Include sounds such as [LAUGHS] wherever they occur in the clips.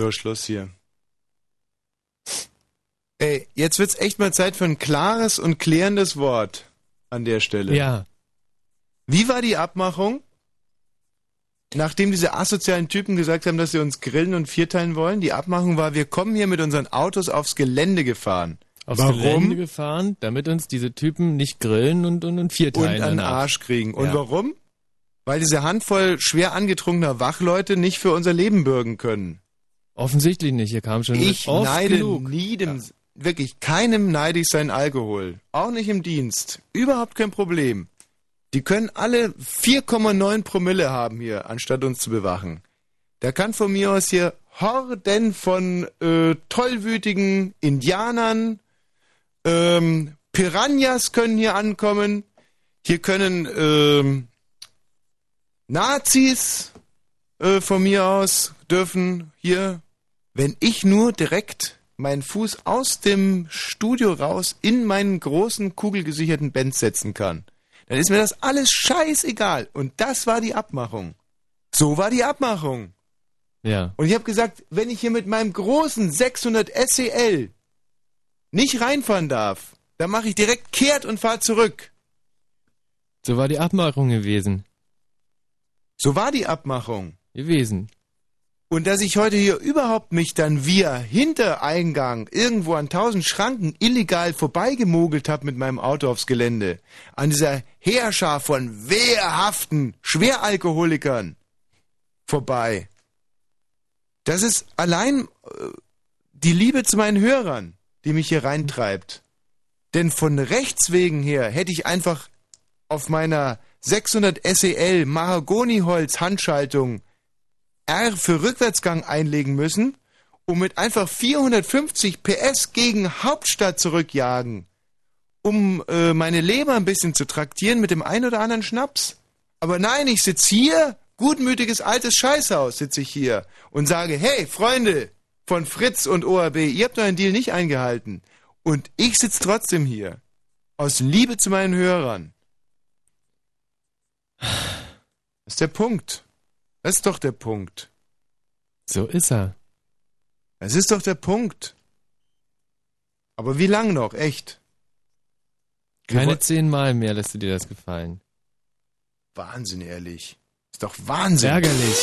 So, Schluss hier. Ey, jetzt wird's echt mal Zeit für ein klares und klärendes Wort an der Stelle. Ja. Wie war die Abmachung? Nachdem diese asozialen Typen gesagt haben, dass sie uns grillen und vierteilen wollen, die Abmachung war, wir kommen hier mit unseren Autos aufs Gelände gefahren. Aufs Warum? Gelände gefahren, damit uns diese Typen nicht grillen und, und, und vierteilen und an. Arsch kriegen. Und Ja. warum? Weil diese Handvoll schwer angetrunkener Wachleute nicht für unser Leben bürgen können. Offensichtlich nicht, hier kam schon Ich neide genug. niedem, wirklich keinem neide ich seinen Alkohol. Auch nicht im Dienst. Überhaupt kein Problem. Die können alle 4,9 Promille haben hier, anstatt uns zu bewachen. Da kann von mir aus hier Horden von äh, tollwütigen Indianern, ähm, Piranhas können hier ankommen. Hier können ähm, Nazis äh, von mir aus dürfen hier, wenn ich nur direkt meinen Fuß aus dem Studio raus in meinen großen kugelgesicherten Benz setzen kann, dann ist mir das alles scheißegal. Und das war die Abmachung. So war die Abmachung. Ja. Und ich habe gesagt, wenn ich hier mit meinem großen 600 SEL nicht reinfahren darf, dann mache ich direkt kehrt und fahr zurück. So war die Abmachung gewesen. So war die Abmachung. Gewesen. Und dass ich heute hier überhaupt mich dann via Hintereingang irgendwo an tausend Schranken illegal vorbeigemogelt habe mit meinem Auto aufs Gelände, an dieser Heerschar von wehrhaften Schweralkoholikern vorbei. Das ist allein äh, die Liebe zu meinen Hörern, die mich hier reintreibt. Denn von rechts wegen her hätte ich einfach auf meiner 600 SEL Mahagoniholz Handschaltung R für Rückwärtsgang einlegen müssen, um mit einfach 450 PS gegen Hauptstadt zurückjagen, um äh, meine Leber ein bisschen zu traktieren mit dem ein oder anderen Schnaps. Aber nein, ich sitze hier, gutmütiges altes Scheißhaus sitze ich hier und sage, hey Freunde von Fritz und ORB, ihr habt euren Deal nicht eingehalten. Und ich sitze trotzdem hier. Aus Liebe zu meinen Hörern. Das ist der Punkt. Das ist doch der Punkt. So ist er. Das ist doch der Punkt. Aber wie lang noch? Echt? Keine zehnmal mehr lässt du dir das gefallen. Wahnsinn, ehrlich. Ist doch Wahnsinn. Ärgerlich.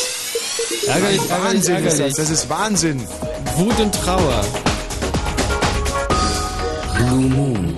Ärgerlich, Nein, ärgerlich, Wahnsinn ist ärgerlich. das. Das ist Wahnsinn. Wut und Trauer. Blue Moon.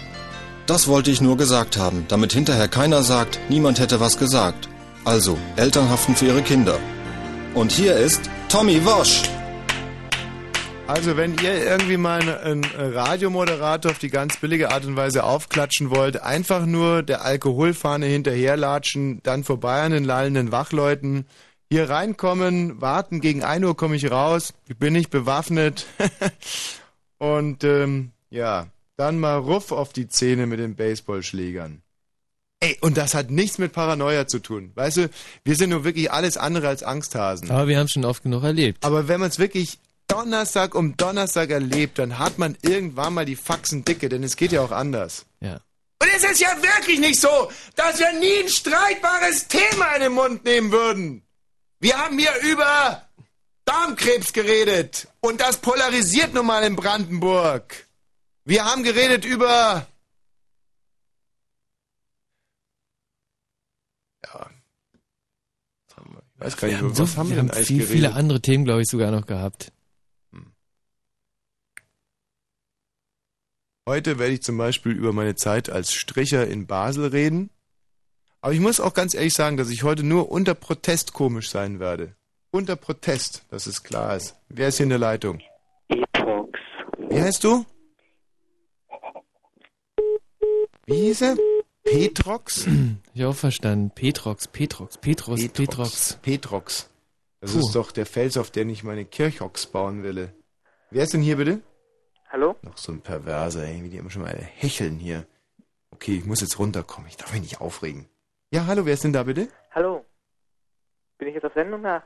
Das wollte ich nur gesagt haben, damit hinterher keiner sagt, niemand hätte was gesagt. Also, Eltern haften für ihre Kinder. Und hier ist Tommy Wosch. Also, wenn ihr irgendwie mal einen Radiomoderator auf die ganz billige Art und Weise aufklatschen wollt, einfach nur der Alkoholfahne hinterherlatschen, dann vorbei an den lallenden Wachleuten, hier reinkommen, warten, gegen 1 Uhr komme ich raus, ich bin nicht bewaffnet [LAUGHS] und ähm, ja, dann mal ruff auf die Zähne mit den Baseballschlägern. Ey, und das hat nichts mit Paranoia zu tun. Weißt du, wir sind nur wirklich alles andere als Angsthasen. Aber wir haben schon oft genug erlebt. Aber wenn man es wirklich Donnerstag um Donnerstag erlebt, dann hat man irgendwann mal die Faxen dicke, denn es geht ja auch anders. Ja. Und es ist ja wirklich nicht so, dass wir nie ein streitbares Thema in den Mund nehmen würden. Wir haben hier über Darmkrebs geredet und das polarisiert nun mal in Brandenburg. Wir haben geredet über... Ja. Was haben wir? Ich weiß gar Wir nicht, haben, über so, was haben wir, wir denn haben eigentlich viel, geredet? viele andere Themen, glaube ich, sogar noch gehabt. Heute werde ich zum Beispiel über meine Zeit als Stricher in Basel reden. Aber ich muss auch ganz ehrlich sagen, dass ich heute nur unter Protest komisch sein werde. Unter Protest, dass es klar ist. Wer ist hier in der Leitung? Etrox. Wie heißt du? Wie hieß er? Petrox? [CLEARS THROAT] Ich auch verstanden. Petrox, Petrox, Petros, Petrox. Petrox. Das Puh. ist doch der Fels, auf den ich meine Kirchhocks bauen will. Wer ist denn hier bitte? Hallo? Noch so ein Perverser, ey, wie die immer schon mal hecheln hier. Okay, ich muss jetzt runterkommen. Ich darf mich nicht aufregen. Ja, hallo, wer ist denn da bitte? Hallo? Bin ich jetzt auf Sendung da?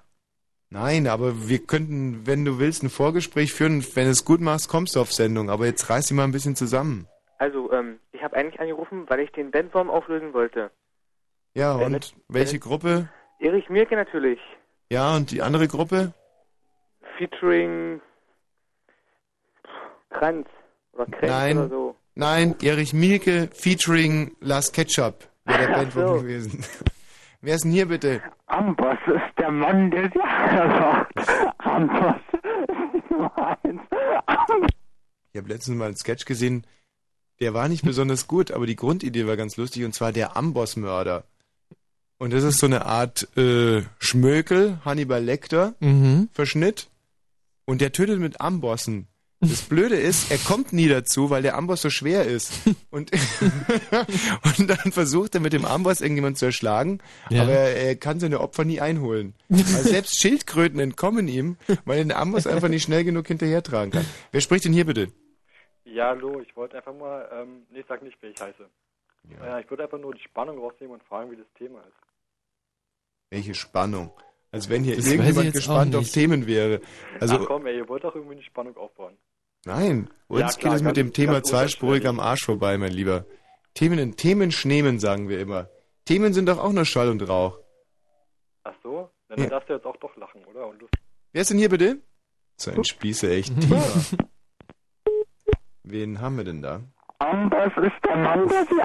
Nein, aber wir könnten, wenn du willst, ein Vorgespräch führen. Wenn du es gut machst, kommst du auf Sendung. Aber jetzt reiß dich mal ein bisschen zusammen. Also, ähm, habe eigentlich angerufen, weil ich den Bandbaum auflösen wollte. Ja, Wer und mit- welche Gruppe? Erich Mirke natürlich. Ja, und die andere Gruppe? Featuring Kranz oder Krenz Nein. oder so. Nein, Erich Mielke featuring Lars Ketchup. Wäre der Bandwurm so. gewesen. [LAUGHS] wer ist denn hier bitte? Amboss ist der Mann, der die Eier sagt. Amboss ist Nummer eins. Ich habe letztens mal einen Sketch gesehen, der war nicht besonders gut, aber die Grundidee war ganz lustig, und zwar der Amboss-Mörder. Und das ist so eine Art äh, Schmökel, Hannibal Lecter, Mhm. Verschnitt. Und der tötet mit Ambossen. Das Blöde ist, er kommt nie dazu, weil der Amboss so schwer ist. [LAUGHS] Und, [LAUGHS] und dann versucht er mit dem Amboss irgendjemand zu erschlagen, Ja. aber er, er kann seine Opfer nie einholen. Also selbst Schildkröten entkommen ihm, weil er den Amboss einfach nicht schnell genug hinterhertragen kann. Wer spricht denn hier bitte? Ja, hallo, ich wollte einfach mal, ähm, nee, ich sag nicht, wie ich heiße. Ja. ich würde einfach nur die Spannung rausnehmen und fragen, wie das Thema ist. Welche Spannung. Als wenn hier Das weiß ich irgendjemand jetzt gespannt auf nicht. Themen wäre. Also, Ach komm, ey, ihr wollt doch irgendwie eine Spannung aufbauen. nein, uns Ja, geht klar, es mit ganz- dem Thema ganz zweispurig am Arsch vorbei, mein Lieber. Themen in Themen schneemen, sagen wir immer. Themen sind doch auch nur Schall und Rauch. Ach so? Na, dann Ja. darfst du jetzt auch doch lachen, oder? Und Wer ist denn hier bitte? So ein Spießer, echt. [LAUGHS] Thema. Wen haben wir denn da? Amboss ist der Mann, der die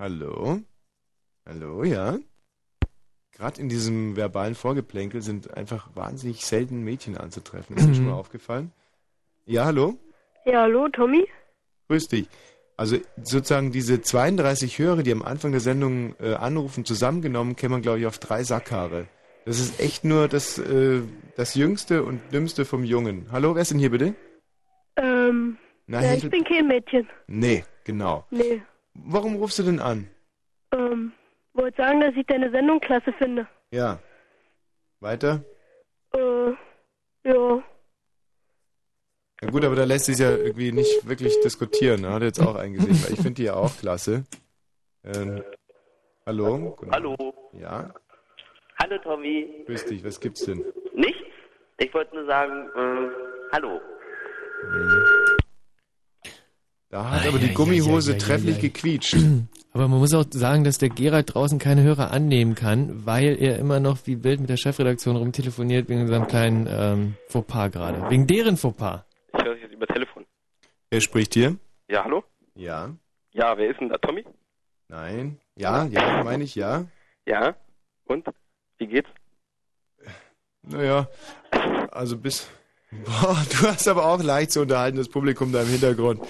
Hallo? Hallo, ja? Gerade in diesem verbalen Vorgeplänkel sind einfach wahnsinnig selten Mädchen anzutreffen. Ist dir schon mal aufgefallen? Ja, hallo? Ja, hallo, Tommy? Grüß dich. Also sozusagen diese 32 Hörer, die am Anfang der Sendung äh, anrufen, zusammengenommen, käme man, glaube ich, auf drei Sackhaare. Das ist echt nur das, äh, das Jüngste und Dümmste vom Jungen. Hallo, wer ist denn hier bitte? Ähm, Na, ja, ich bin kein Mädchen. Nee, genau. Nee. Warum rufst du denn an? Ähm, wollte sagen, dass ich deine Sendung klasse finde. Ja. Weiter? Äh, ja. Ja gut, aber da lässt sich ja irgendwie nicht wirklich diskutieren. ne? Hat er jetzt auch eingesehen, weil ich finde die ja auch klasse. Ähm, hallo? Hallo. Ja, Hallo Tommy. grüß dich, was gibt's denn? Nichts? Ich wollte nur sagen, äh, hallo. Da hat Ei, aber die ei, Gummihose ei, ei, trefflich gequietscht. [CLEARS THROAT] Aber man muss auch sagen, dass der Gerald draußen keine Hörer annehmen kann, weil er immer noch wie wild mit der Chefredaktion rumtelefoniert wegen seinem kleinen ähm, Fauxpas gerade. Wegen deren Fauxpas. Ich höre dich jetzt über Telefon. Wer spricht hier? Ja, hallo? Ja, Ja, wer ist denn da? Tommy? nein, ja, ja, meine ich ja. Ja. Und? Wie geht's? Naja, also bis... Boah, du hast aber auch leicht zu unterhaltenes Publikum da im Hintergrund.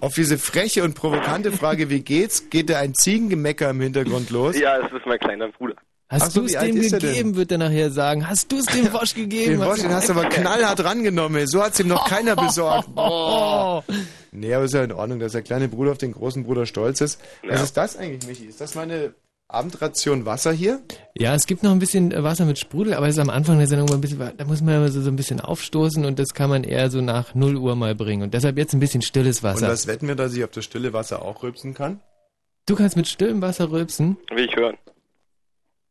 Auf diese freche und provokante Frage, wie geht's, geht da ein Ziegengemecker im Hintergrund los. Ja, es ist mein kleiner Bruder. Hast so, du es dem er gegeben, wird er nachher sagen. Hast du es dem Wosch gegeben? Den Wosch, den hast du aber knallhart rangenommen. So hat's ihm noch keiner besorgt. [LAUGHS] Oh. Nee, aber ist ja in Ordnung, dass der kleine Bruder auf den großen Bruder stolz ist. Was Ja. ist das eigentlich, Michi? Ist das meine Abendration Wasser hier? Ja, es gibt noch ein bisschen äh, Wasser mit Sprudel, aber es ist am Anfang der Sendung mal ein bisschen, da muss man immer so, so ein bisschen aufstoßen und das kann man eher so nach 0 Uhr mal bringen. Und deshalb jetzt ein bisschen stilles Und Wasser. was wetten wir, dass ich auf das stille Wasser auch rülpsen kann? Du kannst mit stillem Wasser rülpsen. Will ich hören.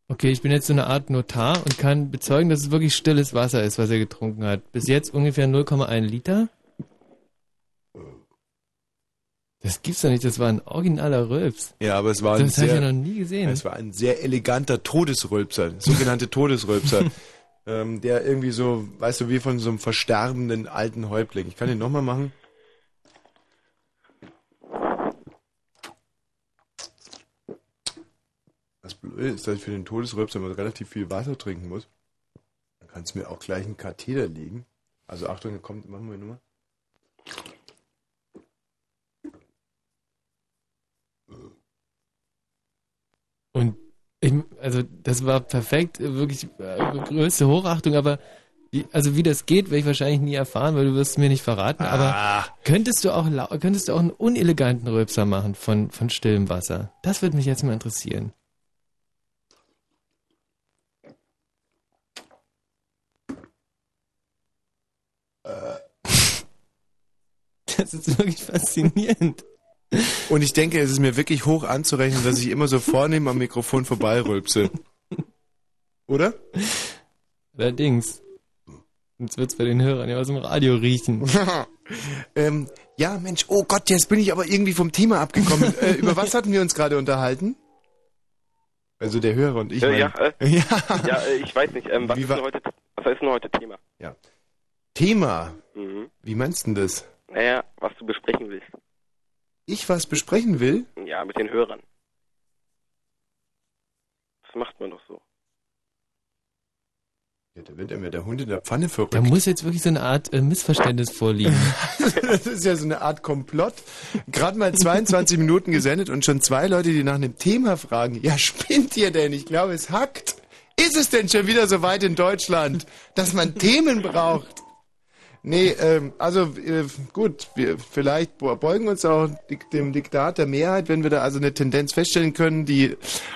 Okay, ich bin jetzt so eine Art Notar und kann bezeugen, dass es wirklich stilles Wasser ist, was er getrunken hat. Bis jetzt ungefähr 0,1 Liter. Das gibt's doch nicht, das war ein originaler Rülps. Ja, aber es war ein Das habe ich ja sehr, noch nie gesehen. es war ein sehr eleganter Todesrülpser, sogenannte Todesrülpser, [LAUGHS] ähm, der irgendwie so, weißt du, wie von so einem versterbenden alten Häuptling. Ich kann den nochmal machen. Das Blöde ist, dass ich für den Todesrülpser immer relativ viel Wasser trinken muss. Dann kannst du mir auch gleich einen Katheter legen. Also Achtung, kommt, machen wir nochmal. Und ich, also das war perfekt, wirklich äh, größte Hochachtung, aber also wie das geht, werde ich wahrscheinlich nie erfahren, weil du wirst es mir nicht verraten. Aber ah. könntest du auch könntest du auch einen uneleganten Röpser machen von, von stillem Wasser? Das würde mich jetzt mal interessieren. Äh. [LAUGHS] Das ist wirklich faszinierend. Und ich denke, es ist mir wirklich hoch anzurechnen, dass ich immer so vornehm am Mikrofon vorbeirülpse. Oder? Allerdings. Jetzt wird's bei den Hörern ja aus dem Radio riechen. [LAUGHS] ähm, ja, Mensch, oh Gott, jetzt bin ich aber irgendwie vom Thema abgekommen. [LAUGHS] äh, über was hatten wir uns gerade unterhalten? Also der Hörer und ich. Äh, mein- ja, äh, [LAUGHS] ja. ja äh, ich weiß nicht. Ähm, was, Wie ist heute, was ist denn heute Thema? Ja. Thema. Mhm. Wie meinst du denn das? Naja, was du besprechen willst. Ich was besprechen will? Ja, mit den Hörern. Das macht man doch so. Ja, da wird mir der Hund in der Pfanne verrückt. Da muss jetzt wirklich so eine Art äh, Missverständnis vorliegen. [LAUGHS] das ist ja so eine Art Komplott. Gerade mal 22 Minuten gesendet und schon zwei Leute, die nach einem Thema fragen. Ja, spinnt ihr denn? Ich glaube, es hackt. Ist es denn schon wieder so weit in Deutschland, dass man Themen braucht? Nee, ähm, also äh, gut, wir vielleicht beugen uns auch dem Diktat der Mehrheit, wenn wir da also eine Tendenz feststellen können, die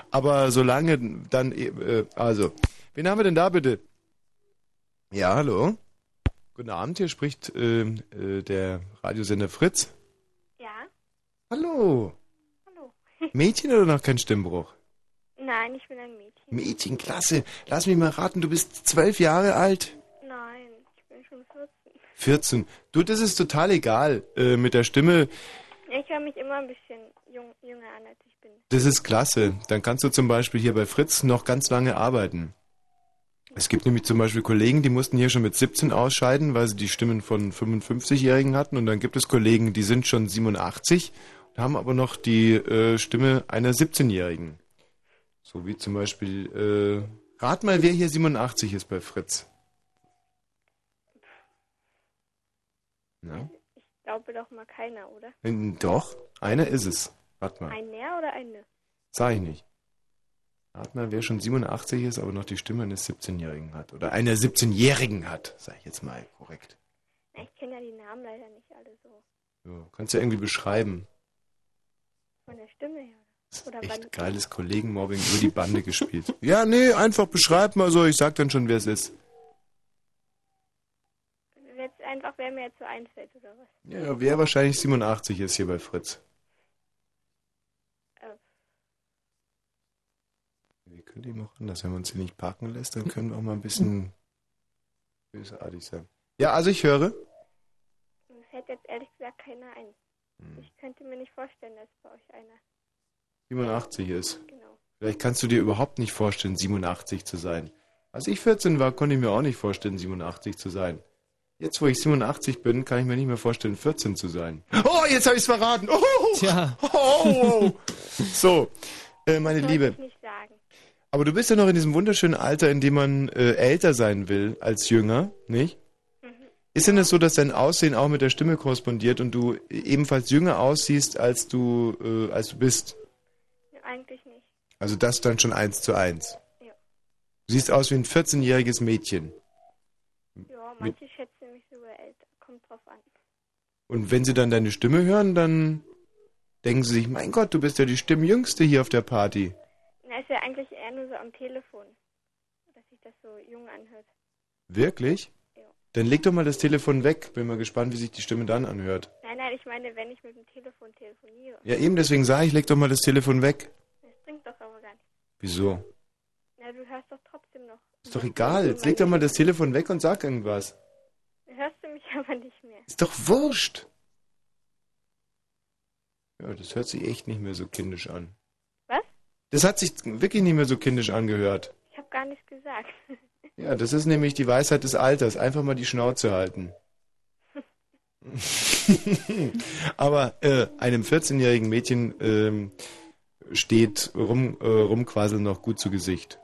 aber solange dann äh, also, wen haben wir denn da bitte? Ja, hallo. Guten Abend, hier spricht ähm, äh, der Radiosender Fritz. Ja? Hallo. Hallo. [LAUGHS] Mädchen oder noch kein Stimmbruch? Nein, ich bin ein Mädchen. Mädchen, klasse. Lass mich mal raten, du bist zwölf Jahre alt? 14. 14. Du, das ist total egal. Äh, mit der Stimme, Ich höre mich immer ein bisschen jung, jünger an, als ich bin. das ist klasse. Dann kannst du zum Beispiel hier bei Fritz noch ganz lange arbeiten. Es gibt nämlich zum Beispiel Kollegen, die mussten hier schon mit 17 ausscheiden, weil sie die Stimmen von 55-Jährigen hatten. Und dann gibt es Kollegen, die sind schon 87 und haben aber noch die äh, Stimme einer 17-Jährigen. So wie zum Beispiel, äh, rat mal, wer hier 87 ist bei Fritz. Na? Ich glaube doch mal keiner, oder? Äh, Doch, einer ist es. Rat mal. Ein Ner oder eine? Sag ich nicht. Rat mal, wer schon 87 ist, aber noch die Stimme eines 17-Jährigen hat. Oder einer 17-Jährigen hat, sag ich jetzt mal korrekt. Na, ich kenne ja die Namen leider nicht alle so. So, kannst du ja irgendwie beschreiben. Von der Stimme her. Oder Echt wann- geiles Kollegenmobbing über die Bande gespielt. Ja, nee, einfach beschreib mal so, ich sag dann schon, wer es ist. Einfach, wer mir jetzt so einfällt, oder was? Ja, wer wahrscheinlich 87 ist hier bei Fritz. Äh, Wir können die noch anders, wenn man uns hier nicht parken lässt, dann können wir auch mal ein bisschen bösartig sein. Ja, also ich höre. mir fällt jetzt ehrlich gesagt keiner ein. Hm. Ich könnte mir nicht vorstellen, dass bei euch einer. 87 ist. Genau. Vielleicht kannst du dir überhaupt nicht vorstellen, 87 zu sein. Als ich 14 war, konnte ich mir auch nicht vorstellen, 87 zu sein. Jetzt, wo ich 87 bin, kann ich mir nicht mehr vorstellen, 14 zu sein. Oh, jetzt habe ich es verraten. Oh, Tja. oh. [LAUGHS] So, äh, meine Sollte Liebe. ich nicht sagen. Aber du bist ja noch in diesem wunderschönen Alter, in dem man äh, älter sein will als jünger, nicht? Mhm. Ist denn es so, dass dein Aussehen auch mit der Stimme korrespondiert und du ebenfalls jünger aussiehst, als du, äh, als du bist? Ja, Eigentlich nicht. Also das dann schon eins zu eins. Ja. Du siehst aus wie ein 14-jähriges Mädchen. Ja, manche schätzen mich sogar älter. Kommt drauf an. Und wenn sie dann deine Stimme hören, dann denken sie sich, mein Gott, du bist ja die Stimmjüngste hier auf der Party. Na, ist ja eigentlich eher nur so am Telefon, dass sich das so jung anhört. Wirklich? Dann leg doch mal das Telefon weg. Bin mal gespannt, wie sich die Stimme dann anhört. Nein, nein, ich meine, wenn ich mit dem Telefon telefoniere. Ja, eben deswegen sage ich, leg doch mal das Telefon weg. Das bringt doch aber gar nichts. Wieso? Na, du hörst doch trotzdem noch. Ist doch egal. Jetzt leg doch mal das Telefon weg und sag irgendwas. Hörst du mich [LAUGHS] aber nicht mehr. Ist doch wurscht. Ja, das hört sich echt nicht mehr so kindisch an. Was? Das hat sich wirklich nicht mehr so kindisch angehört. Ich habe gar nichts gesagt. [LAUGHS] Ja, das ist nämlich die Weisheit des Alters. Einfach mal die Schnauze halten. [LAUGHS] Aber äh, einem 14-jährigen Mädchen ähm, steht rum, äh, rumquasseln noch gut zu Gesicht.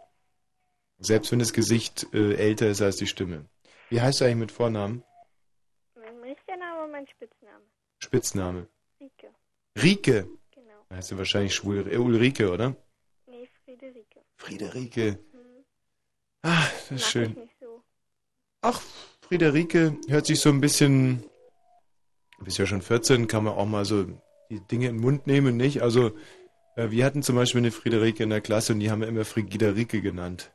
Selbst wenn das Gesicht äh, älter ist als die Stimme. Wie heißt du eigentlich mit Vornamen? mein richtiger Name und mein Spitzname. Spitzname. Rike. Rike. Genau. Heißt du wahrscheinlich schwul, äh, Ulrike, oder? Nee, Friederike. Friederike. Ah, das ist schön. ich nicht so. Ach, Friederike hört sich so ein bisschen. Du bist ja schon 14, kann man auch mal so die Dinge in den Mund nehmen, nicht? Also, äh, wir hatten zum Beispiel eine Friederike in der Klasse und die haben wir immer Frigida Rike genannt.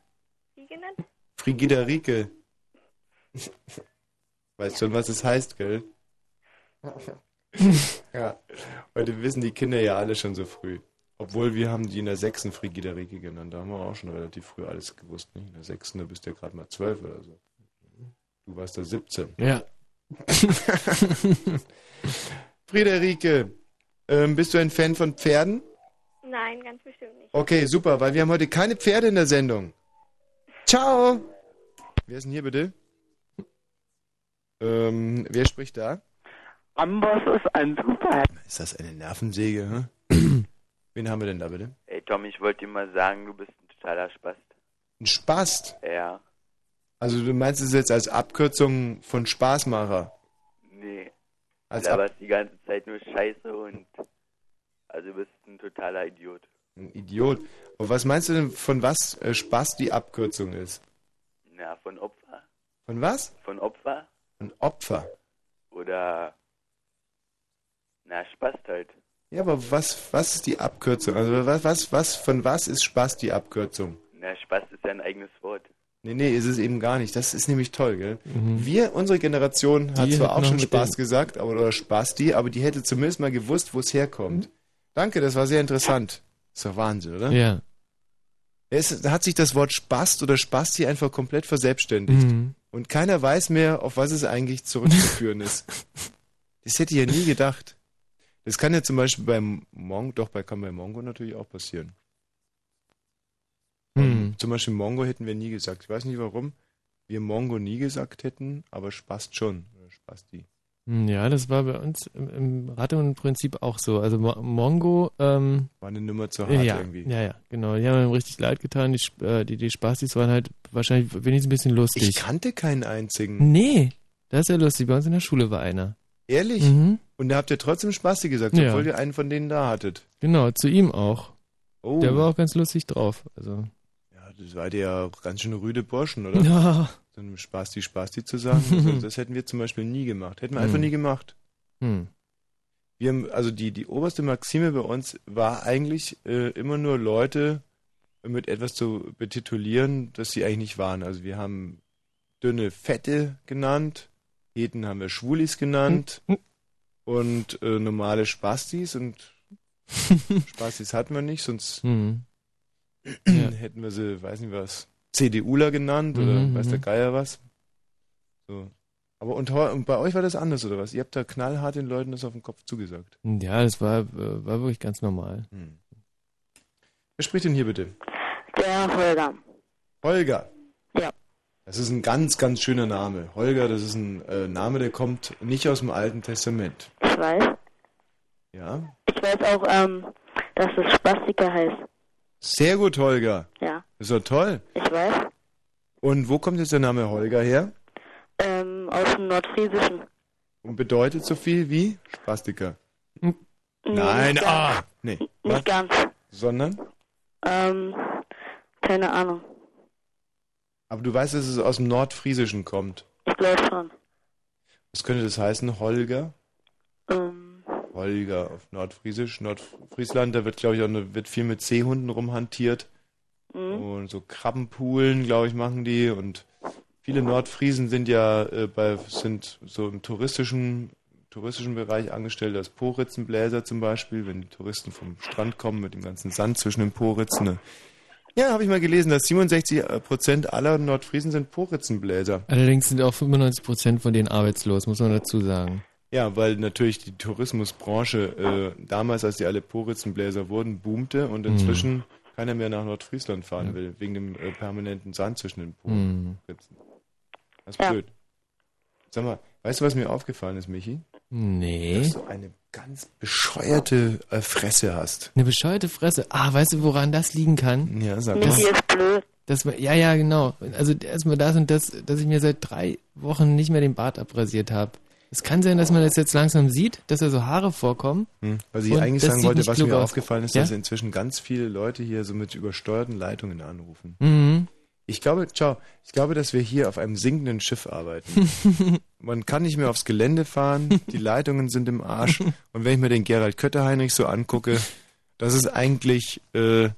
Wie genannt? Frigida Rike. Weißt schon, was es heißt, gell? [LAUGHS] ja. Heute wissen die Kinder ja alle schon so früh. Obwohl wir haben die in der sechsten Frigiderike genannt. Da haben wir auch schon relativ früh alles gewusst. Nicht? In der sechsten, da bist du ja gerade mal zwölf oder so. Du warst da 17. Ja. [LAUGHS] Friederike, ähm, bist du ein Fan von Pferden? Nein, ganz bestimmt nicht. Okay, super, weil wir haben heute keine Pferde in der Sendung. Ciao. Wer ist denn hier bitte? Ähm, wer spricht da? Amboss ist ein super. Ist das eine Nervensäge? Hm? [CLEARS THROAT] Wen haben wir denn da bitte? Ey Tom, ich wollte dir mal sagen, du bist ein totaler Spast. Ein Spast. Ja. Also du meinst es jetzt als Abkürzung von Spaßmacher? Nee. Als du Ab laberst die ganze Zeit nur Scheiße und also du bist ein totaler Idiot. ein Idiot. Und was meinst du denn, von was äh, Spaß die Abkürzung ist? Na, von Opfer. Von was? Von Opfer Ein Opfer. oder na, Spast halt. Ja, aber was, was ist die Abkürzung? Also was, was, was, von was ist Spaß die Abkürzung? Na, Spast ist ja ein eigenes Wort. Nee, nee, ist es eben gar nicht. Das ist nämlich toll, gell? Wir, unsere Generation, hat Die zwar hat auch noch schon Spaß den- gesagt, aber, oder Spasti, aber die hätte zumindest mal gewusst, wo es herkommt. Danke, das war sehr interessant. Ist doch Wahnsinn, oder? Ja. Es, da hat sich das Wort Spast oder Spasti einfach komplett verselbstständigt. Mhm. Und keiner weiß mehr, auf was es eigentlich zurückzuführen ist. [LAUGHS] Das hätte ich ja nie gedacht. Das kann ja zum Beispiel beim Mongo, doch, bei, kann bei Mongo natürlich auch passieren. Hm. Zum Beispiel Mongo hätten wir nie gesagt. Ich weiß nicht warum wir Mongo nie gesagt hätten, aber Spast schon. Oder Spasti. Ja, das war bei uns im, im Ratte-und-Prinzip auch so. Also Mo Mongo, ähm, War eine Nummer zu hart ja, irgendwie. ja, ja, genau. Die haben ihm richtig leid getan. Die, äh, die, die Spastis waren halt wahrscheinlich wenigstens ein bisschen lustig. Ich kannte keinen einzigen. Nee, das ist ja lustig. Bei uns in der Schule war einer. Ehrlich? Mhm. Und da habt ihr trotzdem Spasti gesagt, Ja. obwohl ihr einen von denen da hattet. Genau, zu ihm auch. Oh. Der war auch ganz lustig drauf. Also. Ja, das seid ihr ja ganz schön rüde Burschen, oder? [LAUGHS] [LAUGHS] Ja. So einem Spasti Spasti zu sagen. Also, [LAUGHS] das hätten wir zum Beispiel nie gemacht. Hätten wir einfach Hm. nie gemacht. Hm. Wir haben, also die, die oberste Maxime bei uns war eigentlich äh, immer nur Leute mit etwas zu betitulieren, das sie eigentlich nicht waren. Also wir haben dünne Fette genannt, Heten haben wir Schwulis genannt [LAUGHS] und äh, normale Spastis und [LAUGHS] Spastis hatten wir nicht, sonst Hm. [CLEARS THROAT] Ja. hätten wir sie, weiß nicht was, CDUler genannt oder Mhm, weiß der mhm. Geier was. So. Aber und, und bei euch war das anders, oder was? Ihr habt da knallhart den Leuten das auf den Kopf zugesagt. Ja, das war, war wirklich ganz normal. Hm. Wer spricht denn hier bitte? Der Holger. Holger. Ja. Das ist ein ganz, ganz schöner Name. Holger, das ist ein äh, Name, der kommt nicht aus dem Alten Testament. Ich weiß. Ja. Ich weiß auch, ähm, dass es Spastiker heißt. Sehr gut, Holger. Ja. Ist doch toll. Ich weiß. Und wo kommt jetzt der Name Holger her? Ähm, aus dem Nordfriesischen. Und bedeutet so viel wie Spastiker? Nee, Nein, nicht ah! ganz. Nee. Nicht ganz. Sondern? Ähm, keine Ahnung. Aber du weißt, dass es aus dem Nordfriesischen kommt. Ich glaube schon. Was könnte das heißen? Holger? Ähm, Holger auf Nordfriesisch. Nordfriesland, da wird, glaube ich, auch eine, wird viel mit Seehunden rumhantiert. Mhm. Und so Krabbenpoolen, glaube ich, machen die. Und viele Nordfriesen sind ja äh, bei, sind so im touristischen, touristischen Bereich angestellt als Poritzenbläser zum Beispiel, wenn die Touristen vom Strand kommen mit dem ganzen Sand zwischen den Poritzen. Ne? Ja, habe ich mal gelesen, dass 67 Prozent aller Nordfriesen sind Poritzenbläser. Allerdings sind auch 95% von denen arbeitslos, muss man dazu sagen. Ja, weil natürlich die Tourismusbranche äh, damals, als die alle Poritzenbläser wurden, boomte und Mhm. inzwischen keiner mehr nach Nordfriesland fahren will, wegen dem äh, permanenten Sand zwischen den Mhm. Poritzen. Das ist Ja. blöd. Sag mal, weißt du, was mir aufgefallen ist, Michi? Nee. Dass du eine ganz bescheuerte äh, Fresse hast. Eine bescheuerte Fresse. Ah, weißt du, woran das liegen kann? Ja, sag Michi mal. ist blöd. Das, war- ja, ja, genau. Also erstmal das und das, dass ich mir seit drei Wochen nicht mehr den Bart abrasiert habe. Es kann sein, dass man das jetzt langsam sieht, dass da so Haare vorkommen. Hm. Was ich eigentlich sagen wollte, was mir aus. aufgefallen ist, Ja? dass inzwischen ganz viele Leute hier so mit übersteuerten Leitungen anrufen. Mhm. Ich glaube, ciao, ich glaube, dass wir hier auf einem sinkenden Schiff arbeiten. [LAUGHS] Man kann nicht mehr aufs Gelände fahren, die Leitungen sind im Arsch. [LAUGHS] Und wenn ich mir den Gerald Kötter-Heinrich so angucke, das ist eigentlich, äh,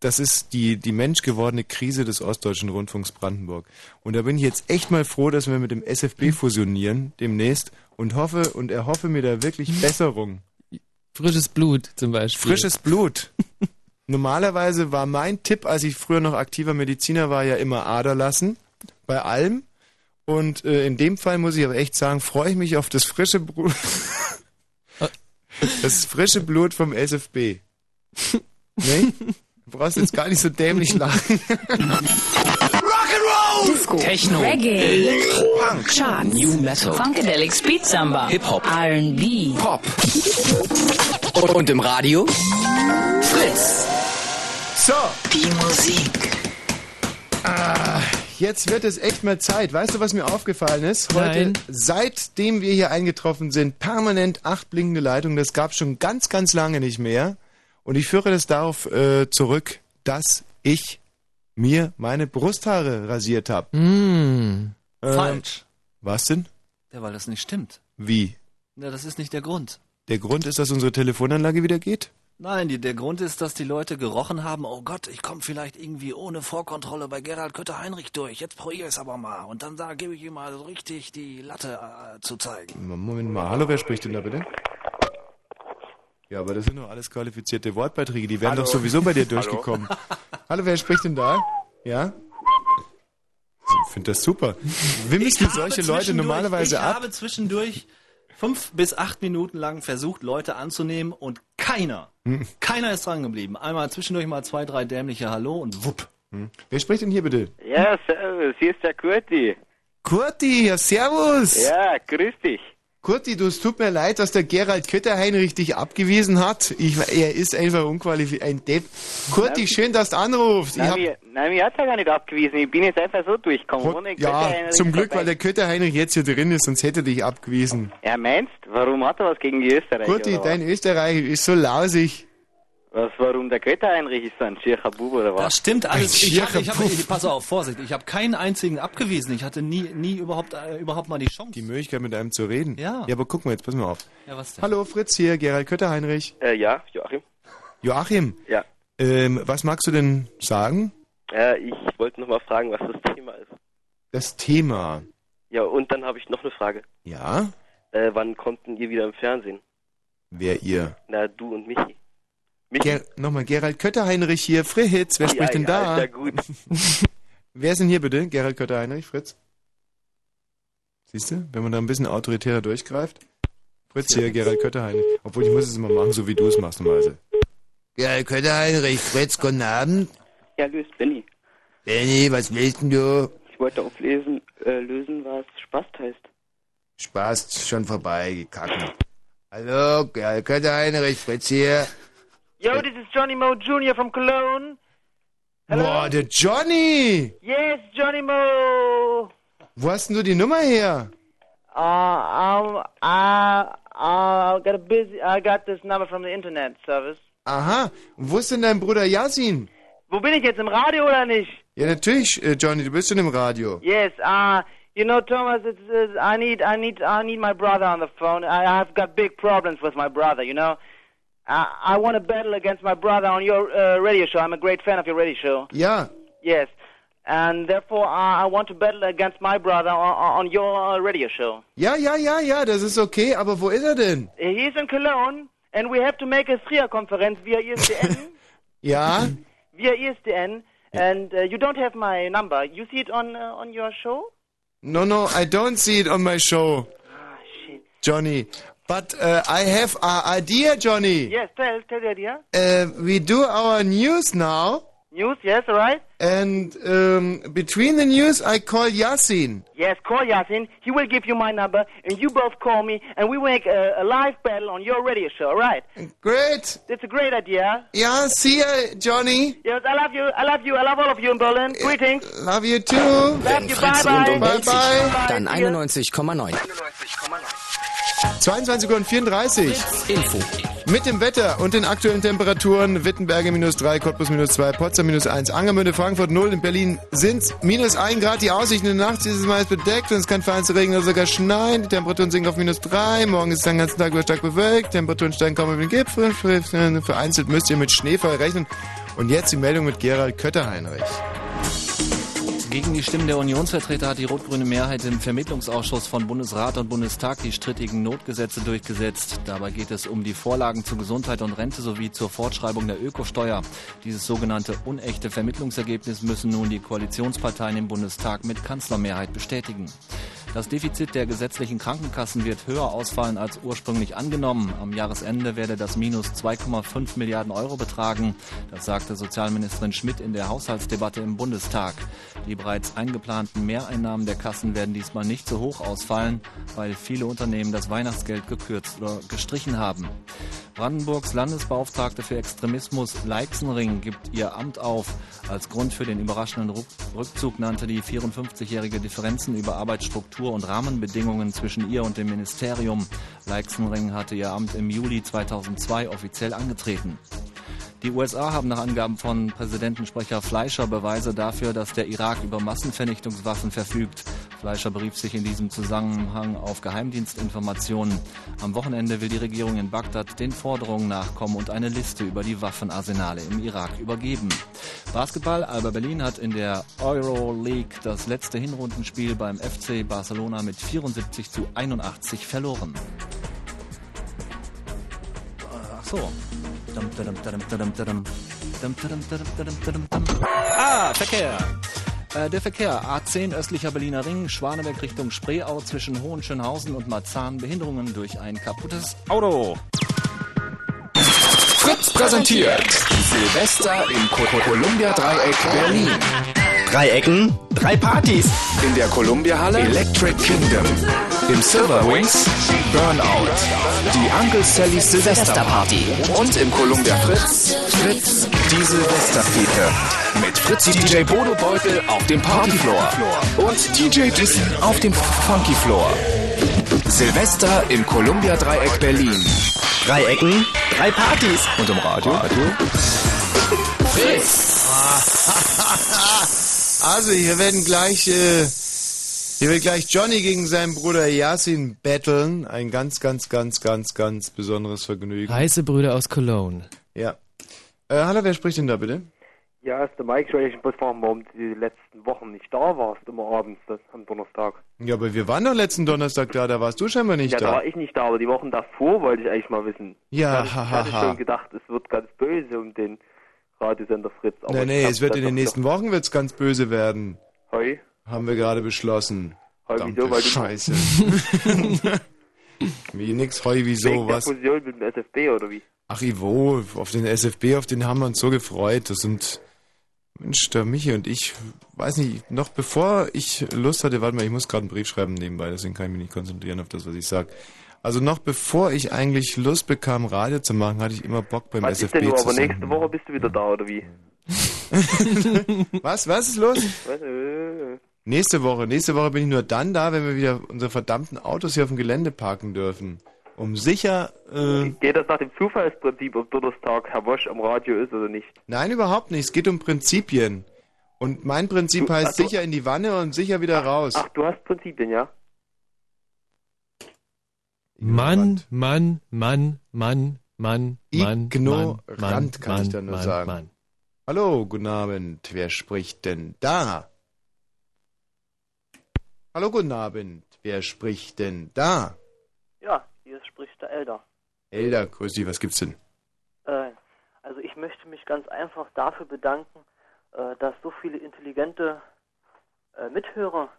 das ist die, die menschgewordene Krise des Ostdeutschen Rundfunks Brandenburg. Und da bin ich jetzt echt mal froh, dass wir mit dem SFB fusionieren demnächst und hoffe und erhoffe mir da wirklich Besserung. Frisches Blut zum Beispiel. Frisches Blut. Normalerweise war mein Tipp, als ich früher noch aktiver Mediziner war, ja immer Ader lassen. Bei allem. Und äh, in dem Fall muss ich aber echt sagen, freue ich mich auf das frische Blut. [LAUGHS] das frische Blut vom SFB. [LAUGHS] Nee? Du brauchst jetzt gar nicht so dämlich lachen. Disco, Techno, Reggae, Electro, Charts, New Metal, Funkadelic Speed Samba, Hip-Hop, R&B, Pop. Und, und im Radio? Fritz. So. Die Musik. Ah, jetzt wird es echt mal Zeit. Weißt du, was mir aufgefallen ist? Heute, Nein. seitdem wir hier eingetroffen sind, permanent acht blinkende Leitungen. Das gab schon ganz, ganz lange nicht mehr. Und ich führe das darauf äh, zurück, dass ich mir meine Brusthaare rasiert habe. Mm. Falsch. Was denn? Ja, weil das nicht stimmt. Wie? Ja, das ist nicht der Grund. Der Grund ist, dass unsere Telefonanlage wieder geht? Nein, die, der Grund ist, dass die Leute gerochen haben, oh Gott, ich komme vielleicht irgendwie ohne Vorkontrolle bei Gerald Kötter-Heinrich durch. Jetzt probiere ich es aber mal. Und dann da gebe ich ihm mal so richtig die Latte äh, zu zeigen. Moment mal. Hallo, wer spricht denn da bitte? Ja, aber das sind doch alles qualifizierte Wortbeiträge. Die wären Hallo. doch sowieso bei dir [LAUGHS] Hallo. durchgekommen. Hallo, wer spricht denn da? Ja? Ich finde das super. Du habe solche Leute normalerweise ich ab? habe zwischendurch fünf bis acht Minuten lang versucht, Leute anzunehmen und keiner, Hm. keiner ist dran geblieben. Einmal zwischendurch mal zwei, drei dämliche Hallo und wupp. Hm. Wer spricht denn hier bitte? Ja, servus, hier ist der Kurti. Kurti, ja, servus. Ja, grüß dich. Kurti, du, es tut mir leid, dass der Gerald Kötterheinrich dich abgewiesen hat. Ich, er ist einfach unqualifiziert, ein Depp. Kurti, schön, dass du anrufst. Ich Nein, hab, mir, nein, mir hat's ja gar nicht abgewiesen. Ich bin jetzt einfach so durchgekommen. Ohne ja, zum Glück, dabei. weil der Kötterheinrich jetzt hier drin ist, sonst hätte er dich abgewiesen. Ja, meinst? Warum hat er was gegen die Österreicher? Kurti, dein Österreich ist so lausig. Was? Warum der Kötterheinrich ist so ein schiercher Bub oder was? Das stimmt alles. Ich hab, ich hab, ich, pass auf, Vorsicht. Ich habe keinen einzigen abgewiesen. Ich hatte nie, nie überhaupt, äh, überhaupt mal die Chance. Die Möglichkeit, mit einem zu reden. Ja. Ja, aber guck mal, jetzt pass mal auf. Ja, was denn? Hallo, Fritz hier, Gerald Kötterheinrich. Äh, ja, Joachim. Joachim, Ja. ähm, was magst du denn sagen? Äh, ich wollte noch mal fragen, was das Thema ist. Das Thema. Ja, und dann habe ich noch eine Frage. Ja? Äh, wann konnten ihr wieder im Fernsehen? Wer ihr? Na, du und Michi. Ger Nochmal, Gerald Kötterheinrich hier, Fritz, wer Ja, spricht denn ja, da? ist ja gut. wer ist denn hier bitte? Gerald Kötterheinrich, Fritz? Siehst du, wenn man da ein bisschen autoritärer durchgreift? Fritz hier, Gerald Kötterheinrich. Obwohl, ich muss es immer machen, so wie du es machst normalerweise. Gerald Kötterheinrich, Fritz, guten Abend. Ja, löst Benny. Benny, was willst denn du? Ich wollte auflesen, äh, lösen, was Spaß heißt. Spaß schon vorbei, gekacken. Hallo, Gerald Kötterheinrich, Fritz hier. Yo, this is Johnny Mo Jr. from Cologne. Boah, der Johnny! Yes, Johnny Mo. Wo hast denn du die Nummer her? Uh, um, I, I got a busy. I got this number from the internet service. Aha, und wo ist denn dein Bruder Yasin? Wo bin ich jetzt im Radio oder nicht? Ja, natürlich, äh, Johnny, du bist schon im Radio. Yes. Uh, you know, Thomas, it's, it's I need, I need, I need my brother on the phone. I, I've got big problems with my brother. You know. I, I want to battle against my brother on your uh, radio show. I'm a great fan of your radio show. Yeah. Yes. And therefore, I, I want to battle against my brother on, on your uh, radio show. ja, ja, ja, ja, das ist okay, aber wo ist er denn? He's in Cologne, and we have to make a SRIA-Konferenz via ISDN. [LAUGHS] Ja? via ISDN, and uh, you don't have my number. You see it on uh, on your show? No, no, I don't see it on my show. Ah, shit. Johnny. But uh, I have an idea, Johnny. Yes, tell tell the idea. Uh, we do our news now. News, yes, all right. And um, between the news, I call Yasin. Yes, call Yasin. He will give you my number, and you both call me, and we make a, a live battle on your radio show. All right? Great. That's a great idea. Yeah, see ya, Johnny. Yes, I love you. I love you. I love all of you in Berlin. Greetings. Love you too. Love you. Bye Fritz bye. Bye, Welt sich, bye. dann 91,9. 22 Uhr und 34. Info. Mit dem Wetter und den aktuellen Temperaturen Wittenberge minus 3, Cottbus minus 2, Potsdam minus 1, Angermünde, Frankfurt 0, in Berlin sind minus 1 Grad. Die Aussicht in der Nacht dieses Mal ist bedeckt und es kann vereinzelt regnen oder sogar schneien. Die Temperaturen sinken auf minus 3. Morgen ist es den ganzen Tag über stark bewölkt. Temperaturen steigen kaum über den Gipfel. Vereinzelt müsst ihr mit Schneefall rechnen. Und jetzt die Meldung mit Gerald Kötterheinrich. Gegen die Stimmen der Unionsvertreter hat die rot-grüne Mehrheit im Vermittlungsausschuss von Bundesrat und Bundestag die strittigen Notgesetze durchgesetzt. Dabei geht es um die Vorlagen zu Gesundheit und Rente sowie zur Fortschreibung der Ökosteuer. Dieses sogenannte unechte Vermittlungsergebnis müssen nun die Koalitionsparteien im Bundestag mit Kanzlermehrheit bestätigen. Das Defizit der gesetzlichen Krankenkassen wird höher ausfallen als ursprünglich angenommen. Am Jahresende werde das Minus 2,5 Milliarden Euro betragen. Das sagte Sozialministerin Schmidt in der Haushaltsdebatte im Bundestag. Die bereits eingeplanten Mehreinnahmen der Kassen werden diesmal nicht so hoch ausfallen, weil viele Unternehmen das Weihnachtsgeld gekürzt oder gestrichen haben. Brandenburgs Landesbeauftragte für Extremismus Leixenring gibt ihr Amt auf. Als Grund für den überraschenden Rückzug nannte die 54-jährige Differenzen über Arbeitsstruktur und Rahmenbedingungen zwischen ihr und dem Ministerium. Leixenring hatte ihr Amt im Juli 2002 offiziell angetreten. Die USA haben nach Angaben von Präsidentensprecher Fleischer Beweise dafür, dass der Irak über Massenvernichtungswaffen verfügt. Fleischer berief sich in diesem Zusammenhang auf Geheimdienstinformationen. Am Wochenende will die Regierung in Bagdad den Forderungen nachkommen und eine Liste über die Waffenarsenale im Irak übergeben. Basketball, Alba Berlin hat in der Euroleague das letzte Hinrundenspiel beim FC Barcelona mit 74 zu 81 verloren. Ach so. Ah, Verkehr. Äh, Der Verkehr A10 östlicher Berliner Ring, Schwaneberg Richtung Spreeau zwischen Hohenschönhausen und Marzahn. Behinderungen durch ein kaputtes Auto. Fritz präsentiert Silvester im Co- Co- Columbia Dreieck Berlin. Drei Ecken, drei Partys. In der Columbia Halle Electric Kingdom. Im Silver Wings Burnout. Die Uncle Sallys Silvesterparty. Und im Columbia Fritz Fritz die Silvesterfete. Mit Fritzi DJ Bodo Beutel auf dem Partyfloor. Und DJ Dissen auf dem Funky Floor. Silvester im Columbia Dreieck Berlin. Drei Ecken, drei Partys. Und im Radio? Radio? Fritz! Also, hier werden gleich, äh, hier wird gleich Johnny gegen seinen Bruder Yasin battlen. Ein ganz, ganz, ganz, ganz, ganz besonderes Vergnügen. Heiße Brüder aus Cologne. Ja. Äh, hallo, wer spricht denn da bitte? Ja, ist der Mike. Ich dich bloß fragen, warum du die letzten Wochen nicht da warst, immer abends das, am Donnerstag. Ja, aber wir waren doch letzten Donnerstag da, da warst du scheinbar nicht ja, da da. war ich nicht da, aber die Wochen davor wollte ich eigentlich mal wissen. Ja, ich ha, hatte ha, schon gedacht, es wird ganz böse um den Radiosender Fritz. Aber Nee, ich nee, es wird in den nächsten Wochen wird's ganz böse werden. Heu? Haben wir gerade beschlossen. Heu, Verdammte wieso? Weil Scheiße. [LAUGHS] wie nix, heu, wieso, Wegen der was? Fusion mit dem SFB oder wie? Ach, Ivo, auf den SFB, auf den haben wir uns so gefreut. Das sind, Mensch, der Michi und ich, weiß nicht, noch bevor ich Lust hatte, warte mal, ich muss gerade einen Brief schreiben nebenbei, deswegen kann ich mich nicht konzentrieren auf das, was ich sag. Also noch bevor ich eigentlich Lust bekam, Radio zu machen, hatte ich immer Bock beim Was ist SFB denn nur, zu aber nächste Woche bist du wieder da oder wie? [LAUGHS] Was, was ist los? Was? Nächste Woche, nächste Woche bin ich nur dann da, wenn wir wieder unsere verdammten Autos hier auf dem Gelände parken dürfen. Um sicher, äh, Geht das nach dem Zufallsprinzip, ob Donnerstag Herr Wosch am Radio ist oder nicht? Nein, überhaupt nicht. Es geht um Prinzipien. Und mein Prinzip Du- heißt ach, du- sicher in die Wanne und sicher wieder raus. Ach, du hast Prinzipien, ja? Mann, Mann, Mann, Mann, Mann, Mann, Ignorant, Mann, kann Mann, ich da nur Mann, sagen. Mann. Hallo, guten Abend. Wer spricht denn da? Hallo, guten Abend. Wer spricht denn da? Hier spricht der Elder. Elder, grüß dich, was gibt's denn? Äh, also ich möchte mich ganz einfach dafür bedanken, äh, dass so viele intelligente äh, Mithörer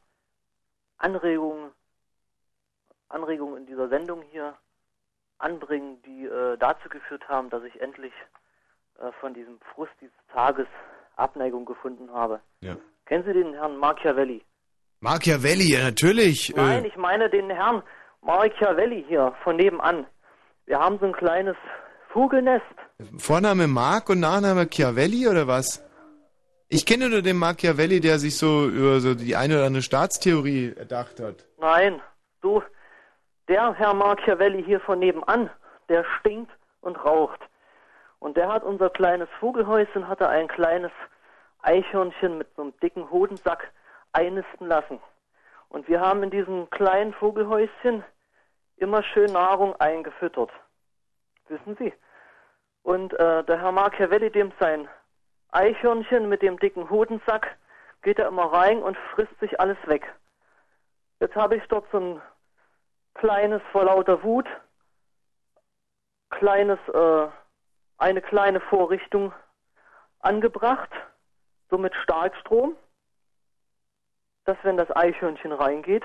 Anregungen, Anregungen in dieser Sendung hier anbringen, die äh, dazu geführt haben, dass ich endlich äh, von diesem Frust dieses Tages Abneigung gefunden habe. Ja. Kennen Sie den Herrn Machiavelli? Machiavelli, ja, natürlich. Nein, Äh, ich meine den Herrn Machiavelli hier von nebenan. Wir haben so ein kleines Vogelnest. Vorname Mark und Nachname Chiavelli oder was? Ich kenne nur den Machiavelli, der sich so über so die eine oder andere Staatstheorie erdacht hat. Nein, so der Herr Machiavelli hier von nebenan, der stinkt und raucht. Und der hat unser kleines Vogelhäuschen, hatte ein kleines Eichhörnchen mit so einem dicken Hodensack einnisten lassen. Und wir haben in diesem kleinen Vogelhäuschen immer schön Nahrung eingefüttert. Wissen Sie? Und äh, der Herr Machiavelli, dem sein Eichhörnchen mit dem dicken Hodensack geht er immer rein und frisst sich alles weg. Jetzt habe ich dort so ein kleines vor lauter Wut, kleines, äh, eine kleine Vorrichtung angebracht, so mit Starkstrom, dass wenn das Eichhörnchen reingeht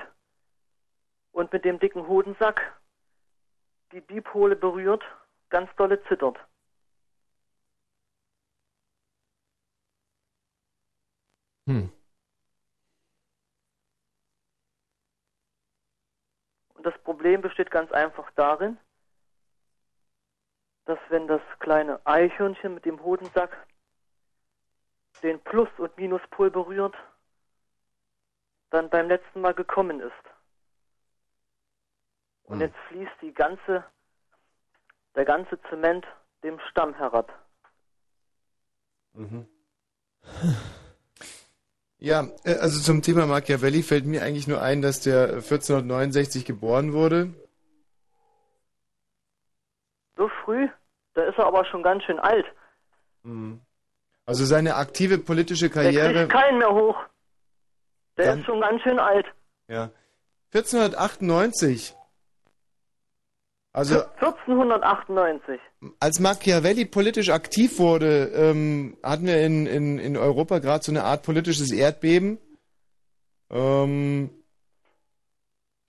und mit dem dicken Hodensack die Dipole berührt, ganz dolle zittert. Hm. Und das Problem besteht ganz einfach darin, dass wenn das kleine Eichhörnchen mit dem Hodensack den Plus- und Minuspol berührt, dann beim letzten Mal gekommen ist. Und jetzt fließt die ganze, der ganze Zement dem Stamm herab. Mhm. Ja, äh, also zum Thema Machiavelli fällt mir eigentlich nur ein, dass der 1469 geboren wurde. So früh, da ist er aber schon ganz schön alt. Mhm. Also seine aktive politische Der Karriere. kriegt keinen mehr hoch. Der Dann- ist schon ganz schön alt. Ja. 1498. Also 1498. als Machiavelli politisch aktiv wurde, ähm, hatten wir in, in, in Europa gerade so eine Art politisches Erdbeben. Ähm,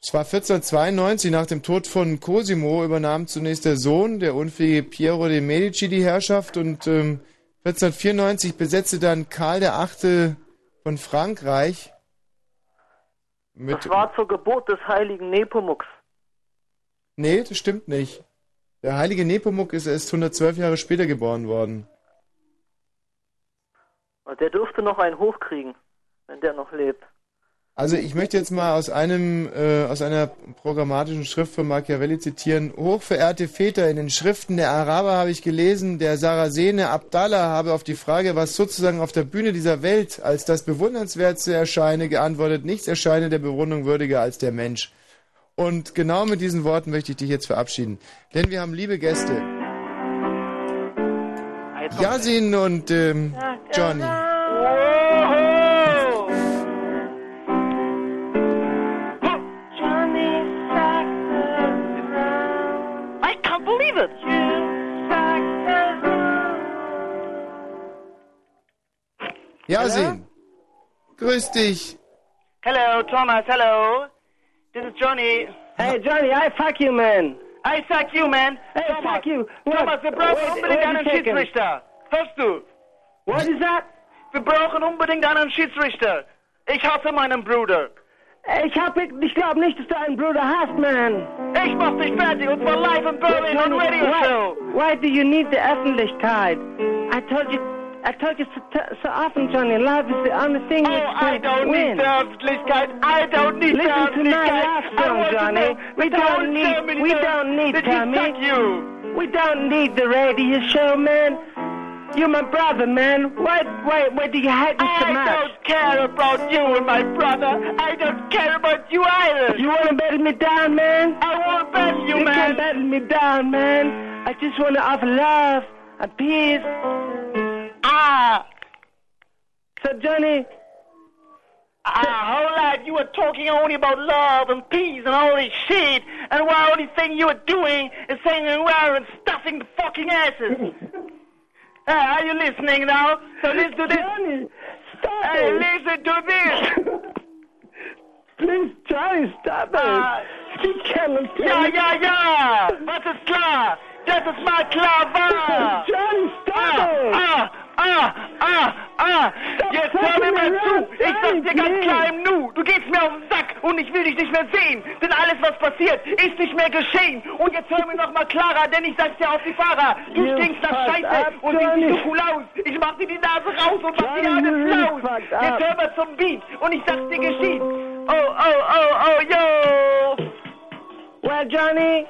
es war 1492, nach dem Tod von Cosimo übernahm zunächst der Sohn, der unfähige Piero de Medici, die Herrschaft und ähm, 1494 besetzte dann Karl VIII. von Frankreich mit Das war zur Geburt des heiligen Nepomuk. Nee, das stimmt nicht. Der heilige Nepomuk ist erst 112 Jahre später geboren worden. Der dürfte noch einen hochkriegen, wenn der noch lebt. Also ich möchte jetzt mal aus einem äh, aus einer programmatischen Schrift von Machiavelli zitieren. Hochverehrte Väter, in den Schriften der Araber habe ich gelesen, der Sarasene Abdallah habe auf die Frage, was sozusagen auf der Bühne dieser Welt als das Bewundernswertste erscheine, geantwortet, nichts erscheine der Bewunderung würdiger als der Mensch. Und genau mit diesen Worten möchte ich dich jetzt verabschieden. Denn wir haben liebe Gäste. Yasin und ähm, Johnny. Yasin, grüß dich. Hello, Thomas. Hello. This is Johnny. Hey, Johnny, I fuck you, man. I fuck you, man. Hey, Thomas. fuck you. Thomas, wir brauchen Wait, unbedingt wait einen. Schiedsrichter. Hörst du? What is that? Wir brauchen unbedingt einen Schiedsrichter. Ich hasse meinen Bruder. Ich hab, ich glaube nicht, dass du einen Bruder hast, man. Ich mach dich fertig und zwar live in Berlin on Radio why, Show. Why do you need the Öffentlichkeit? I told you, I told you so, so often, Johnny, love is the only thing Oh, that I don't win. need the Öffentlichkeit. I don't need the Listen to my love song, want to Johnny. We that the whole don't need, we don't need, Tommy. you. We don't need the radio show, man. You're my brother, man. Why, why, why do you hate me so much? I don't care about you and my brother. I don't care about you either. You wanna battle me down, man? I won't battle you, you man. can't battle me down, man. I just wanna offer love and peace. Ah. So, Johnny. Ah, whole life you were talking only about love and peace and all this shit, and the only thing you were doing is sitting around and stuffing the fucking asses. [LAUGHS] Ah, are you listening now? So listen to this. Johnny, stop Hey, it. listen to this. [LAUGHS] Please, Johnny, stop it. Ah. Speak Canon, Ja, ja, ja. Was ist klar? Das ist mal. Johnny, stop it. Ah, ah, ah, ah. Jetzt hör mir mal zu. Ich sag's dir ganz klar im Nu. Du gehst mir auf den Sack und ich will dich nicht mehr sehen. Denn alles, was passiert, ist nicht mehr geschehen. Und jetzt hör mir noch mal klarer, denn ich sag's dir auf die Fahrer. Du You stinkst nach Scheiße und siehst cool aus. Ich mach dir die Nase raus und mach dir alles laus. up. Jetzt hör mal zum Beat und ich sag's dir geschieht. Oh, oh, oh, oh, yo. Well, Johnny,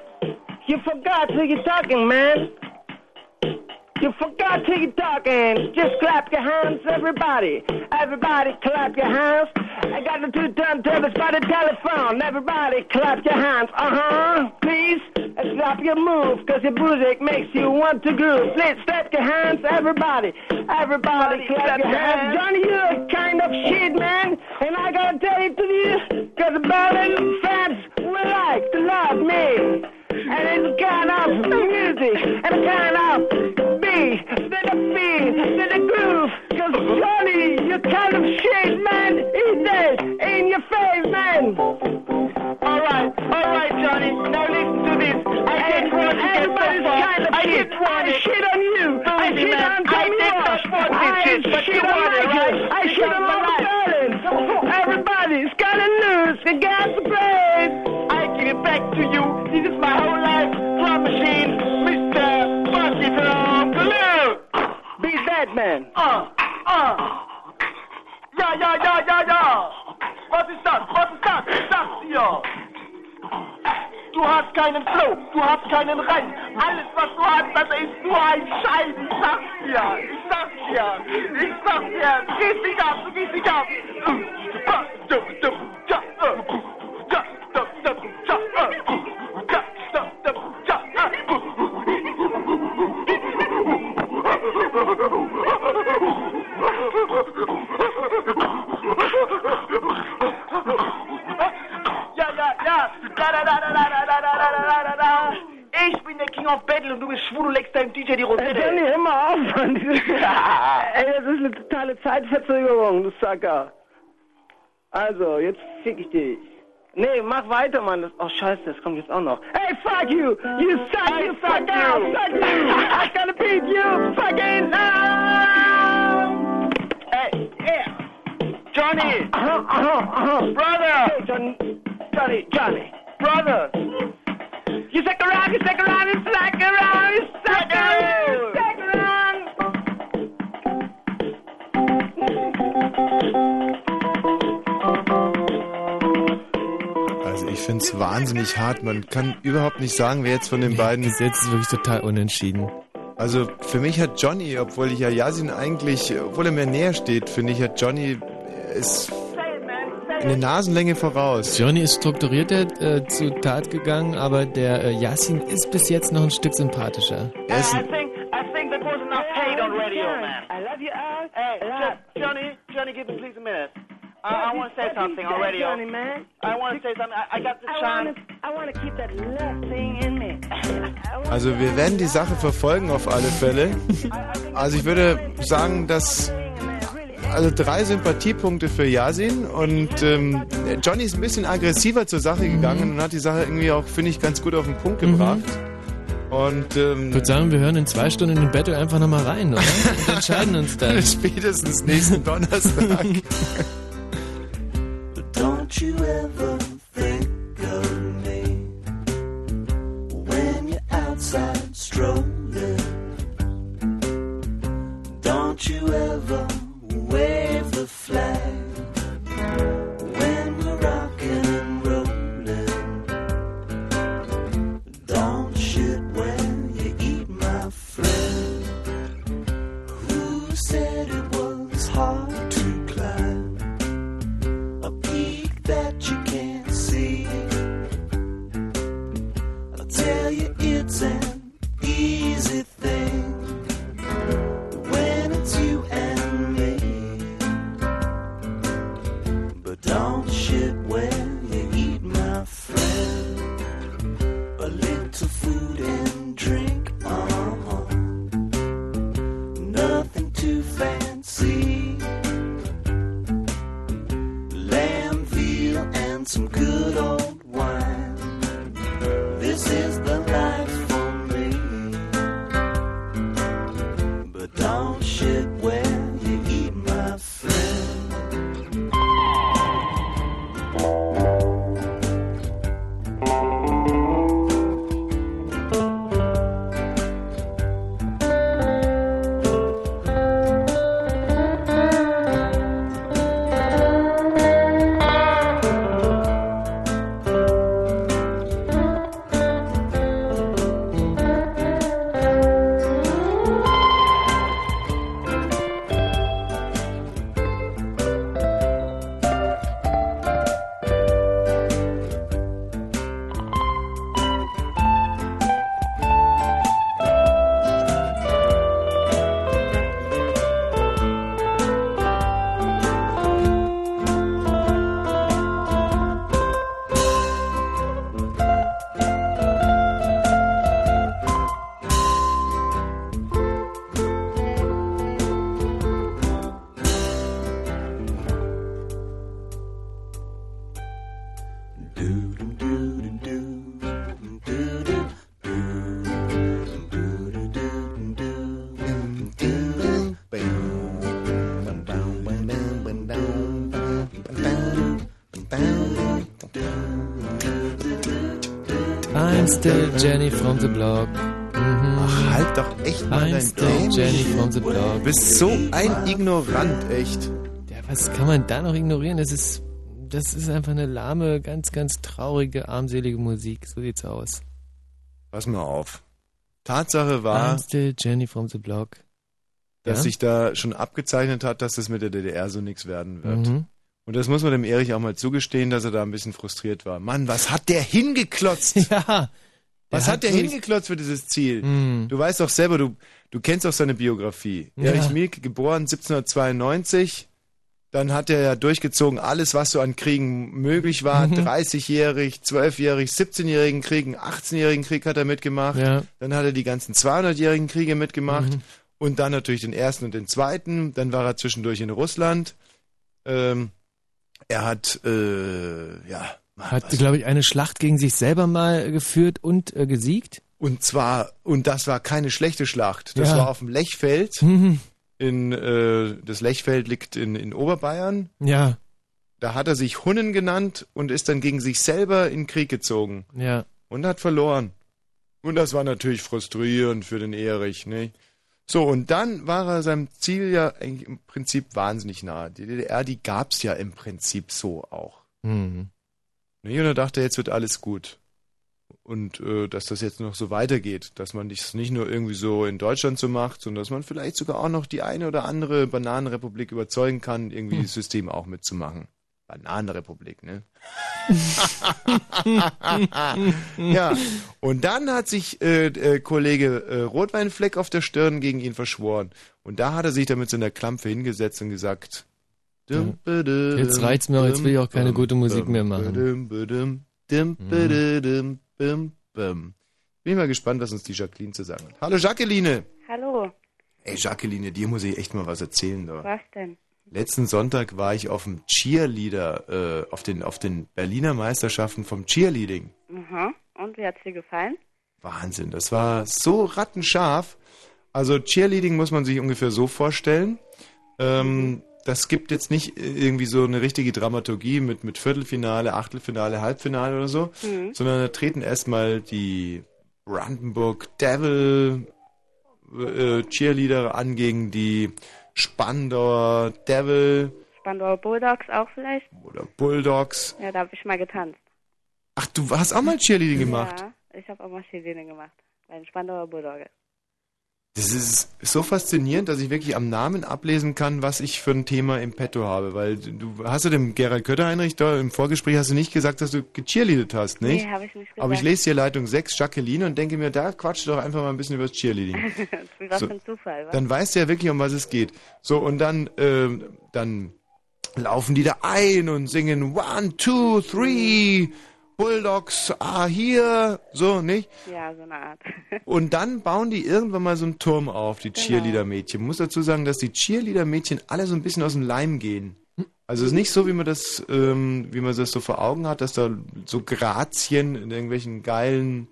you forgot who you're talking, man. You forgot who you're talking. Just clap your hands, everybody. Everybody clap your hands. I got the two turntables by the telephone. Everybody clap your hands. Uh-huh. Please, stop your move, cause your music makes you want to groove. Please, clap your hands, everybody. Everybody clap, your hands. Johnny, you're a kind of shit, man. And I gotta tell it to you, cause the Berlin fans will like to love me. And it's kind of music, and kind of beat, then the then the groove. Cause Johnny, you kind of shit, man, he says, in your face, man. Alright, alright, Johnny, now listen to this. I didn't want to get so far. Kind of I didn't want I shit on you. I shit on Tommy Ross. I shit on Michael. I shit on Mama Berlin. Everybody's gotta lose. You got to play. I give it back to you. This is my whole life. Drum machine, Mr. Blue. Be that man. Uh, uh. Ja, ja, ja, ja, ja. Was ist das? Was ist das? Ich sag's dir. Du hast keinen Flow, du hast keinen Reim. Alles, was du hast, das ist nur ein Schein. Ich sag's dir, ich sag's dir, ich sag's dir. Du gehst nicht ab, du gehst nicht ab. Ich bin der King of Battle und du bist schwul, du leckst deinem DJ die Rosette. Hör mir immer auf, Mann. Ey, das ist eine totale Zeitverzögerung, du Sacker. Also, jetzt fick ich dich. Nee, mach weiter, Mann. Das, oh, scheiße, das kommt jetzt auch noch. Hey, fuck you! You suck, you fuck out! Fuck you! I gotta beat you! Fucking now! Hey, yeah. Johnny! Uh-huh, uh-huh, uh-huh. Brother! Hey, Johnny, Johnny, Johnny. Brother! You suck around, you suck around, you suck around, you suck around, you suck around! Also ich find's wahnsinnig hart. Man kann überhaupt nicht sagen, wer jetzt von den beiden... Bis jetzt ist wirklich total unentschieden. Also für mich hat Johnny, obwohl ich ja Yasin eigentlich, obwohl er mir näher steht, finde ich, hat Johnny ist eine Nasenlänge voraus. Johnny ist strukturierter äh, zu Tat gegangen, aber der äh, Yasin ist bis jetzt noch ein Stück sympathischer. Er ist ein, Johnny, Johnny, please a minute. I want to say something on radio. Johnny, man? I want to say something. I, I got the chance. keep that love thing in me. [LAUGHS] also wir werden die Sache verfolgen auf alle Fälle. Also ich würde sagen, dass also drei Sympathiepunkte für Yasin und ähm, Johnny ist ein bisschen aggressiver zur Sache gegangen und hat die Sache irgendwie auch, finde ich, ganz gut auf den Punkt gebracht. Und ähm, Ich würde sagen, wir hören in zwei Stunden in den Battle einfach nochmal rein, oder? Und entscheiden uns dann. [LAUGHS] spätestens nächsten Donnerstag. [LAUGHS] Don't you ever think of me when you're outside strolling. Don't you ever wave the flag I'm still Jenny from the block. Mhm. Ach, halt doch echt mal I'm dein still. Jenny from the block. Du bist so ein Ignorant, echt. Ja, was kann man da noch ignorieren? Das ist, das ist einfach eine lahme, ganz, ganz traurige, armselige Musik. So sieht's aus. Pass mal auf. Tatsache war, I'm still Jenny from the block. dass Ja? sich da schon abgezeichnet hat, dass das mit der DDR so nichts werden wird. Mhm. Und das muss man dem Erich auch mal zugestehen, dass er da ein bisschen frustriert war. Mann, was hat der hingeklotzt? [LAUGHS] Ja. Was Der hat der wirklich- hingeklotzt für dieses Ziel? Mhm. Du weißt doch selber, du, du kennst auch seine Biografie. Ja. Erich Mielke, geboren 1792. Dann hat er ja durchgezogen, alles, was so an Kriegen möglich war. Mhm. 30-jährig, 12-jährig, 17-jährigen Kriegen, 18-jährigen Krieg hat er mitgemacht. Ja. Dann hat er die ganzen 200-jährigen Kriege mitgemacht. Mhm. Und dann natürlich den ersten und den zweiten. Dann war er zwischendurch in Russland. Ähm, er hat, äh, ja, Hat, glaube ich, eine Schlacht gegen sich selber mal geführt und äh, gesiegt. Und zwar, und das war keine schlechte Schlacht. Das Ja. war auf dem Lechfeld. Mhm. In, äh, das Lechfeld liegt in, in Oberbayern. Ja, Da hat er sich Hunnen genannt und ist dann gegen sich selber in Krieg gezogen. ja. Und hat verloren. Und das war natürlich frustrierend für den Erich, ne? So, und dann war er seinem Ziel ja eigentlich im Prinzip wahnsinnig nahe. Die DDR, die gab's ja im Prinzip so auch. Mhm. Ne? Und er dachte, jetzt wird alles gut. Und äh, dass das jetzt noch so weitergeht, dass man das nicht nur irgendwie so in Deutschland so macht, sondern dass man vielleicht sogar auch noch die eine oder andere Bananenrepublik überzeugen kann, irgendwie das System auch mitzumachen. Bananenrepublik, ne? [LAUGHS] ja, und dann hat sich äh, äh, Kollege äh, Rotweinfleck auf der Stirn gegen ihn verschworen. Und da hat er sich dann mit so einer Klampe hingesetzt und gesagt, dum, badum, Jetzt reicht's mir auch, jetzt will ich auch keine dum, gute Musik dum, mehr machen. bum. Bin ich mal gespannt, was uns die Jacqueline zu sagen hat. Hallo Jacqueline! Hallo, Ey Jacqueline, dir muss ich echt mal was erzählen. Da. was denn? Letzten Sonntag war ich auf dem Cheerleader, äh, auf den, auf den Berliner Meisterschaften vom Cheerleading. Aha. Und wie hat's dir gefallen? Wahnsinn, das war so rattenscharf. Also Cheerleading muss man sich ungefähr so vorstellen. Ähm, das gibt jetzt nicht irgendwie so eine richtige Dramaturgie mit, mit Viertelfinale, Achtelfinale, Halbfinale oder so, Mhm. sondern da treten erstmal die Brandenburg Devil äh, Cheerleader an gegen die Spandauer Devil Spandauer Bulldogs auch vielleicht? oder Bulldogs. Ja, da habe ich mal getanzt. Ach, du hast auch mal Cheerleading gemacht? Ja, ich habe auch mal Cheerleading gemacht. Bei den Spandauer Bulldogs. Das ist so faszinierend, dass ich wirklich am Namen ablesen kann, was ich für ein Thema im Petto habe. Weil du hast du dem Gerald Kötterheinrich da im Vorgespräch hast du nicht gesagt, dass du gecheerleadet hast, nicht? Nee, habe ich nicht gesagt. Aber ich lese hier Leitung 6, Jacqueline, und denke mir, da quatsch doch einfach mal ein bisschen über [LAUGHS] das Cheerleading. war So, für ein Zufall, wa? Dann weißt du ja wirklich, um was es geht. So, und dann, ähm, dann laufen die da ein und singen One, Two, Three, Bulldogs are here, so, nicht? Ja, so eine Art. [LAUGHS] Und dann bauen die irgendwann mal so einen Turm auf, die Genau. Cheerleader-Mädchen. Muss dazu sagen, dass die Cheerleader-Mädchen alle so ein bisschen aus dem Leim gehen. Also es ist nicht so, wie man das, ähm, wie man das so vor Augen hat, dass da so Grazien in irgendwelchen geilen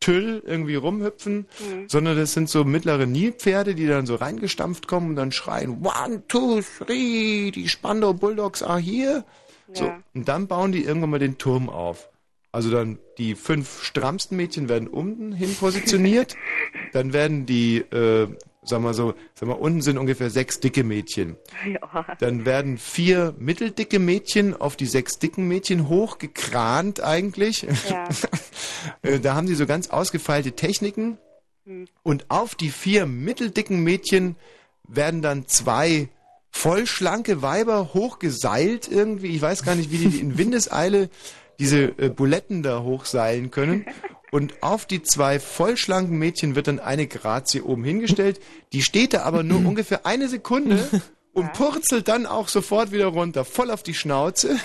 Tüll irgendwie rumhüpfen, Mhm. sondern das sind so mittlere Nilpferde, die dann so reingestampft kommen und dann schreien, one, two, three, die Spandau Bulldogs are here. So, Ja. und dann bauen die irgendwann mal den Turm auf. Also dann die fünf strammsten Mädchen werden unten hin positioniert, [LAUGHS] dann werden die, äh, sag mal so, sag mal, unten sind ungefähr sechs dicke Mädchen. ja. Dann werden vier mitteldicke Mädchen auf die sechs dicken Mädchen hochgekrant eigentlich. Ja. [LAUGHS] Äh, da haben sie so ganz ausgefeilte Techniken. Hm. Und auf die vier mitteldicken Mädchen werden dann zwei vollschlanke Weiber hochgeseilt irgendwie. Ich weiß gar nicht, wie die in [LAUGHS] Windeseile diese äh, Buletten da hochseilen können. [LAUGHS] Und auf die zwei vollschlanken Mädchen wird dann eine Grazie oben hingestellt. Die steht da aber nur [CLEARS THROAT] ungefähr eine Sekunde und purzelt dann auch sofort wieder runter, voll auf die Schnauze.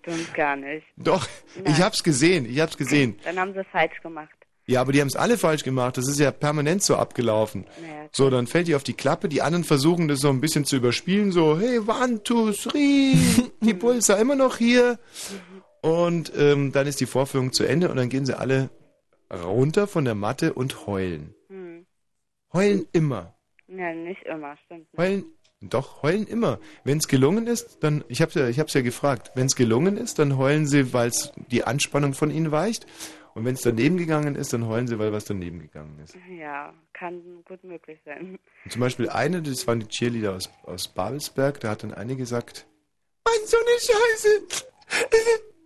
Stimmt gar nicht. Doch, Nein. ich hab's gesehen, ich hab's gesehen. Dann haben sie es falsch gemacht. Ja, aber die haben es alle falsch gemacht. Das ist ja permanent so abgelaufen. Naja, So, dann fällt die auf die Klappe. Die anderen versuchen das so ein bisschen zu überspielen. So, hey, one, two, three. [LAUGHS] Die sind immer noch hier. Und ähm, dann ist die Vorführung zu Ende und dann gehen sie alle runter von der Matte und heulen. Hm. Heulen immer. Ja, nicht immer, stimmt. Heulen, doch, heulen immer. Wenn es gelungen ist, dann, ich hab's ja, ich hab's ja gefragt, wenn es gelungen ist, dann heulen sie, weil die Anspannung von ihnen weicht. Und wenn es daneben gegangen ist, dann heulen sie, weil was daneben gegangen ist. Ja, kann gut möglich sein. Und zum Beispiel eine, das waren die Cheerleader aus, aus Babelsberg, da hat dann eine gesagt, Mann, so eine Scheiße.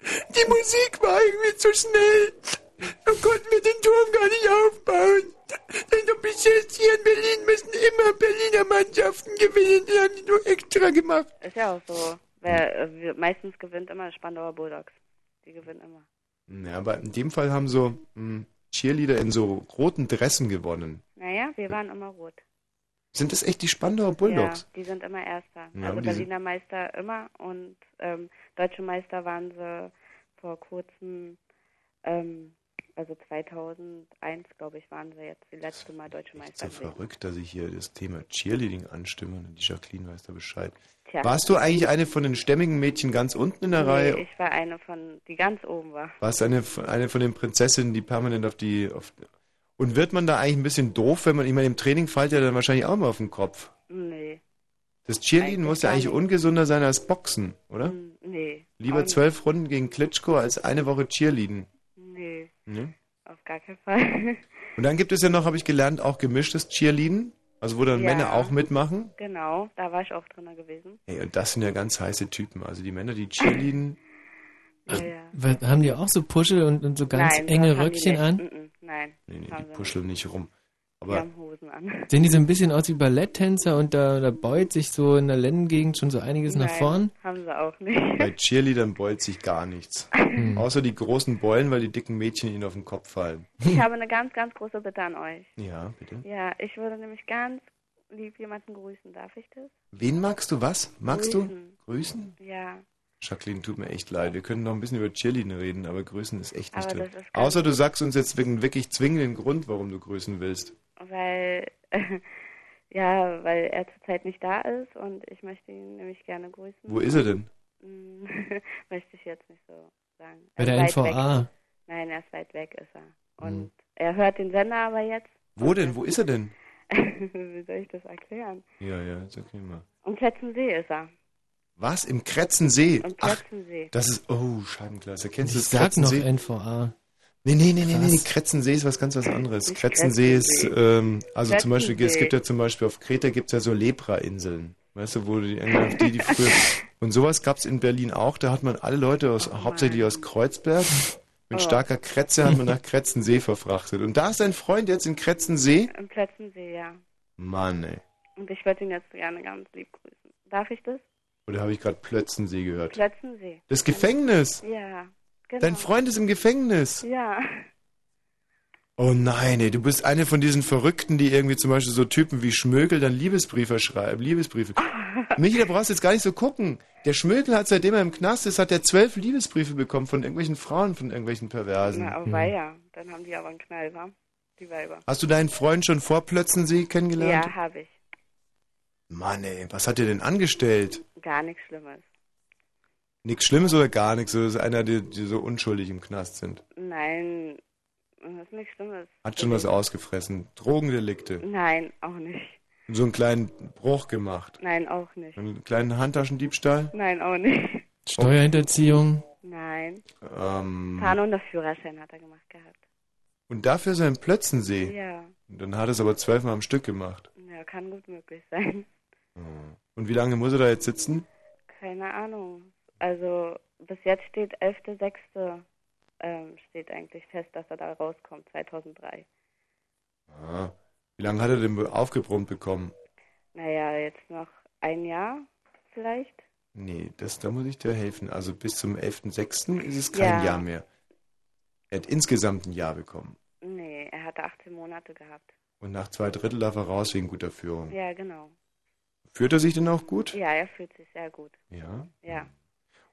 Die Musik war irgendwie zu schnell. Dann konnten wir den Turm gar nicht aufbauen. Denn du bist jetzt hier in Berlin, müssen immer Berliner Mannschaften gewinnen. Die haben die nur extra gemacht. Ist ja auch so. Wer, äh, meistens gewinnt immer Spandauer Bulldogs. Die gewinnen immer. Ja, aber in dem Fall haben so mh, Cheerleader in so roten Dressen gewonnen. Naja, wir waren immer rot. Sind das echt die Spandauer Bulldogs? Ja, die sind immer Erster. Ja, also die sind- Berliner Meister immer und ähm, Deutsche Meister waren sie vor kurzem, ähm, also 2001, glaube ich, waren sie jetzt die letzte Mal Deutsche Meister. Ist ja gewesen. verrückt, dass ich hier das Thema Cheerleading anstimme und die Jacqueline weiß da Bescheid. Tja. Warst du eigentlich eine von den stämmigen Mädchen ganz unten in der Nee, Reihe? ich war eine von, die ganz oben war. Warst du eine, von- eine von den Prinzessinnen, die permanent auf die... Auf, und wird man da eigentlich ein bisschen doof, wenn man, ich meine, im Training fällt ja dann wahrscheinlich auch mal auf den Kopf. Nee, Das Cheerleading muss ja eigentlich nicht. ungesunder sein als Boxen, oder? nee. Lieber zwölf Runden gegen Klitschko als eine Woche Cheerleading. Nee, Ne? auf gar keinen Fall. [LAUGHS] Und dann gibt es ja noch, habe ich gelernt, auch gemischtes Cheerleading. Also wo dann Ja. Männer auch mitmachen. genau, da war ich auch drin gewesen. Ey, und das sind ja ganz heiße Typen. Also die Männer, die cheerleaden. [LAUGHS] Ja, ja. Was, haben die auch so Puschel und, und so ganz Nein, enge die Röckchen an? Mm-mm, Nein, Nee, nee, die puscheln nicht rum. Die Aber haben Hosen an. [LAUGHS] Sehen die so ein bisschen aus wie Balletttänzer und da, da beut sich so in der Lendengegend schon so einiges nach Nein, vorn? haben sie auch nicht. bei Cheerleadern beult sich gar nichts. Außer die großen Beulen, weil die dicken Mädchen ihnen auf den Kopf fallen. Ich habe eine ganz, ganz große Bitte an euch. Ja, bitte. Ja, ich würde nämlich ganz lieb jemanden grüßen. Darf ich das? Wen magst du was? Magst Grüßen. du? Grüßen? Ja. Jacqueline, tut mir echt leid. Wir können noch ein bisschen über Cheerleading reden, aber grüßen ist echt nicht Aber drin. Außer du sagst uns jetzt wegen wirklich zwingenden Grund, warum du grüßen willst. Weil, [LAUGHS] ja, weil er zurzeit nicht da ist und ich möchte ihn nämlich gerne grüßen. Wo ist er denn? Mm, [LAUGHS] möchte ich jetzt nicht so sagen. Bei Er der NVA. Weg. Nein, er ist weit weg, ist er. Und Hm. er hört den Sender aber jetzt. Wo denn? Wo ist er denn? [LAUGHS] Wie soll ich das erklären? Ja, ja, jetzt okay mal. Am Kletzensee ist er. Was? Im Kretzensee? Am Ach, das ist, oh, Scheibenklasse. Kennst du das sag noch Kretzensee? NVA. Nee, nee, nee, nee, nee. Kretzensee ist was ganz was anderes. Nicht Kretzensee ist, ähm, also zum Beispiel, es Kretzensee. gibt ja zum Beispiel auf Kreta gibt's ja so Lepra-Inseln. Weißt du, wo die, die, die früher, [LAUGHS] und sowas gab's in Berlin auch, da hat man alle Leute aus, hauptsächlich aus Kreuzberg, mit Oh. starker Kretze hat man nach Kretzensee verfrachtet. Und da ist dein Freund jetzt in Kretzensee? Am Kletzensee, ja. Mann, ey. Und ich würde ihn jetzt gerne ganz lieb grüßen. Darf ich das? Oder habe ich gerade Plötzensee gehört? Kletzensee. Das Gefängnis. Ja, genau. Dein Freund ist im Gefängnis. Ja. Oh nein, ey, du bist eine von diesen Verrückten, die irgendwie zum Beispiel so Typen wie Schmögel dann Liebesbriefe schreiben. Liebesbriefe. [LAUGHS] Michi, da brauchst du jetzt gar nicht so gucken. Der Schmögel hat seitdem er im Knast ist, hat er zwölf Liebesbriefe bekommen von irgendwelchen Frauen, von irgendwelchen Perversen. Na, oh weia. Dann haben die aber einen Knall, wa? Die Weiber. Hast du deinen Freund schon vor Plötzensee kennengelernt? Ja, habe ich. Mann, ey, was hat er denn angestellt? Gar nichts Schlimmes. Nichts Schlimmes oder gar nichts? So, das ist einer, die, die so unschuldig im Knast sind. Nein, das ist nichts Schlimmes. Hat schon was ausgefressen. Drogendelikte. Nein, auch nicht. So einen kleinen Bruch gemacht. Nein, auch nicht. Einen kleinen Handtaschendiebstahl. Nein, auch nicht. Steuerhinterziehung. Nein. Ähm, Tarn und der Führerschein hat er gemacht gehabt. und dafür sein Plötzensee. Ja. Dann hat er es aber zwölfmal am Stück gemacht. Ja, kann gut möglich sein. Und wie lange muss er da jetzt sitzen? Keine Ahnung. Also bis jetzt steht 11.06. Ähm, steht eigentlich fest, dass er da rauskommt, 2003. Ah, wie lange hat er denn aufgebrummt bekommen? Naja, jetzt noch ein Jahr vielleicht. Nee, das, da muss ich dir helfen. Also bis zum 11.06. ist es kein Ja. Jahr mehr. Er hat insgesamt ein Jahr bekommen. Nee, er hatte 18 Monate gehabt. Und nach zwei Drittel darf er raus wegen guter Führung. Ja, genau. Führt er sich denn auch gut? Ja, er fühlt sich sehr gut. Ja. Ja.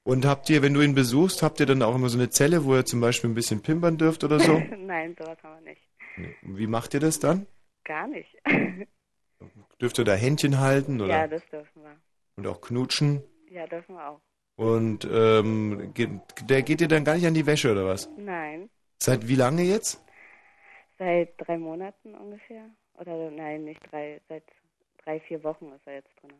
Und habt ihr, wenn du ihn besuchst, habt ihr dann auch immer so eine Zelle, wo ihr zum Beispiel ein bisschen pimpern dürft oder so? [LAUGHS] Nein, sowas haben wir nicht. Nee. Und Wie macht ihr das dann? Gar nicht. [LAUGHS] Dürft ihr da Händchen halten oder? Ja, das dürfen wir. Und auch knutschen? Ja, dürfen wir auch. Und ähm, geht, der geht dir dann gar nicht an die Wäsche oder was? Nein, Seit wie lange jetzt? seit drei Monaten ungefähr. Oder nein, nicht drei, seit drei, vier Wochen ist er jetzt drin.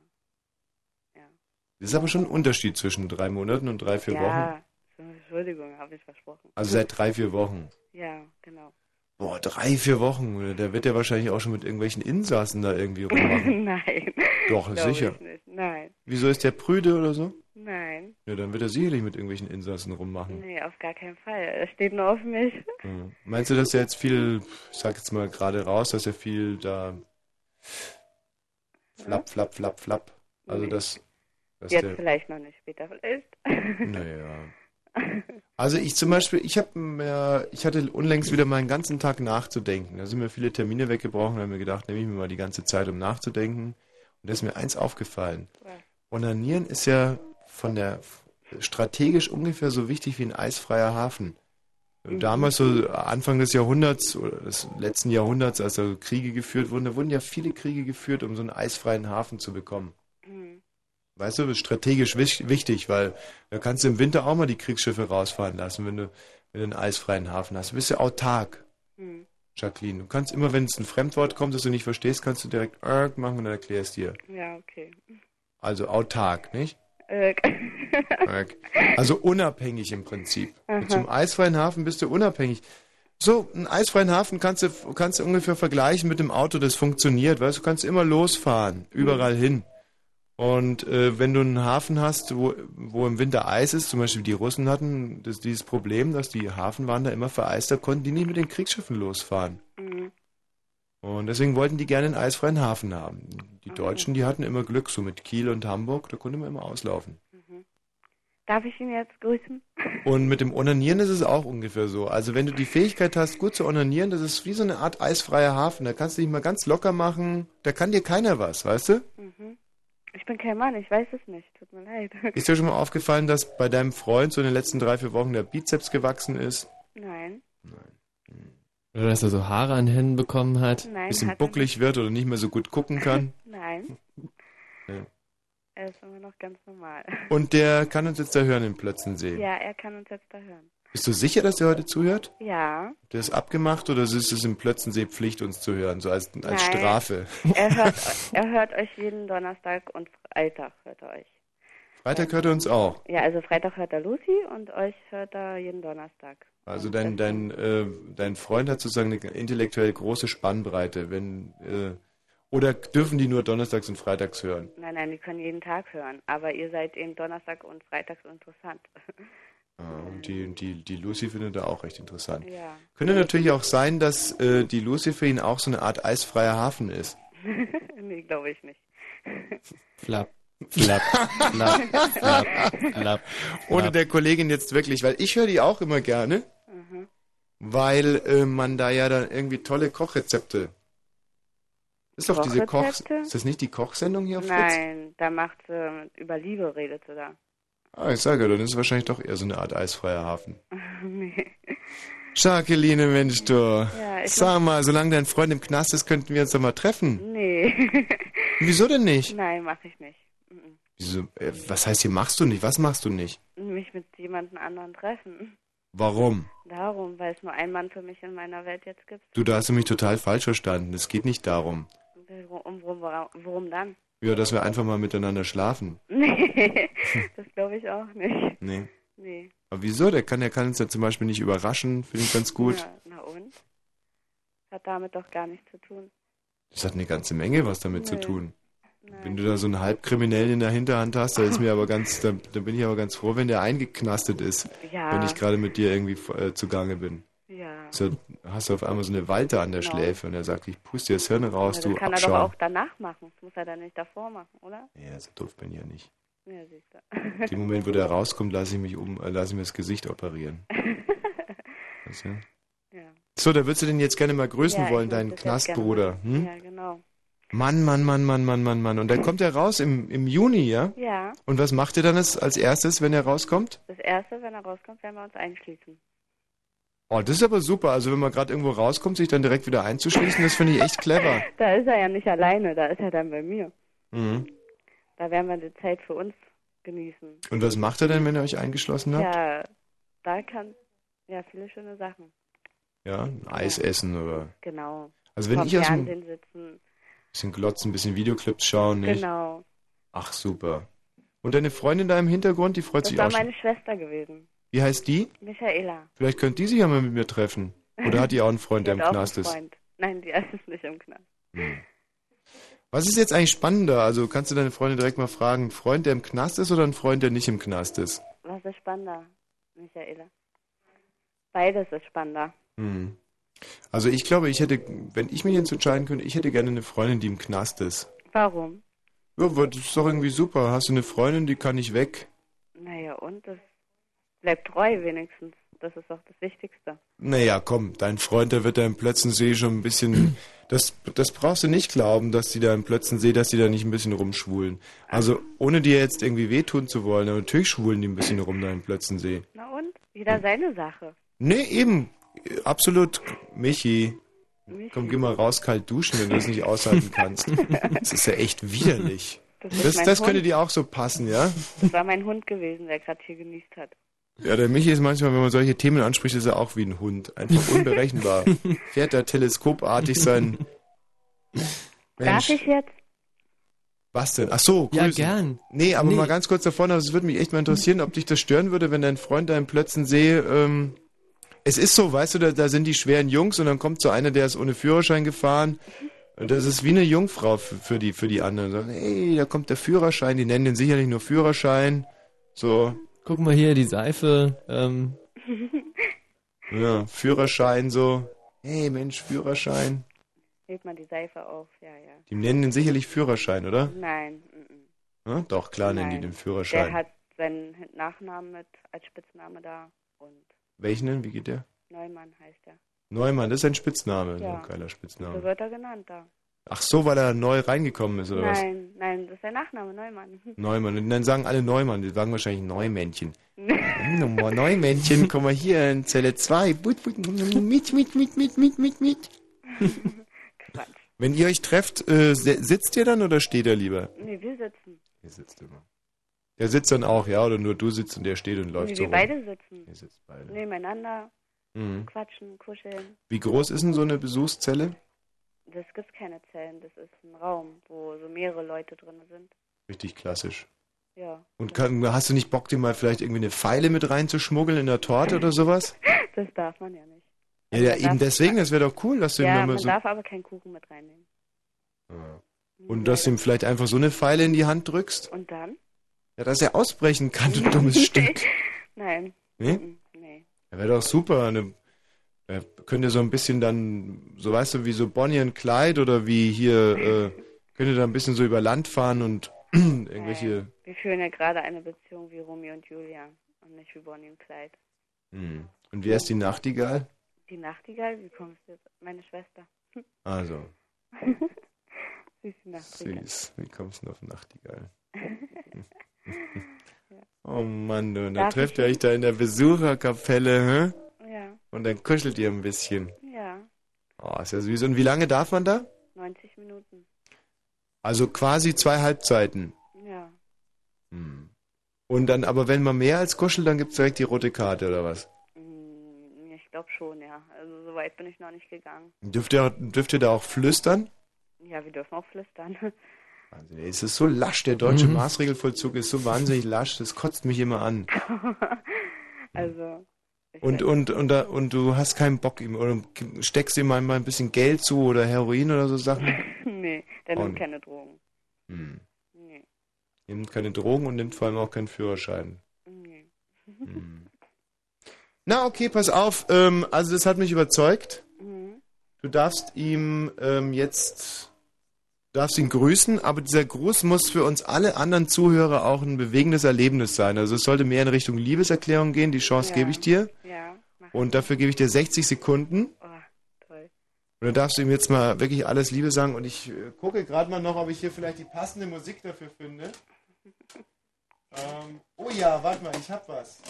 Das ist aber schon ein Unterschied zwischen drei Monaten und drei, vier Wochen. ja, Entschuldigung, habe ich versprochen. Also seit drei, vier Wochen. Ja, genau. Boah, drei, vier Wochen. Da wird er wahrscheinlich auch schon mit irgendwelchen Insassen da irgendwie rummachen. [LAUGHS] Nein. Doch, sicher. Nein. Wieso ist der prüde oder so? Nein. Ja, dann wird er sicherlich mit irgendwelchen Insassen rummachen. Nee, auf gar keinen Fall. Er steht nur auf mich. Ja. Meinst du, dass er jetzt viel, ich sag jetzt mal gerade raus, dass er viel da flapp, flapp, flapp, flapp. Also Nee. das, dass Jetzt der, vielleicht noch nicht, später vielleicht. [LAUGHS] naja. Also ich zum Beispiel, ich habe mir, ich hatte unlängst wieder mal einen ganzen Tag nachzudenken. Da sind mir viele Termine weggebrochen, da habe ich mir gedacht, nehme ich mir mal die ganze Zeit, um nachzudenken. Und da ist mir eins aufgefallen. Onanieren ist ja von der strategisch ungefähr so wichtig wie ein eisfreier Hafen. Mhm. Damals, so Anfang des Jahrhunderts oder des letzten Jahrhunderts, als da Kriege geführt wurden, da wurden ja viele Kriege geführt, um so einen eisfreien Hafen zu bekommen. Mhm. Weißt du, das ist strategisch wich- wichtig, weil da kannst du im Winter auch mal die Kriegsschiffe rausfahren lassen, wenn du, wenn du einen eisfreien Hafen hast. Du bist ja autark, Hm. Jacqueline. Du kannst immer, wenn es ein Fremdwort kommt, das du nicht verstehst, kannst du direkt machen und dann erklärst dir. Ja, okay. Also autark, nicht? Äh. [LAUGHS] Also unabhängig im Prinzip. Zum eisfreien Hafen bist du unabhängig. So, einen eisfreien Hafen kannst du, kannst du ungefähr vergleichen mit dem Auto, das funktioniert. Weißt du, du kannst immer losfahren, überall hin. Und äh, wenn du einen Hafen hast, wo, wo im Winter Eis ist, zum Beispiel die Russen hatten das, dieses Problem, dass die Hafen waren da immer vereist, da konnten die nicht mit den Kriegsschiffen losfahren. Mhm. Und deswegen wollten die gerne einen eisfreien Hafen haben. Die Deutschen, die hatten immer Glück, so mit Kiel und Hamburg, da konnte man immer auslaufen. Darf ich ihn jetzt grüßen? [LAUGHS] Und mit dem Onanieren ist es auch ungefähr so. Also wenn du die Fähigkeit hast, gut zu onanieren, das ist wie so eine Art eisfreier Hafen. Da kannst du dich mal ganz locker machen. Da kann dir keiner was, weißt du? Mhm. Ich bin kein Mann, ich weiß es nicht. Tut mir leid. [LAUGHS] Ist dir schon mal aufgefallen, dass bei deinem Freund so in den letzten drei, vier Wochen der Bizeps gewachsen ist? Nein. Oder dass er so Haare an den Händen bekommen hat. Nein, bisschen hat er bucklig wird oder nicht mehr so gut gucken kann? [LAUGHS] Nein. Ja. Er ist immer noch ganz normal. [LAUGHS] Und der kann uns jetzt da hören in Plötzensee. Ja, er kann uns jetzt da hören. Bist du sicher, dass der heute zuhört? Ja. Der ist abgemacht oder ist es im Plötzensee Pflicht, uns zu hören, so als, als Nein. Strafe? Er hört, [LAUGHS] er hört euch jeden Donnerstag und Freitag hört er euch. Freitag hört er uns auch. Ja, also Freitag hört er Lucy und euch hört er jeden Donnerstag. Also dein, dein, äh, dein Freund hat sozusagen eine intellektuell große Spannbreite. Wenn, äh, oder dürfen die nur donnerstags und freitags hören? Nein, nein, die können jeden Tag hören. Aber ihr seid eben Donnerstag und Freitag so interessant. Ah, und die, die, die Lucy findet er auch recht interessant. Ja. Könnte natürlich auch sein, dass äh, die Lucy für ihn auch so eine Art eisfreier Hafen ist. [LAUGHS] nee, glaube ich nicht. Flapp. Flapp, flapp, flapp, flapp. Ohne der Kollegin jetzt wirklich, weil ich höre die auch immer gerne, Mhm. weil äh, man da ja dann irgendwie tolle Kochrezepte. Ist doch diese Koch. Kochrezepte? Ist das nicht die Kochsendung hier auf Fritz? Nein, da macht sie, über Liebe redet sie da. Ah, ich sage, dann ist es wahrscheinlich doch eher so eine Art eisfreier Hafen. [LAUGHS] nee. Jacqueline, Mensch, du. Ja, Sag mal, solange dein Freund im Knast ist, könnten wir uns doch mal treffen. Nee. [LAUGHS] Wieso denn nicht? Nein, mache ich nicht. Mhm. Wieso, äh, was heißt hier machst du nicht? Was machst du nicht? Mich mit jemandem anderen treffen. Warum? Darum, weil es nur einen Mann für mich in meiner Welt jetzt gibt. Du, da hast du mich total falsch verstanden. Es geht nicht darum. Worum, worum, worum dann? Ja, dass wir einfach mal miteinander schlafen. [LAUGHS] Nee, das glaube ich auch nicht. Nee. Nee. Aber wieso? Der kann, der kann uns ja zum Beispiel nicht überraschen. Finde ich ganz gut. Ja, na und? Hat damit doch gar nichts zu tun. Das hat eine ganze Menge was damit zu Nee. Tun. Wenn du da so einen Halbkriminellen in der Hinterhand hast, da ist mir aber ganz, da, da bin ich aber ganz froh, wenn der eingeknastet ist, Ja. wenn ich gerade mit dir irgendwie äh, zugange bin. Ja. So, hast du auf einmal so eine Walte an der Genau. Schläfe und er sagt, ich puste dir das Hirn raus, Ja, du das kann Abschaum. er doch auch danach machen. Das muss er dann nicht davor machen, oder? Ja, so doof bin ich ja nicht. Ja, siehst du. Dem Moment, wo der rauskommt, lasse ich mich um, äh, lasse ich mir das Gesicht operieren. [LAUGHS] Weißt du? Ja. So, da würdest du den jetzt gerne mal grüßen Ja, wollen, deinen Knastbruder. Hm? Ja, genau. Mann, Mann, Mann, Mann, Mann, Mann, Mann. Und dann kommt er raus im, im Juni, ja? Ja. Und was macht ihr dann als, als erstes, wenn er rauskommt? Das erste, wenn er rauskommt, werden wir uns einschließen. Oh, das ist aber super. Also wenn man gerade irgendwo rauskommt, sich dann direkt wieder einzuschließen, das finde ich echt clever. [LAUGHS] Da ist er ja nicht alleine, da ist er dann bei mir. Mhm. Da werden wir die Zeit für uns genießen. Und was macht er denn, wenn ihr euch eingeschlossen habt? Ja, da kann, ja, viele schöne Sachen. Ja, Eis essen oder Genau. Also wenn Vorm ich aus dem sitzen. Bisschen glotzen, ein bisschen Videoclips schauen, nicht? Genau. Ach, super. Und deine Freundin da im Hintergrund, die freut Das sich war auch schon. meine Schwester gewesen. Wie heißt die? Michaela. Vielleicht könnte die sich ja mal mit mir treffen. Oder hat die auch einen Freund, der im Knast einen ist? Freund. Nein, die ist nicht im Knast. Was ist jetzt eigentlich spannender? Also kannst du deine Freundin direkt mal fragen, ein Freund, der im Knast ist oder ein Freund, der nicht im Knast ist? Was ist spannender, Michaela? Beides ist spannender. Hm. Also ich glaube, ich hätte, wenn ich mich jetzt entscheiden könnte, ich hätte gerne eine Freundin, die im Knast ist. Warum? Ja, aber das ist doch irgendwie super. Hast du eine Freundin, die kann nicht weg? Naja, und das bleibt treu wenigstens. Das ist doch das Wichtigste. Naja, komm, dein Freund, der wird da im Plötzensee schon ein bisschen. [CLEARS THROAT] Das, das brauchst du nicht glauben, dass die da im Plötzensee, dass die da nicht ein bisschen rumschwulen. Also, ohne dir jetzt irgendwie wehtun zu wollen, aber natürlich schwulen die ein bisschen rum da im Plötzensee. Na und? Jeder seine Sache. Nee, eben. Absolut. Michi. Michi. Komm, geh mal raus, kalt duschen, wenn du das nicht aushalten kannst. Das ist ja echt widerlich. Das Das, das könnte dir auch so passen, ja? Das war mein Hund gewesen, der gerade hier genießt hat. Ja, der Michi ist manchmal, wenn man solche Themen anspricht, ist er auch wie ein Hund. Einfach unberechenbar. [LAUGHS] Fährt er teleskopartig sein. Darf ich jetzt? Was denn? Ach so, Ja, grüßen. gern. Nee, aber Nee. mal ganz kurz davon, also es würde mich echt mal interessieren, ob dich das stören würde, wenn dein Freund da im Plötzensee, ähm, es ist so, weißt du, da, da sind die schweren Jungs und dann kommt so einer, der ist ohne Führerschein gefahren. Und das ist wie eine Jungfrau für, für die, für die anderen. Sagen, hey, da kommt der Führerschein, die nennen den sicherlich nur Führerschein. So, Guck mal hier, die Seife. Ähm, [LAUGHS] ja, Führerschein, so. Hey, Mensch, Führerschein. Hebt mal die Seife auf, ja, ja. Die nennen den sicherlich Führerschein, oder? Nein, mm, mm. Ja, doch, klar nennen die den Führerschein. Der hat seinen Nachnamen mit als Spitzname da und Welchen denn? Wie geht der? Neumann heißt er. Neumann, das ist ein Spitzname, so Ja. ein geiler Spitzname. So wird er genannt da. Ach so, weil er neu reingekommen ist, oder was? Nein, nein, das ist der Nachname, Neumann. [LAUGHS] Neumann. Und dann sagen alle Neumann, die sagen wahrscheinlich Neumännchen. [LAUGHS] Nummer Neumännchen, komm mal hier in Zelle 2. Mit, mit, mit, mit, mit, mit, mit. Quatsch. Wenn ihr euch trefft, äh, si- sitzt ihr dann oder steht er lieber? Nee, wir sitzen. Ihr sitzt immer. Der sitzt dann auch, ja, oder nur du sitzt und der steht und läuft nee, so wir rum. beide sitzen. Ihr sitzt beide. Nebeneinander, Mhm. quatschen, kuscheln. Wie groß ist denn so eine Besuchszelle? Das gibt keine Zellen, das ist ein Raum, wo so mehrere Leute drin sind. Richtig klassisch. Ja. Und kann, hast du nicht Bock, dir mal vielleicht irgendwie eine Pfeile mit reinzuschmuggeln in der Torte oder sowas? [LAUGHS] Das darf man ja nicht. Ja, ja man eben deswegen, das wäre doch cool, dass du ihm Ja, nochmal man so. darf aber keinen Kuchen mit reinnehmen. Und dass du ihm vielleicht einfach so eine Pfeile in die Hand drückst? Und dann? Ja, dass er ausbrechen kann, du dummes [LAUGHS] Stück. Nein. Nee? Nee. Ja, wäre doch super. Eine, er könnte so ein bisschen dann, so weißt du, wie so Bonnie und Clyde oder wie hier, äh, könnte da ein bisschen so über Land fahren und [CLEARS THROAT] irgendwelche. Wir führen ja gerade eine Beziehung wie Romeo und Julia und nicht wie Bonnie und Clyde. Hm. Und wer ist die Nachtigall? Die Nachtigall, wie kommst du jetzt? Meine Schwester. [LAUGHS] Also, Süße Nachtigall. süß. Wie kommst du denn auf Nachtigall? [LAUGHS] [LAUGHS] Oh Mann, du, und da Darf trefft ihr euch da in der Besucherkapelle, hä? Ja. Und dann kuschelt ihr ein bisschen. Ja. Oh, ist ja süß. Und wie lange darf man da? 90 Minuten. Also quasi zwei Halbzeiten. Ja. Hm. Und dann, aber wenn man mehr als kuschelt, dann gibt's direkt die rote Karte, oder was? Mm, Ich glaube schon, ja. Also so weit bin ich noch nicht gegangen. Dürft ihr, dürft ihr da auch flüstern? Ja, wir dürfen auch flüstern. [LAUGHS] Also, es ist so lasch, der deutsche Mhm. Maßregelvollzug ist so wahnsinnig lasch, das kotzt mich immer an. [LAUGHS] also. Und, und, und, da- und du hast keinen Bock ihm, oder steckst ihm mal ein bisschen Geld zu oder Heroin oder so Sachen? [LAUGHS] nee, der nimmt keine Drogen. Hm. Nee. Nimmt keine Drogen und nimmt vor allem auch keinen Führerschein. Nee. Hm. Na, okay, pass auf. Ähm, also das hat mich überzeugt. Mhm. Du darfst ihm ähm, jetzt, darfst ihn grüßen, aber dieser Gruß muss für uns alle anderen Zuhörer auch ein bewegendes Erlebnis sein. Also es sollte mehr in Richtung Liebeserklärung gehen. Die Chance Ja. gebe ich dir. Ja, Und dafür gebe ich dir 60 Sekunden. Oh, toll. Und dann darfst du ihm jetzt mal wirklich alles Liebe sagen. Und ich äh, gucke gerade mal noch, ob ich hier vielleicht die passende Musik dafür finde. [LAUGHS] Ähm, oh ja, warte mal, ich hab was.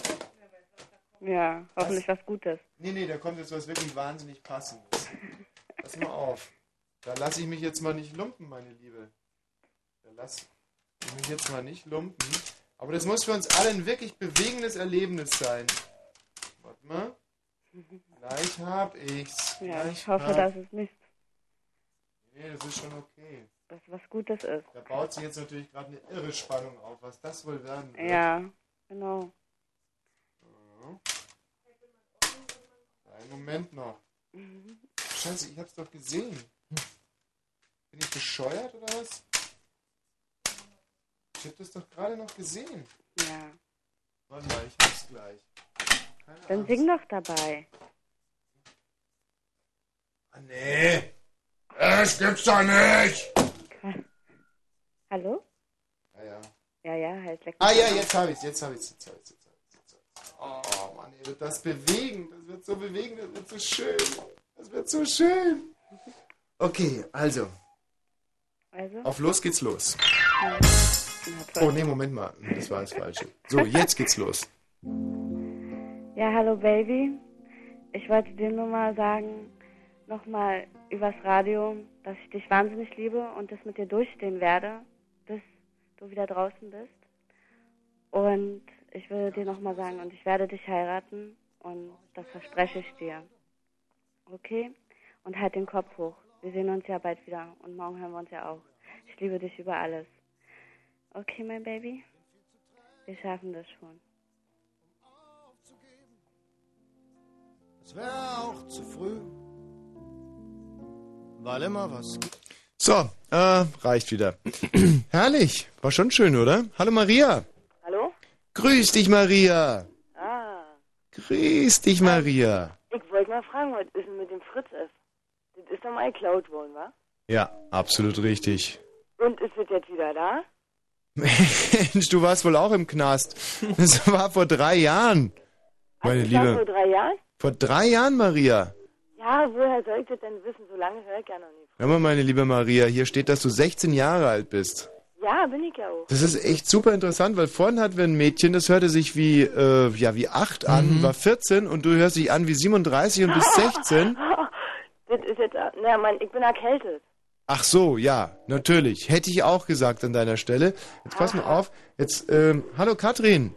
Ja, hoffentlich was Gutes. Nee, nee, da kommt jetzt was wirklich wahnsinnig passendes. Pass mal auf. Da lasse ich mich jetzt mal nicht lumpen, meine Liebe. Da lasse ich mich jetzt mal nicht lumpen. Aber das muss für uns alle ein wirklich bewegendes Erlebnis sein. Warte mal. Gleich hab ich's. Ja, Gleich ich hoffe, hab- dass es nicht Nee, das ist schon okay. dass was Gutes ist. Da baut sich jetzt natürlich gerade eine irre Spannung auf, was das wohl werden wird. Ja, genau. Ja. Moment noch. Scheiße, ich hab's doch gesehen. Bin ich bescheuert oder was? Ich hab das doch gerade noch gesehen. Ja. Warte mal, ich hab's gleich. Keine Dann Angst. sing doch dabei. Ah, nee. Das gibt's doch nicht. Hallo? Ja, ja. Ja, ja, halt leck Ah ja, jetzt habe ich's, jetzt habe ich's, jetzt habe ich's, jetzt habe ich's, jetzt hab ich's. Oh Mann, ey, wird das bewegen, das wird so bewegen, das wird so schön. Das wird so schön. Okay, also, Also? auf los geht's los. Na Oh nee, Moment mal, das war das Falsche. So, jetzt geht's los. [LAUGHS] Ja, hallo Baby. Ich wollte dir nur mal sagen, nochmal übers Radio, dass ich dich wahnsinnig liebe und das mit dir durchstehen werde, bis du wieder draußen bist. Und ich will dir nochmal sagen, und ich werde dich heiraten und das verspreche ich dir. Okay? Und halt den Kopf hoch. Wir sehen uns ja bald wieder und morgen hören wir uns ja auch. Ich liebe dich über alles. Okay, mein Baby? Wir schaffen das schon. Es wäre auch zu früh, weil immer was gibt. So, äh, reicht wieder. [CLEARS THROAT] Herrlich, war schon schön, oder? Hallo Maria. Hallo? Grüß dich, Maria. Ah, Grüß dich, Maria. ich wollte mal fragen, was ist denn mit dem Fritz ist doch mal geklaut worden, wa? Ja, absolut richtig. Und ist es jetzt wieder da? Mensch, du warst wohl auch im Knast. Das war vor drei Jahren. Meine das war vor Liebe. drei Jahren? Vor drei Jahren, Maria. Ja, woher soll ich das denn wissen? So lange höre ich ja noch nicht. Hör mal, meine liebe Maria, hier steht, dass du 16 Jahre alt bist. Ja, bin ich ja auch. Das ist echt super interessant, weil vorhin hatten wir ein Mädchen, das hörte sich wie, äh, ja, wie 8 an, war 14 und du hörst dich an wie 37 und bist [LAUGHS] 16. das ist jetzt, na, Mann, ich bin erkältet. Ach so, ja, natürlich. Hätte ich auch gesagt an deiner Stelle. Jetzt pass mal auf. Jetzt, ähm, hallo Katrin.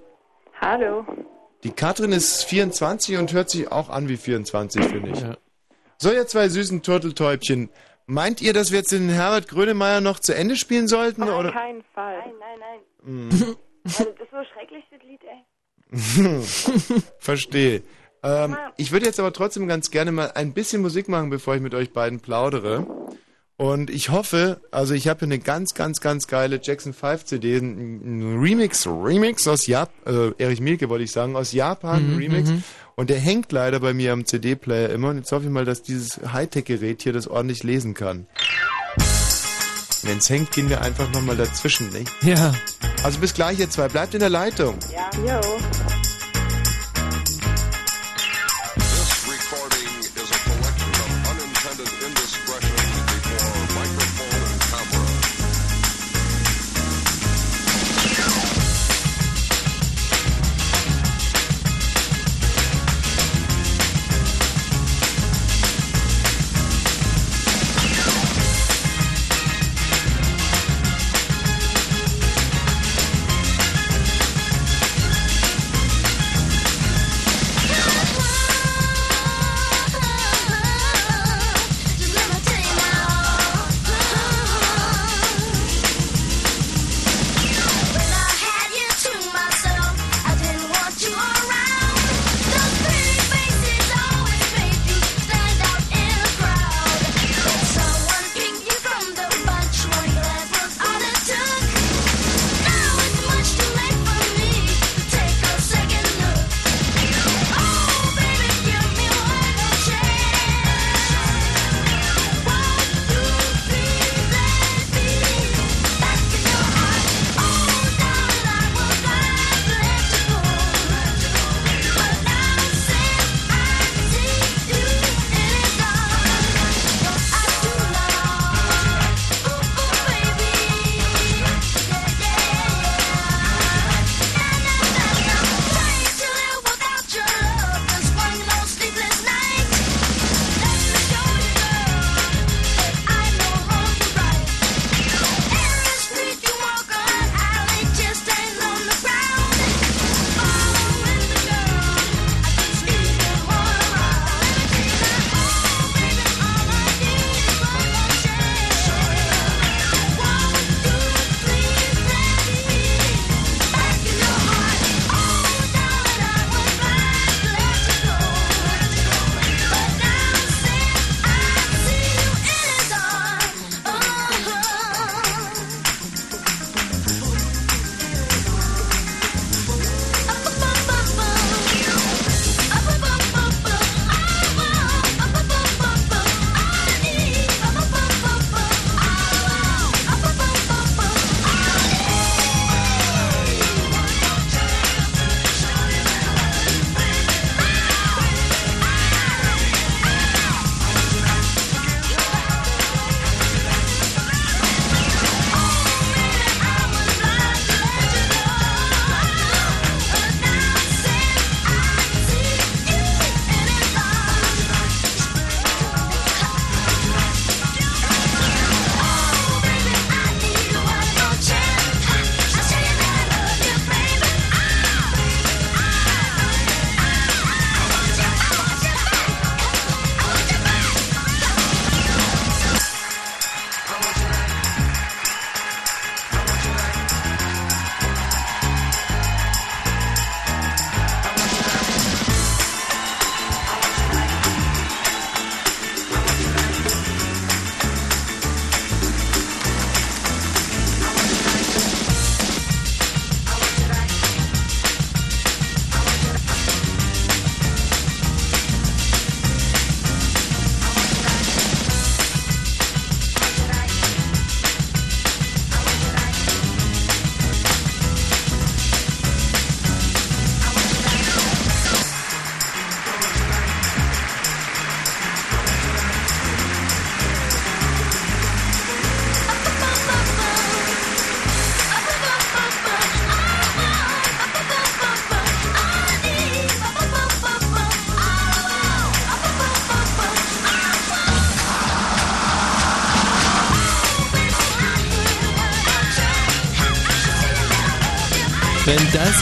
Hallo. Die Katrin ist 24 und hört sich auch an wie 24, finde ich. So, ihr zwei süßen Turteltäubchen. Meint ihr, dass wir jetzt den Herbert Grönemeyer noch zu Ende spielen sollten? Auf oder? keinen Fall. Nein, nein, nein. Hm. Also, das ist so schrecklich, das Lied, ey. [LAUGHS] Verstehe. Ähm, ich würde jetzt aber trotzdem ganz gerne mal ein bisschen Musik machen, bevor ich mit euch beiden plaudere. Und ich hoffe, also ich habe hier eine ganz, ganz, ganz geile Jackson 5 CD, ein ein Remix, Remix aus Japan, äh, Erich Mielke wollte ich sagen, aus Japan, ein Mhm, Remix. mhm. Und der hängt leider bei mir am CD-Player immer. Und jetzt hoffe ich mal, dass dieses Hightech-Gerät hier das ordentlich lesen kann. Wenn es hängt, gehen wir einfach nochmal dazwischen, nicht? Ja. Also bis gleich, ihr zwei. Bleibt in der Leitung. Ja. Jo.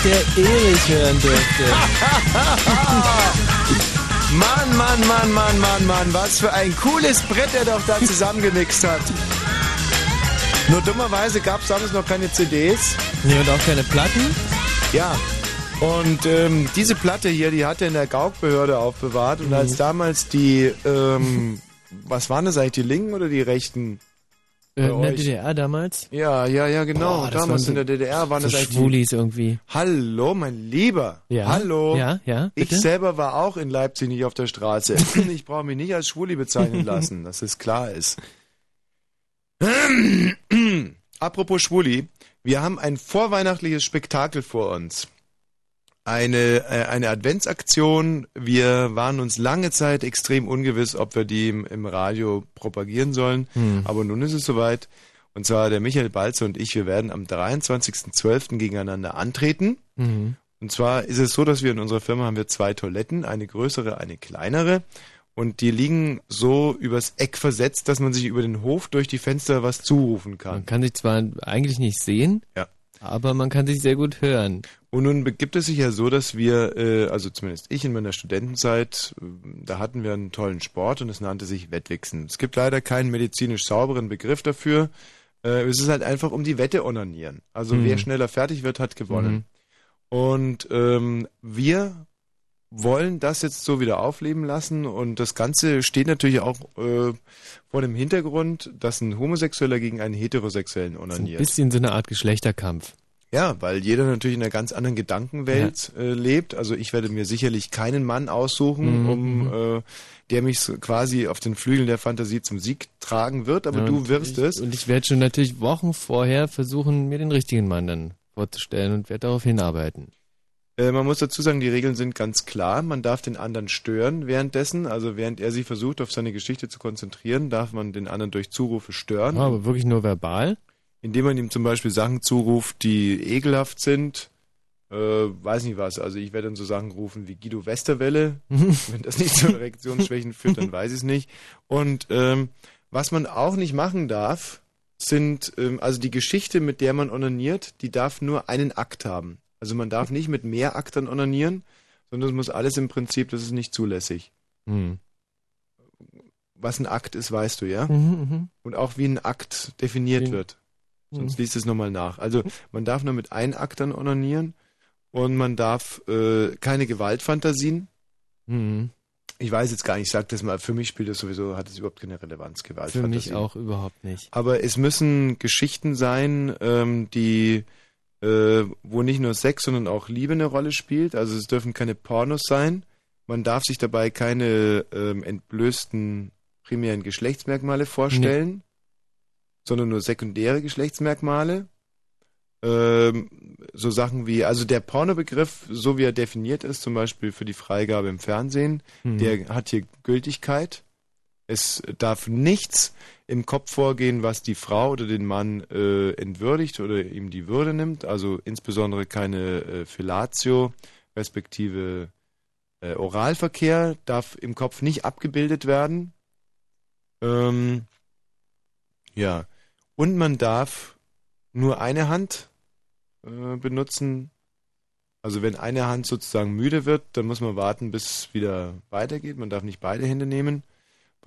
Der Erich hören dürfte. [LAUGHS] Mann, Mann, Mann, Mann, Mann, Mann, was für ein cooles Brett er doch da zusammengemixt hat. Nur dummerweise gab es damals noch keine CDs. Nee, und auch keine Platten. Ja. Und ähm, diese Platte hier, die hat er in der Gaukbehörde aufbewahrt. Und als damals die, ähm, was waren das eigentlich, die linken oder die rechten? Äh, in der? DDR damals? Ja, ja, ja, genau. Boah, damals in der DDR waren so das Schwulis irgendwie. Hallo, mein Lieber. Ja. Hallo. Ja, ja, Ich bitte? selber war auch in Leipzig nicht auf der Straße. [LAUGHS] ich brauche mich nicht als Schwuli bezeichnen lassen, dass es klar ist. [CLEARS THROAT] Apropos Schwuli, wir haben ein vorweihnachtliches Spektakel vor uns. Eine, äh, eine Adventsaktion. Wir waren uns lange Zeit extrem ungewiss, ob wir die im, im Radio propagieren sollen. Hm. Aber nun ist es soweit. Und zwar der Michael Balzer und ich, wir werden am 23.12. gegeneinander antreten. Mhm. Und zwar ist es so, dass wir in unserer Firma haben wir zwei Toiletten, eine größere, eine kleinere. Und die liegen so übers Eck versetzt, dass man sich über den Hof durch die Fenster was zurufen kann. Man kann sich zwar eigentlich nicht sehen, Ja. Aber man kann sich sehr gut hören. Und nun begibt es sich ja so, dass wir, äh, also zumindest ich in meiner Studentenzeit, äh, da hatten wir einen tollen Sport und es nannte sich Wettwichsen. Es gibt leider keinen medizinisch sauberen Begriff dafür. Äh, es ist halt einfach um die Wette onanieren. Also Mhm. wer schneller fertig wird, hat gewonnen. Mhm. Und ähm, wir wollen das jetzt so wieder aufleben lassen und das Ganze steht natürlich auch äh, vor dem Hintergrund, dass ein Homosexueller gegen einen Heterosexuellen So ein onaniert. bisschen so eine Art Geschlechterkampf. Ja, weil jeder natürlich in einer ganz anderen Gedankenwelt äh, lebt. Also ich werde mir sicherlich keinen Mann aussuchen, Mhm, um äh, der mich quasi auf den Flügeln der Fantasie zum Sieg tragen wird, aber Ja, du wirst ich, es. Und ich werde schon natürlich Wochen vorher versuchen, mir den richtigen Mann dann vorzustellen und werde darauf hinarbeiten. Äh, man muss dazu sagen, die Regeln sind ganz klar. Man darf den anderen stören währenddessen. Also während er sich versucht, auf seine Geschichte zu konzentrieren, darf man den anderen durch Zurufe stören. Ja, aber wirklich nur verbal? Indem man ihm zum Beispiel Sachen zuruft, die ekelhaft sind. Äh, weiß nicht was. Also ich werde dann so Sachen rufen wie Guido Westerwelle. [LAUGHS] Wenn das nicht zu Erektionsschwächen führt, dann weiß ich es nicht. Und ähm, was man auch nicht machen darf, sind, ähm, also die Geschichte, mit der man onaniert, die darf nur einen Akt haben. Also man darf nicht mit mehr Aktern onanieren, sondern es muss alles im Prinzip, das ist nicht zulässig. Mhm. Was ein Akt ist, weißt du, ja? Mhm, mhm. Und auch wie ein Akt definiert Mhm. wird. Sonst Mhm. liest es nochmal nach. Also man darf nur mit ein Aktern onanieren und man darf äh, keine Gewaltfantasien. Mhm. Ich weiß jetzt gar nicht, ich sag das mal, für mich spielt das sowieso, hat es überhaupt keine Relevanz, Für Gewaltfantasien. mich auch überhaupt nicht. Aber es müssen Geschichten sein, ähm, die, äh, wo nicht nur Sex, sondern auch Liebe eine Rolle spielt. Also es dürfen keine Pornos sein. Man darf sich dabei keine ähm, entblößten primären Geschlechtsmerkmale vorstellen, sondern nur sekundäre Geschlechtsmerkmale. Ähm, so Sachen wie, also der Pornobegriff, so wie er definiert ist, zum Beispiel für die Freigabe im Fernsehen, Mhm. der hat hier Gültigkeit. Es darf nichts im Kopf vorgehen, was die Frau oder den Mann äh, entwürdigt oder ihm die Würde nimmt. Also insbesondere keine äh, Fellatio, respektive äh, Oralverkehr darf im Kopf nicht abgebildet werden. Ähm, ja. Und man darf nur eine Hand äh, benutzen. Also wenn eine Hand sozusagen müde wird, dann muss man warten, bis es wieder weitergeht. Man darf nicht beide Hände nehmen,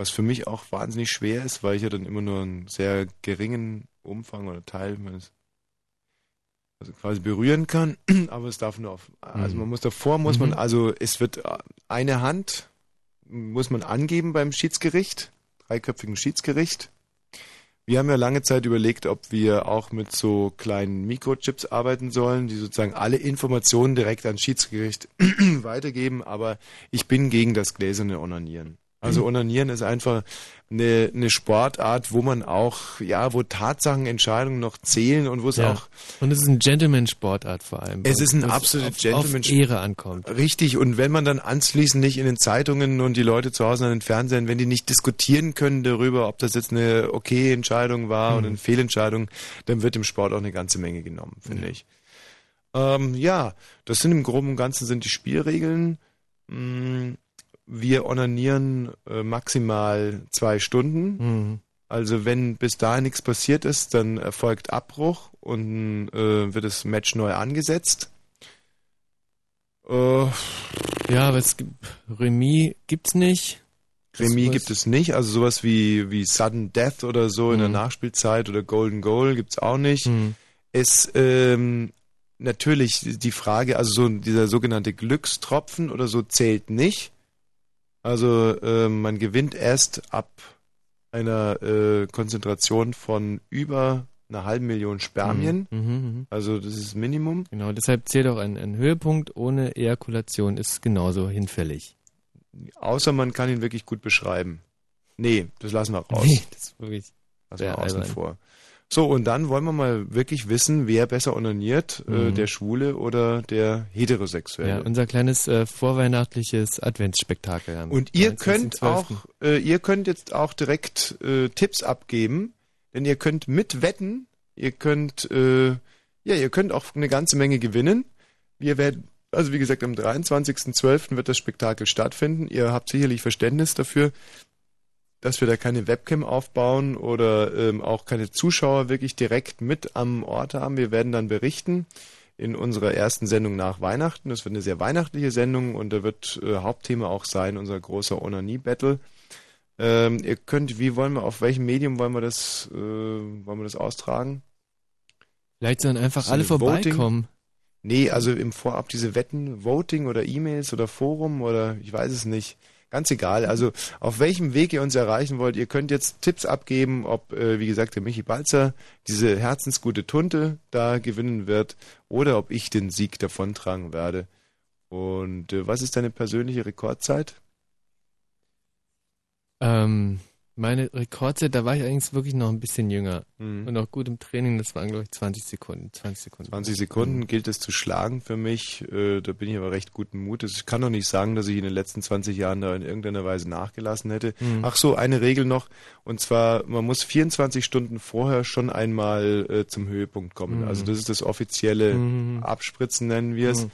was für mich auch wahnsinnig schwer ist, weil ich ja dann immer nur einen sehr geringen Umfang oder Teil meines also quasi berühren kann, [CLEARS THROAT] aber es darf nur auf, also man muss davor, muss man, Mhm. also es wird äh, eine Hand, muss man angeben beim Schiedsgericht, dreiköpfigen Schiedsgericht. Wir haben ja lange Zeit überlegt, ob wir auch mit so kleinen Mikrochips arbeiten sollen, die sozusagen alle Informationen direkt ans Schiedsgericht [CLEARS THROAT] weitergeben, aber ich bin gegen das gläserne Onanieren. Also Mhm. Onanieren ist einfach eine, eine Sportart, wo man auch, ja, wo Tatsachenentscheidungen noch zählen und wo es Ja. auch Und es ist ein Gentleman-Sportart vor allem. es ist ein absoluter Gentleman. Auf Ehre ankommt. Richtig, und wenn man dann anschließend nicht in den Zeitungen und die Leute zu Hause an den Fernsehern, wenn die nicht diskutieren können darüber, ob das jetzt eine okay Entscheidung war Mhm. oder eine Fehlentscheidung, dann wird im Sport auch eine ganze Menge genommen, finde ich. Ähm, ja, das sind im Groben und Ganzen sind die Spielregeln. Mm, Wir onanieren äh, maximal zwei Stunden. Mhm. Also wenn bis dahin nichts passiert ist, dann erfolgt Abbruch und äh, wird das Match neu angesetzt. Äh, Ja, aber es gibt Remis gibt's nicht. Remis gibt es nicht, also sowas wie, wie Sudden Death oder so in der Mhm. Nachspielzeit oder Golden Goal gibt's auch nicht. Es, ähm, natürlich die Frage, also so dieser sogenannte Glückstropfen oder so zählt nicht. Also ähm, man gewinnt erst ab einer äh, Konzentration von über einer halben Million Spermien. Mhm, mhm. Also das ist das Minimum. Genau, deshalb zählt auch ein, ein Höhepunkt ohne Ejakulation ist genauso hinfällig. Außer man kann ihn wirklich gut beschreiben. Nee, das lassen wir raus. Nee, das ist wirklich lassen wir außen albern. vor. So, und dann wollen wir mal wirklich wissen, wer besser onaniert, äh, Mhm. der Schwule oder der Heterosexuelle. Ja, unser kleines äh, vorweihnachtliches Adventsspektakel. am Und ihr 19.12.. könnt auch, äh, ihr könnt jetzt auch direkt äh, Tipps abgeben, denn ihr könnt mitwetten, ihr könnt, äh, ja, ihr könnt auch eine ganze Menge gewinnen. Wir werden, also wie gesagt, am 23.12. wird das Spektakel stattfinden. Ihr habt sicherlich Verständnis dafür, dass wir da keine Webcam aufbauen oder ähm, auch keine Zuschauer wirklich direkt mit am Ort haben. Wir werden dann berichten in unserer ersten Sendung nach Weihnachten. Das wird eine sehr weihnachtliche Sendung und da wird äh, Hauptthema auch sein unser großer Onanie-Battle. Ähm, ihr könnt, wie wollen wir, auf welchem Medium wollen wir das, äh, wollen wir das austragen? Vielleicht sollen einfach So alle Voting? vorbeikommen. Nee, also im Vorab diese Wetten, Voting oder E-Mails oder Forum oder ich weiß es nicht. Ganz egal. Also auf welchem Weg ihr uns erreichen wollt, ihr könnt jetzt Tipps abgeben, ob, äh, wie gesagt, der Michi Balzer diese herzensgute Tunte da gewinnen wird oder ob ich den Sieg davontragen werde. Und äh, was ist deine persönliche Rekordzeit? Ähm, meine Rekordzeit, da war ich eigentlich wirklich noch ein bisschen jünger. Mhm. Und auch gut im Training, das waren, glaube ich, 20 Sekunden. 20 Sekunden. 20 Sekunden gilt es zu schlagen für mich. Äh, da bin ich aber recht guten Mutes. Ich kann doch nicht sagen, dass ich in den letzten 20 Jahren da in irgendeiner Weise nachgelassen hätte. Mhm. Ach so, eine Regel noch. Und zwar, man muss 24 Stunden vorher schon einmal äh, zum Höhepunkt kommen. Mhm. Also das ist das offizielle Mhm. Abspritzen, nennen wir es.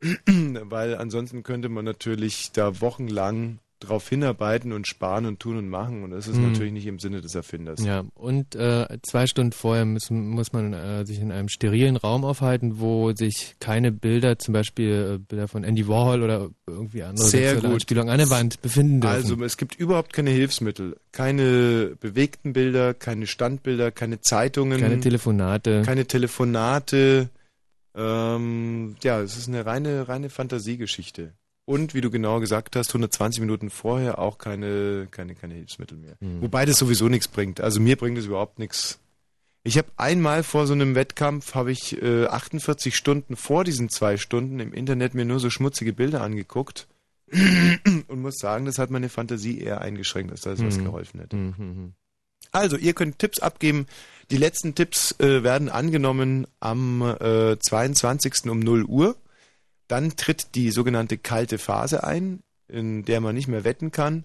[CLEARS THROAT] Weil ansonsten könnte man natürlich da wochenlang drauf hinarbeiten und sparen und tun und machen. Und das ist Mhm. natürlich nicht im Sinne des Erfinders. Ja, und äh, zwei Stunden vorher müssen, muss man äh, sich in einem sterilen Raum aufhalten, wo sich keine Bilder, zum Beispiel äh, Bilder von Andy Warhol oder irgendwie andere Sehr gut. An der Wand befinden dürfen. Also es gibt überhaupt keine Hilfsmittel. Keine bewegten Bilder, keine Standbilder, keine Zeitungen. keine Telefonate. Keine Telefonate. Ähm, ja, es ist eine reine, reine Fantasiegeschichte. Und wie du genau gesagt hast, 120 Minuten vorher auch keine, keine, keine Hilfsmittel mehr. Hm. Wobei das sowieso nichts bringt. Also mir bringt es überhaupt nichts. Ich habe einmal vor so einem Wettkampf, habe ich äh, 48 Stunden vor diesen zwei Stunden im Internet mir nur so schmutzige Bilder angeguckt [CLEARS THROAT] und muss sagen, das hat meine Fantasie eher eingeschränkt, als dass es was Hm. geholfen hätte. Hm, hm, hm. Also, ihr könnt Tipps abgeben. Die letzten Tipps äh, werden angenommen am äh, 22. um 0 Uhr. Dann tritt die sogenannte kalte Phase ein, in der man nicht mehr wetten kann.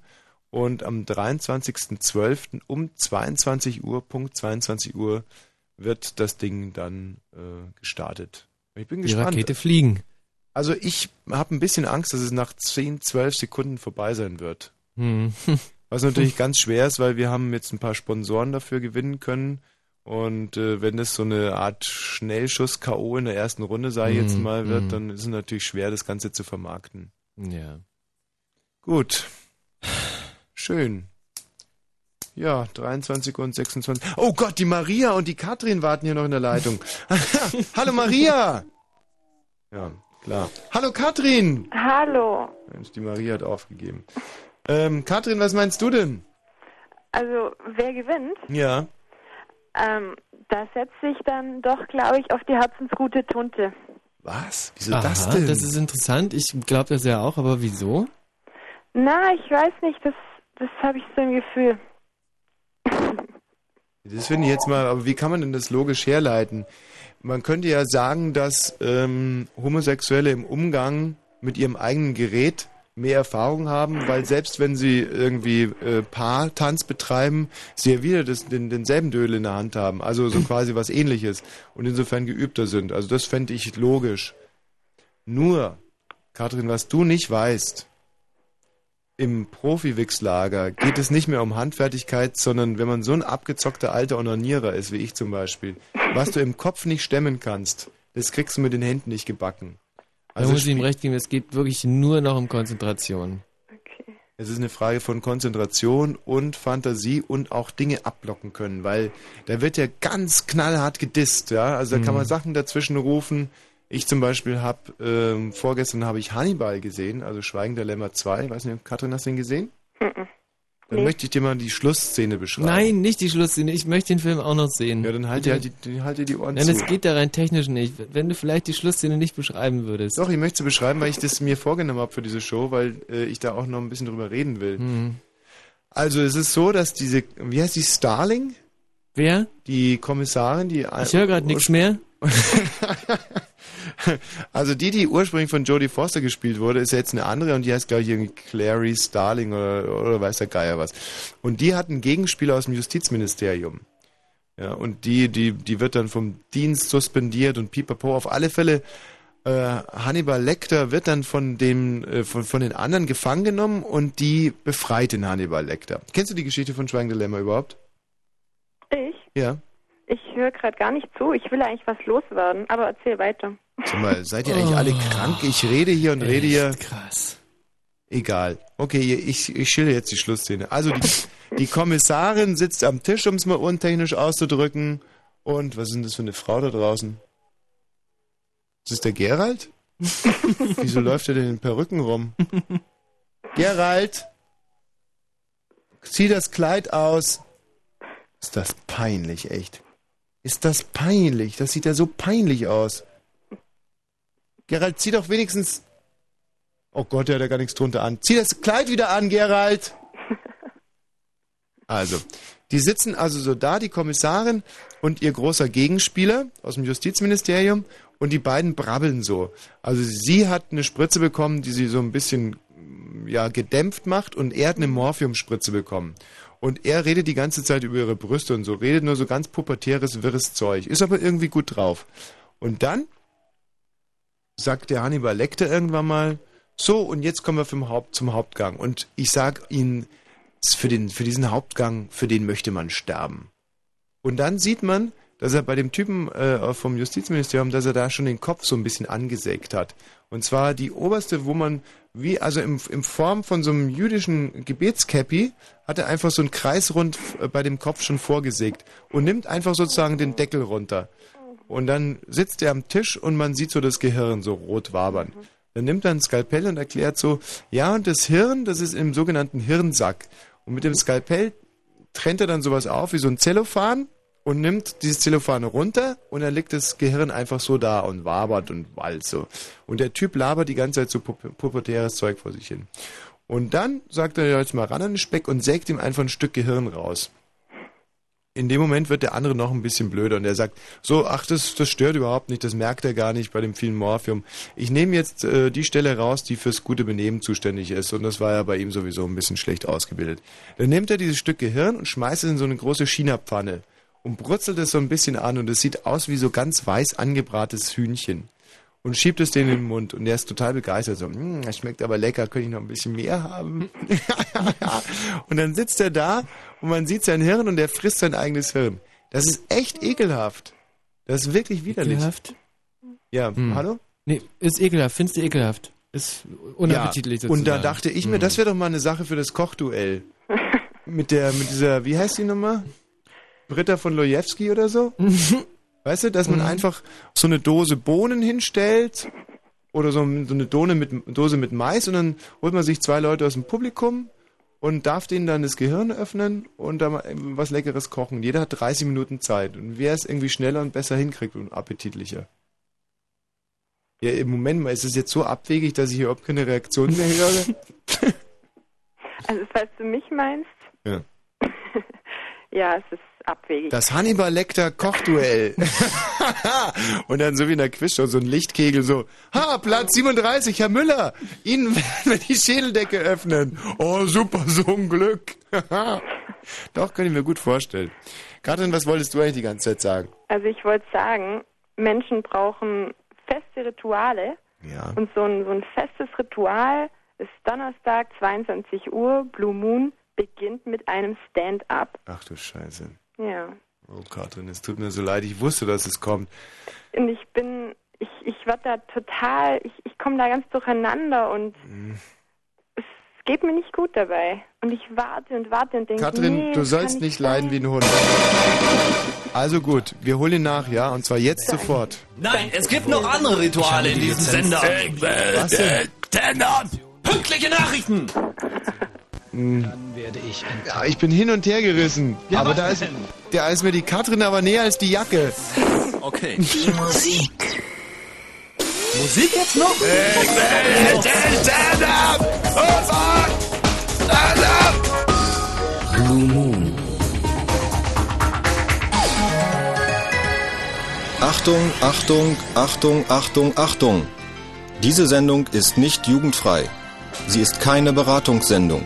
Und am 23.12. um 22 Uhr, Punkt 22 Uhr, wird das Ding dann äh, gestartet. Ich bin Die gespannt. Rakete fliegen. Also ich habe ein bisschen Angst, dass es nach 10, 12 Sekunden vorbei sein wird. Hm. Was natürlich [LAUGHS] ganz schwer ist, weil wir haben jetzt ein paar Sponsoren dafür gewinnen können. Und äh, wenn das so eine Art Schnellschuss-K.O. in der ersten Runde, sei Mhm, jetzt mal, wird, mhm. dann ist es natürlich schwer, das Ganze zu vermarkten. Ja. Gut. Schön. Ja, 23 und 26. Oh Gott, die Maria und die Katrin warten hier noch in der Leitung. [LAUGHS] Hallo Maria! Ja, klar. Hallo Katrin! Hallo. Mensch, die Maria hat aufgegeben. Ähm, Katrin, was meinst du denn? Also, wer gewinnt? Ja. Ähm, da setze ich dann doch, glaube ich, auf die herzensgute Tunte. Was? Wieso Aha, das denn? Das ist interessant. Ich glaube das ja auch, aber wieso? Na, ich weiß nicht, das, das habe ich so im Gefühl. [LAUGHS] Das finde ich jetzt mal, aber wie kann man denn das logisch herleiten? Man könnte ja sagen, dass ähm, Homosexuelle im Umgang mit ihrem eigenen Gerät mehr Erfahrung haben, weil selbst wenn sie irgendwie äh, Paartanz betreiben, sie ja wieder das, den, denselben Dödel in der Hand haben, also so [CLEARS THROAT] quasi was ähnliches und insofern geübter sind. Also das fände ich logisch. Nur, Katrin, was du nicht weißt, im Profi-Wix-Lager geht es nicht mehr um Handfertigkeit, sondern wenn man so ein abgezockter alter Onanierer ist, wie ich zum Beispiel, was du im Kopf nicht stemmen kannst, das kriegst du mit den Händen nicht gebacken. Da Also muss ich ihm recht geben, es geht wirklich nur noch um Konzentration. Es ist eine Frage von Konzentration und Fantasie und auch Dinge ablocken können, weil da wird ja ganz knallhart gedisst, ja. Also da kann Mhm. man Sachen dazwischen rufen. Ich zum Beispiel habe, ähm, vorgestern habe ich Hannibal gesehen, also Schweigen der Lämmer 2. Weiß nicht, Katrin, hast du den gesehen? Dann Nee. möchte ich dir mal die Schlussszene beschreiben. Nein, nicht die Schlussszene. Ich möchte den Film auch noch sehen. Ja, dann halt dir, halt die, halt dir die Ohren Nein, zu. das geht da rein technisch nicht. Wenn du vielleicht die Schlussszene nicht beschreiben würdest. Doch, ich möchte sie beschreiben, weil ich das mir vorgenommen habe für diese Show, weil äh, ich da auch noch ein bisschen drüber reden will. Mhm. Also es ist so, dass diese, wie heißt die, Starling? Wer? Die Kommissarin, die... Ich höre gerade nichts mehr. [LAUGHS] [LAUGHS] Also die, die ursprünglich von Jodie Foster gespielt wurde, ist jetzt eine andere und die heißt, glaube ich, irgendwie Clary Starling oder, oder weiß der Geier was. Und die hat einen Gegenspieler aus dem Justizministerium. Ja, und die, die, die wird dann vom Dienst suspendiert und pipapo. Auf alle Fälle, äh, Hannibal Lecter wird dann von dem, äh, von, von den anderen gefangen genommen und die befreit den Hannibal Lecter. Kennst du die Geschichte von Schweigen Lämmer überhaupt? Ich? Ja. Ich höre gerade gar nicht zu. Ich will eigentlich was loswerden, aber erzähl weiter. Sag mal, seid ihr eigentlich alle krank? Ich rede hier und rede hier. Krass. Egal. Okay, ich, ich schilder jetzt die Schlussszene. Also die, die Kommissarin sitzt am Tisch, um es mal untechnisch auszudrücken. Und was ist denn das für eine Frau da draußen? Ist das der Gerald? [LAUGHS] Wieso läuft er denn in Perücken rum? Gerald! Zieh das Kleid aus. Ist das peinlich, echt. Ist das peinlich? Das sieht ja so peinlich aus. Gerald, zieh doch wenigstens. Oh Gott, der hat ja gar nichts drunter an. Zieh das Kleid wieder an, Gerald! [LAUGHS] Also, die sitzen also so da, die Kommissarin und ihr großer Gegenspieler aus dem Justizministerium und die beiden brabbeln so. Also sie hat eine Spritze bekommen, die sie so ein bisschen ja, gedämpft macht und er hat eine Morphiumspritze bekommen. Und er redet die ganze Zeit über ihre Brüste und so, redet nur so ganz pubertäres, wirres Zeug, ist aber irgendwie gut drauf. Und dann sagt der Hannibal Lecter irgendwann mal, so, und jetzt kommen wir Haupt, zum Hauptgang. Und ich sag Ihnen, für, den, für diesen Hauptgang, für den möchte man sterben. Und dann sieht man, dass er bei dem Typen äh, vom Justizministerium, dass er da schon den Kopf so ein bisschen angesägt hat. Und zwar die oberste, wo man wie, also im, in Form von so einem jüdischen Gebetskäppi, hat er einfach so einen Kreisrund äh, bei dem Kopf schon vorgesägt und nimmt einfach sozusagen den Deckel runter. Und dann sitzt er am Tisch und man sieht so das Gehirn so rot wabern. Dann nimmt er ein Skalpell und erklärt so, ja, und das Hirn, das ist im sogenannten Hirnsack. Und mit dem Skalpell trennt er dann sowas auf wie so ein Zellophan und nimmt dieses Zellophan runter und dann liegt das Gehirn einfach so da und wabert und walzt so. Und der Typ labert die ganze Zeit so pubertäres Zeug vor sich hin. Und dann sagt er jetzt mal ran an den Speck und sägt ihm einfach ein Stück Gehirn raus. In dem Moment wird der andere noch ein bisschen blöder und er sagt, so, ach, das, das stört überhaupt nicht, das merkt er gar nicht bei dem vielen Morphium. Ich nehme jetzt äh, die Stelle raus, die fürs gute Benehmen zuständig ist und das war ja bei ihm sowieso ein bisschen schlecht ausgebildet. Dann nimmt er dieses Stück Gehirn und schmeißt es in so eine große China-Pfanne und brutzelt es so ein bisschen an und es sieht aus wie so ganz weiß angebratetes Hühnchen und schiebt es denen in den Mund und der ist total begeistert so, "Mm, das schmeckt aber lecker, könnte ich noch ein bisschen mehr haben? [LAUGHS] und dann sitzt er da und man sieht sein Hirn und er frisst sein eigenes Hirn. Das ist echt ekelhaft. Das ist wirklich widerlich. Ekelhaft? Ja, Hm. hallo? Nee, ist ekelhaft. Findest du ekelhaft? Ist unappetitlich ja, sozusagen. Und da dachte ich mir, Hm. das wäre doch mal eine Sache für das Kochduell. [LAUGHS] mit der, mit dieser, wie heißt die Nummer? Britta von Lojewski oder so? [LAUGHS] weißt du, dass man Mhm. einfach so eine Dose Bohnen hinstellt oder so, so eine Dose mit, Dose mit Mais und dann holt man sich zwei Leute aus dem Publikum und darf denen dann das Gehirn öffnen und da mal was Leckeres kochen. Jeder hat 30 Minuten Zeit. Und wer es irgendwie schneller und besser hinkriegt und appetitlicher. Ja, im Moment mal ist es jetzt so abwegig, dass ich hier überhaupt keine Reaktion mehr höre. [LAUGHS] Also, falls du mich meinst, Ja. [LAUGHS] ja, es ist abwegig. Das Hannibal Lecter Kochduell. [LAUGHS] und dann so wie in der Quizshow so ein Lichtkegel so, ha, Platz 37, Herr Müller, Ihnen werden wir die Schädeldecke öffnen. Oh, super, so ein Glück. [LAUGHS] Doch, kann ich mir gut vorstellen. Katrin, was wolltest du eigentlich die ganze Zeit sagen? Also ich wollte sagen, Menschen brauchen feste Rituale. Ja. Und so ein, so ein festes Ritual ist Donnerstag, 22 Uhr, Blue Moon, beginnt mit einem Stand-up. Ach du Scheiße. Ja. Oh, Katrin, es tut mir so leid, ich wusste, dass es kommt. Und ich bin ich, ich werde da total, ich, ich komme da ganz durcheinander und Mhm. es geht mir nicht gut dabei. Und ich warte und warte und denke, Katrin, nee, du sollst nicht leiden wie ein Hund. Also gut, wir holen ihn nach, ja? Und zwar jetzt sofort. Nein, es gibt noch andere Rituale in diesem Sender. Was denn? Sender! Pünktliche Nachrichten! Hm. Ja, ich bin hin und her gerissen. Ja, aber da ist, da ist mir die Katrin aber näher als die Jacke. Okay. Die Musik. Musik jetzt noch? Blue Moon. Achtung, Achtung, Achtung, Achtung, Achtung. Diese Sendung ist nicht jugendfrei. Sie ist keine Beratungssendung.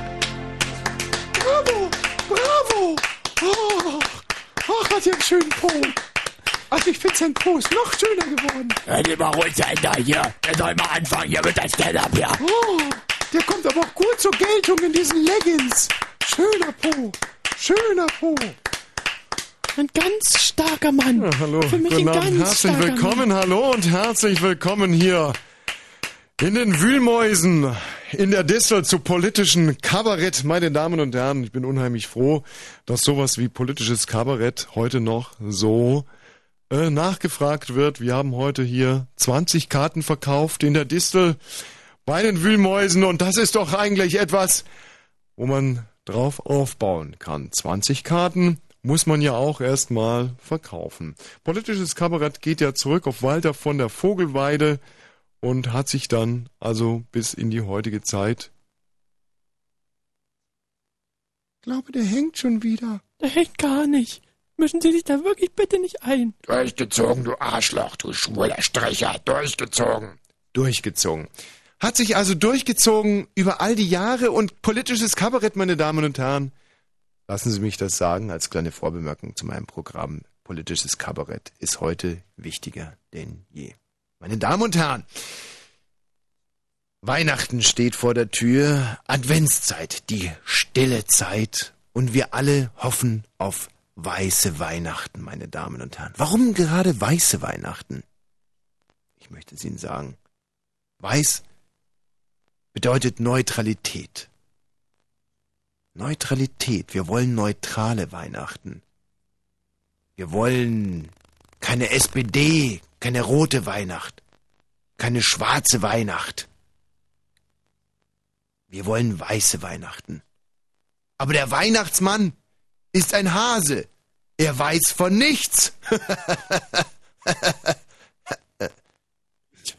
Hat ja einen schönen Po. Ach, ich finde sein Po ist noch schöner geworden. Hör dir mal ruhig sein da hier. Er soll mal anfangen hier mit der Stand-Up hier. Oh, der kommt aber auch gut zur Geltung in diesen Leggings. Schöner Po. Schöner Po. Ein ganz starker Mann. Ja, hallo, Für mich guten ein Abend, ganz herzlich starker willkommen, Mann. hallo und herzlich willkommen hier in den Wühlmäusen in der Distel zu politischen Kabarett. Meine Damen und Herren, ich bin unheimlich froh, dass sowas wie politisches Kabarett heute noch so äh, nachgefragt wird. Wir haben heute hier 20 Karten verkauft in der Distel bei den Wühlmäusen und das ist doch eigentlich etwas, wo man drauf aufbauen kann. 20 Karten muss man ja auch erstmal verkaufen. Politisches Kabarett geht ja zurück auf Walter von der Vogelweide und hat sich dann also bis in die heutige Zeit. Ich glaube, der hängt schon wieder. Der hängt gar nicht. Mischen Sie sich da wirklich bitte nicht ein. Durchgezogen, du Arschloch, du schwuler Stricher. Durchgezogen. Durchgezogen. Hat sich also durchgezogen über all die Jahre und politisches Kabarett, meine Damen und Herren. Lassen Sie mich das sagen als kleine Vorbemerkung zu meinem Programm. Politisches Kabarett ist heute wichtiger denn je. Meine Damen und Herren, Weihnachten steht vor der Tür, Adventszeit, die stille Zeit und wir alle hoffen auf weiße Weihnachten, meine Damen und Herren. Warum gerade weiße Weihnachten? Ich möchte es Ihnen sagen. Weiß bedeutet Neutralität. Neutralität. Wir wollen neutrale Weihnachten. Wir wollen keine SPD, keine rote Weihnacht, keine schwarze Weihnacht. Wir wollen weiße Weihnachten. Aber der Weihnachtsmann ist ein Hase. Er weiß von nichts. [LAUGHS]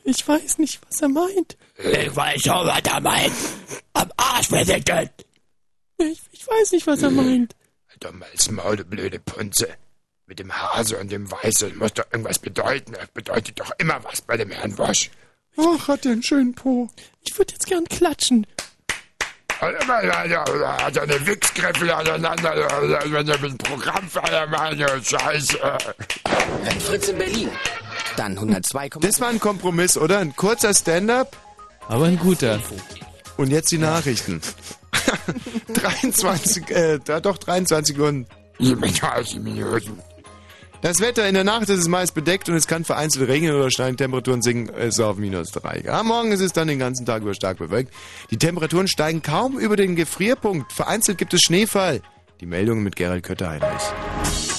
Ich weiß nicht, was er meint. Ich weiß schon, was er meint. Am Arsch versickelt. Ich, ich weiß nicht, was er meint. Alter, mal's Maul, du blöde Punze. Mit dem Hase und dem Weißen muss doch irgendwas bedeuten. Das bedeutet doch immer was bei dem Herrn Wosch. Ach, hat der einen schönen Po. Ich würde jetzt gern klatschen. Hat er eine Wichsgriffel aneinander, wenn er mit dem Programm feiern, meine Scheiße. Wenn Fritz in Berlin. Dann 102, Das war ein Kompromiss, oder? Ein kurzer Stand-up. Aber ein guter. Und jetzt die Nachrichten. [LAUGHS] 23, äh, da doch 23 Uhr. und- Minuten. Das Wetter in der Nacht ist es meist bedeckt und es kann vereinzelt regnen oder steigen. Temperaturen sinken es auf minus 3. Am Morgen ist es dann den ganzen Tag über stark bewölkt. Die Temperaturen steigen kaum über den Gefrierpunkt. Vereinzelt gibt es Schneefall. Die Meldungen mit Gerald Kötter-Heinrich.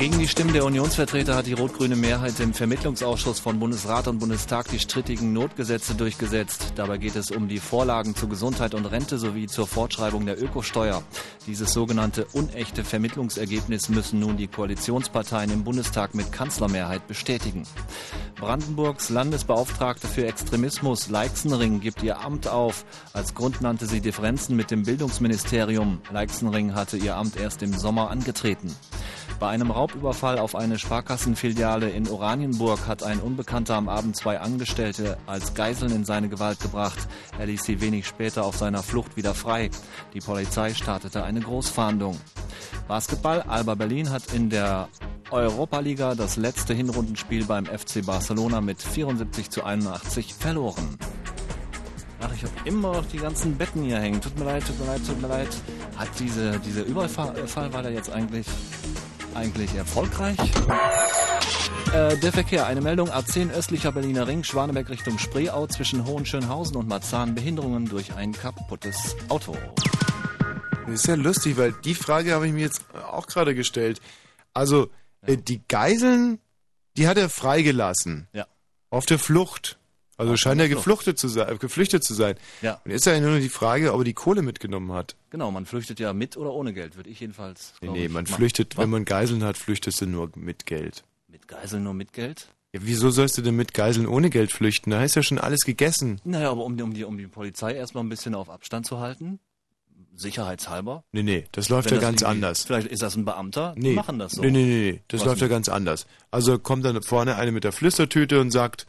Gegen die Stimmen der Unionsvertreter hat die rot-grüne Mehrheit im Vermittlungsausschuss von Bundesrat und Bundestag die strittigen Notgesetze durchgesetzt. Dabei geht es um die Vorlagen zu Gesundheit und Rente sowie zur Fortschreibung der Ökosteuer. Dieses sogenannte unechte Vermittlungsergebnis müssen nun die Koalitionsparteien im Bundestag mit Kanzlermehrheit bestätigen. Brandenburgs Landesbeauftragte für Extremismus Leixenring gibt ihr Amt auf. Als Grund nannte sie Differenzen mit dem Bildungsministerium. Leixenring hatte ihr Amt erst im Sommer angetreten. Bei einem Raubüberfall auf eine Sparkassenfiliale in Oranienburg hat ein Unbekannter am Abend zwei Angestellte als Geiseln in seine Gewalt gebracht. Er ließ sie wenig später auf seiner Flucht wieder frei. Die Polizei startete eine Großfahndung. Basketball. Alba Berlin hat in der Europa-Liga das letzte Hinrundenspiel beim FC Barcelona mit 74 zu 81 verloren. Ach, ich habe immer noch die ganzen Betten hier hängen. Tut mir leid, tut mir leid, tut mir leid. Hat diese, dieser Überfall, war der jetzt eigentlich, eigentlich erfolgreich? Äh, der Verkehr. Eine Meldung A10 östlicher Berliner Ring, Schwaneberg Richtung Spreeau zwischen Hohenschönhausen und Marzahn. Behinderungen durch ein kaputtes Auto. Das ist ja lustig, weil die Frage habe ich mir jetzt auch gerade gestellt. Also, äh, die Geiseln, die hat er freigelassen. Ja. Auf der Flucht. Also scheint er Flucht. geflüchtet zu sein, geflüchtet zu sein. Ja. Und jetzt ist ja nur noch die Frage, ob er die Kohle mitgenommen hat. Genau, man flüchtet ja mit oder ohne Geld, würde ich jedenfalls. Nee, nee, man machen. flüchtet, Was? wenn man Geiseln hat, flüchtest du nur mit Geld. Mit Geiseln nur mit Geld? Ja, wieso sollst du denn mit Geiseln ohne Geld flüchten? Da ist ja schon alles gegessen. Naja, aber um, die- um, die, um die Polizei erstmal ein bisschen auf Abstand zu halten, sicherheitshalber. Nee, nee, das läuft Wenn ja das ganz anders. Vielleicht ist das ein Beamter, die Nee, machen das so. Nee, nee, nee, das Was läuft ja denn? ganz anders. Also kommt dann vorne eine mit der Flüstertüte und sagt,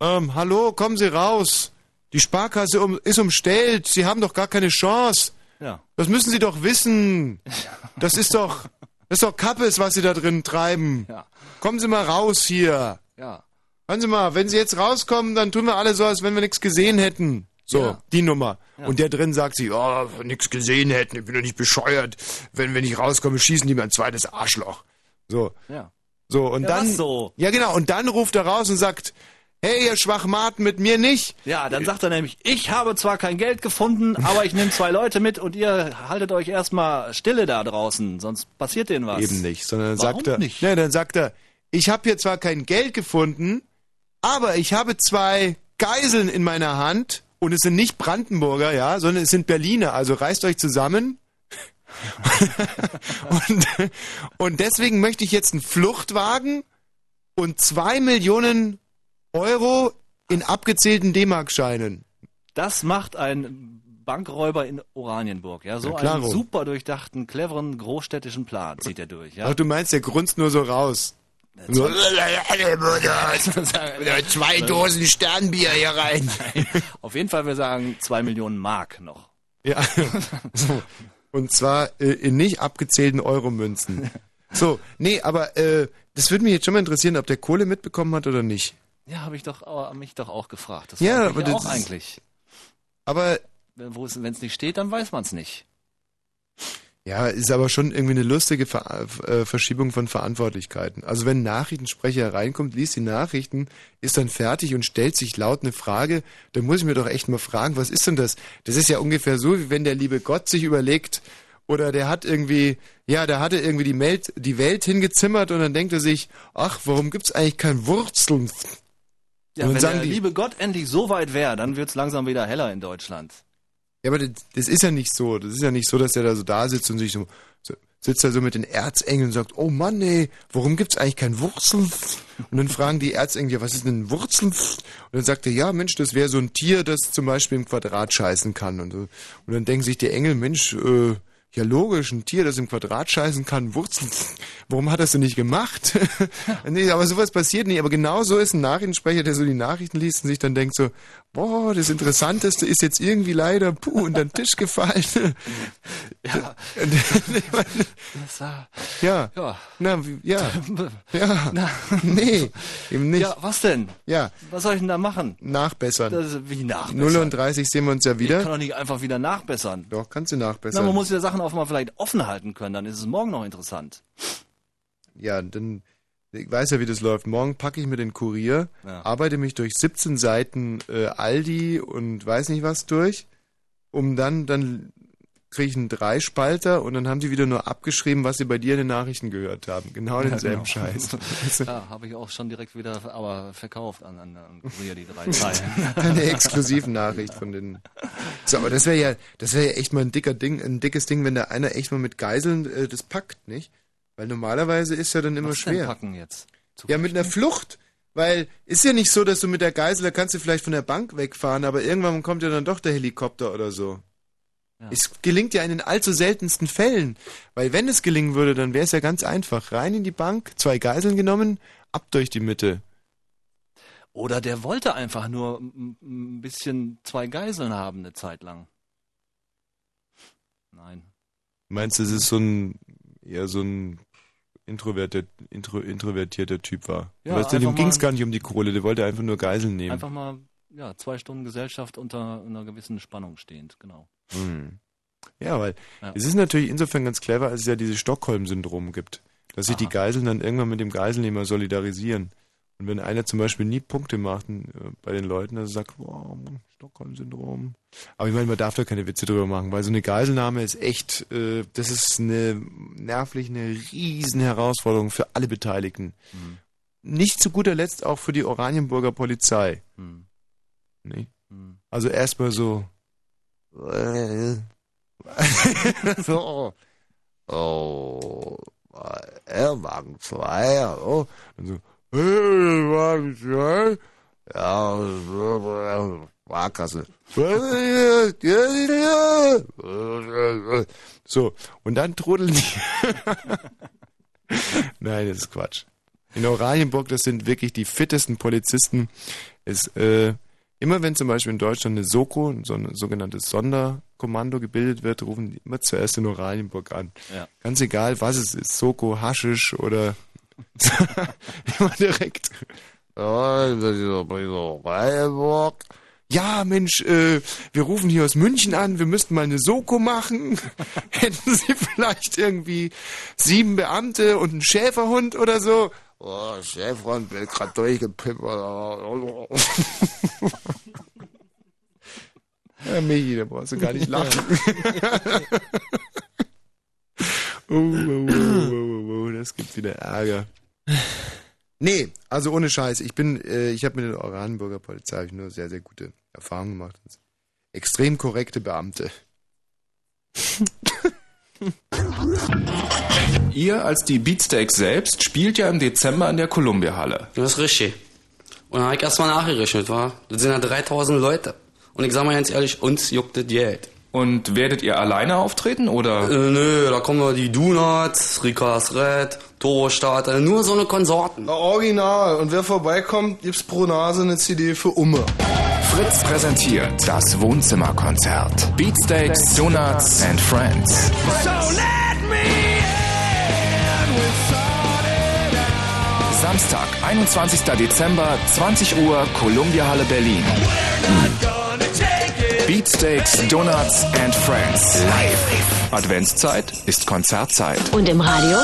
ähm, hallo, kommen Sie raus. Die Sparkasse um, ist umstellt. Sie haben doch gar keine Chance. Ja. Das müssen Sie doch wissen. Das ist doch, das ist doch Kappes, was Sie da drin treiben. Ja. Kommen Sie mal raus hier. Ja. Hören Sie mal, wenn Sie jetzt rauskommen, dann tun wir alle so, als wenn wir nichts gesehen hätten. So, Ja. die Nummer. Ja. Und der drin sagt sich, oh, nichts gesehen hätten, ich bin doch nicht bescheuert. Wenn wir nicht rauskommen, schießen die mir ein zweites Arschloch. So. Ja. So, und Ja, dann. so? Ja, genau. Und dann ruft er raus und sagt, hey, ihr Schwachmaten, mit mir nicht. Ja, dann sagt er nämlich, ich habe zwar kein Geld gefunden, aber ich nehme zwei Leute mit und ihr haltet euch erstmal stille da draußen, sonst passiert denen was. Eben nicht, sondern dann Warum sagt er, nicht? Ne, dann sagt er, ich habe hier zwar kein Geld gefunden, aber ich habe zwei Geiseln in meiner Hand und es sind nicht Brandenburger, ja, sondern es sind Berliner, also reißt euch zusammen. [LAUGHS] und, und deswegen möchte ich jetzt einen Fluchtwagen und zwei Millionen Euro in abgezählten D-Mark-Scheinen. Das macht ein Bankräuber in Oranienburg, ja, so Ja, einen super durchdachten, cleveren, großstädtischen Plan zieht er durch, ja. Ach, du meinst, der grunzt nur so raus. So, [LAUGHS] zwei Dosen Sternbier hier rein. [LAUGHS] Auf jeden Fall, wir sagen zwei Millionen Mark noch. Ja. [LAUGHS] So. Und zwar äh, in nicht abgezählten Euromünzen. So, nee, aber äh, das würde mich jetzt schon mal interessieren, ob der Kohle mitbekommen hat oder nicht. Ja, habe ich doch äh, mich doch auch gefragt. Das Ja, aber das auch eigentlich. Aber Wenn es nicht steht, dann weiß man es nicht. ja, ist aber schon irgendwie eine lustige Ver äh, Verschiebung von Verantwortlichkeiten. Also wenn ein Nachrichtensprecher reinkommt, liest die Nachrichten, ist dann fertig und stellt sich laut eine Frage, dann muss ich mir doch echt mal fragen, was ist denn das? Das ist ja ungefähr so, wie wenn der liebe Gott sich überlegt, oder der hat irgendwie, ja, der hatte irgendwie die, Welt, die Welt hingezimmert und dann denkt er sich, ach, warum gibt's eigentlich kein Wurzeln? Ja, Und dann wenn sagen der die- liebe Gott endlich so weit wäre, dann wird's langsam wieder heller in Deutschland. Ja, aber das, das ist ja nicht so. Das ist ja nicht so, dass der da so da sitzt und sich so, so sitzt er so mit den Erzengeln und sagt, oh Mann, ey, warum gibt's eigentlich kein Wurzel? Und dann fragen die Erzengel, ja, was ist denn ein Wurzel? Und dann sagt er, ja, Mensch, das wäre so ein Tier, das zum Beispiel im Quadrat scheißen kann. Und, so. und dann denken sich die Engel, Mensch, äh, ja logisch, ein Tier, das im Quadrat scheißen kann, Wurzeln, [LAUGHS] warum hat das denn nicht gemacht? [LAUGHS] nee, aber sowas passiert nicht. Aber genau so ist ein Nachrichtensprecher, der so die Nachrichten liest und sich dann denkt so, boah, das Interessanteste ist jetzt irgendwie leider, puh, unter den Tisch gefallen. [LAUGHS] Ja. Das [LAUGHS] war, ja. Ja. Na, ja. [LAUGHS] Ja. Na. Nee, eben nicht. Ja, was denn? Ja. Was soll ich denn da machen? Nachbessern. Das ist wie nachbessern. 0 und 30 sehen wir uns ja Ich wieder. kann doch nicht einfach wieder nachbessern. Doch, kannst du Na, nachbessern. man muss ja Sachen auch mal vielleicht offen halten können, dann ist es morgen noch interessant. ja, dann, ich weiß ja, wie das läuft. Morgen packe ich mir den Kurier, Ja. arbeite mich durch 17 Seiten äh, Aldi und weiß nicht was durch, um dann, dann kriege ich einen Dreispalter und dann haben die wieder nur abgeschrieben, was sie bei dir in den Nachrichten gehört haben. Genau denselben Scheiß. [LAUGHS] ja, habe ich auch schon direkt wieder aber verkauft an, an, an Kurier, die drei [LAUGHS] Zeilen. Eine exklusive Nachricht von den. So, aber das wäre ja, das wäre ja echt mal ein dicker Ding, ein dickes Ding, wenn da einer echt mal mit Geiseln äh, das packt, nicht? Weil normalerweise ist ja dann immer Was denn schwer. packen jetzt? Ja, mit einer Flucht. Weil ist ja nicht so, dass du mit der Geisel, da kannst du vielleicht von der Bank wegfahren, aber irgendwann kommt ja dann doch der Helikopter oder so. Es gelingt ja in den allzu seltensten Fällen. Weil wenn es gelingen würde, dann wäre es ja ganz einfach. Rein in die Bank, zwei Geiseln genommen, ab durch die Mitte. Oder der wollte einfach nur ein bisschen zwei Geiseln haben eine Zeit lang. Nein. Meinst du, das ist so ein eher so ein introvertiert, intro, introvertierter Typ war? Ja, weißt du, dem ging es gar nicht um die Kohle, der wollte einfach nur Geiseln nehmen. Einfach mal ja, zwei Stunden Gesellschaft unter einer gewissen Spannung stehend, genau. Hm. Ja, weil Ja. es ist natürlich insofern ganz clever, als es ja dieses Stockholm-Syndrom gibt, dass sich die Geiseln dann irgendwann mit dem Geiselnehmer solidarisieren. Und wenn einer zum Beispiel nie Punkte macht äh, bei den Leuten, dann sagt, wow, Stockholm-Syndrom. Aber ich meine, man darf da keine Witze drüber machen, weil so eine Geiselnahme ist echt, äh, das ist eine nervlich eine riesen Herausforderung für alle Beteiligten. Hm. Nicht zu guter Letzt auch für die Oranienburger Polizei. Hm. Nee. Hm. Also erstmal so. [LAUGHS] so. Oh. Er Wagen 2, hallo. Und so. Hey, Wagen 2. Ja, so, Sparkasse. So, und dann trudeln die. [LAUGHS] Nein, das ist Quatsch. In Oranienburg, das sind wirklich die fittesten Polizisten. Ist, äh, immer wenn zum Beispiel in Deutschland eine Soko, so ein sogenanntes Sonderkommando gebildet wird, rufen die immer zuerst in Oranienburg an. Ja. Ganz egal, was es ist, Soko, Haschisch oder [LAUGHS] immer direkt. Ja, Mensch, äh, wir rufen hier aus München an, wir müssten mal eine Soko machen. [LAUGHS] Hätten Sie vielleicht irgendwie sieben Beamte und einen Schäferhund oder so? Oh, Schäferhund wird gerade durchgepippert. [LAUGHS] ja, Michi, da brauchst du gar nicht lachen. Oh, oh, oh, oh, oh, oh, das gibt wieder Ärger. Nee, also ohne Scheiß. Ich bin, äh, ich habe mit der Oranienburger Polizei ich nur sehr, sehr gute Erfahrungen gemacht. Extrem korrekte Beamte. [LAUGHS] Ihr als die Beatsteaks selbst spielt ja im Dezember in der Columbia-Halle. Das ist richtig. Und dann habe ich erstmal nachgerechnet, war. Das sind ja 3000 Leute. Und ich sag mal ganz ehrlich, uns juckt das Geld. Und werdet ihr alleine auftreten oder? Äh, nö, da kommen noch die Donuts, Rikas Red, Turbostarter, nur so eine Konsorten. Original. Und wer vorbeikommt, gibt's pro Nase eine CD für Umme. Fritz präsentiert das Wohnzimmerkonzert. Beatsteaks, Donuts and Friends. So let me in with Samstag, 21. Dezember, 20 Uhr, Columbia Halle Berlin. Beatsteaks, Donuts and Friends. Live. Adventszeit ist Konzertzeit. Und im Radio?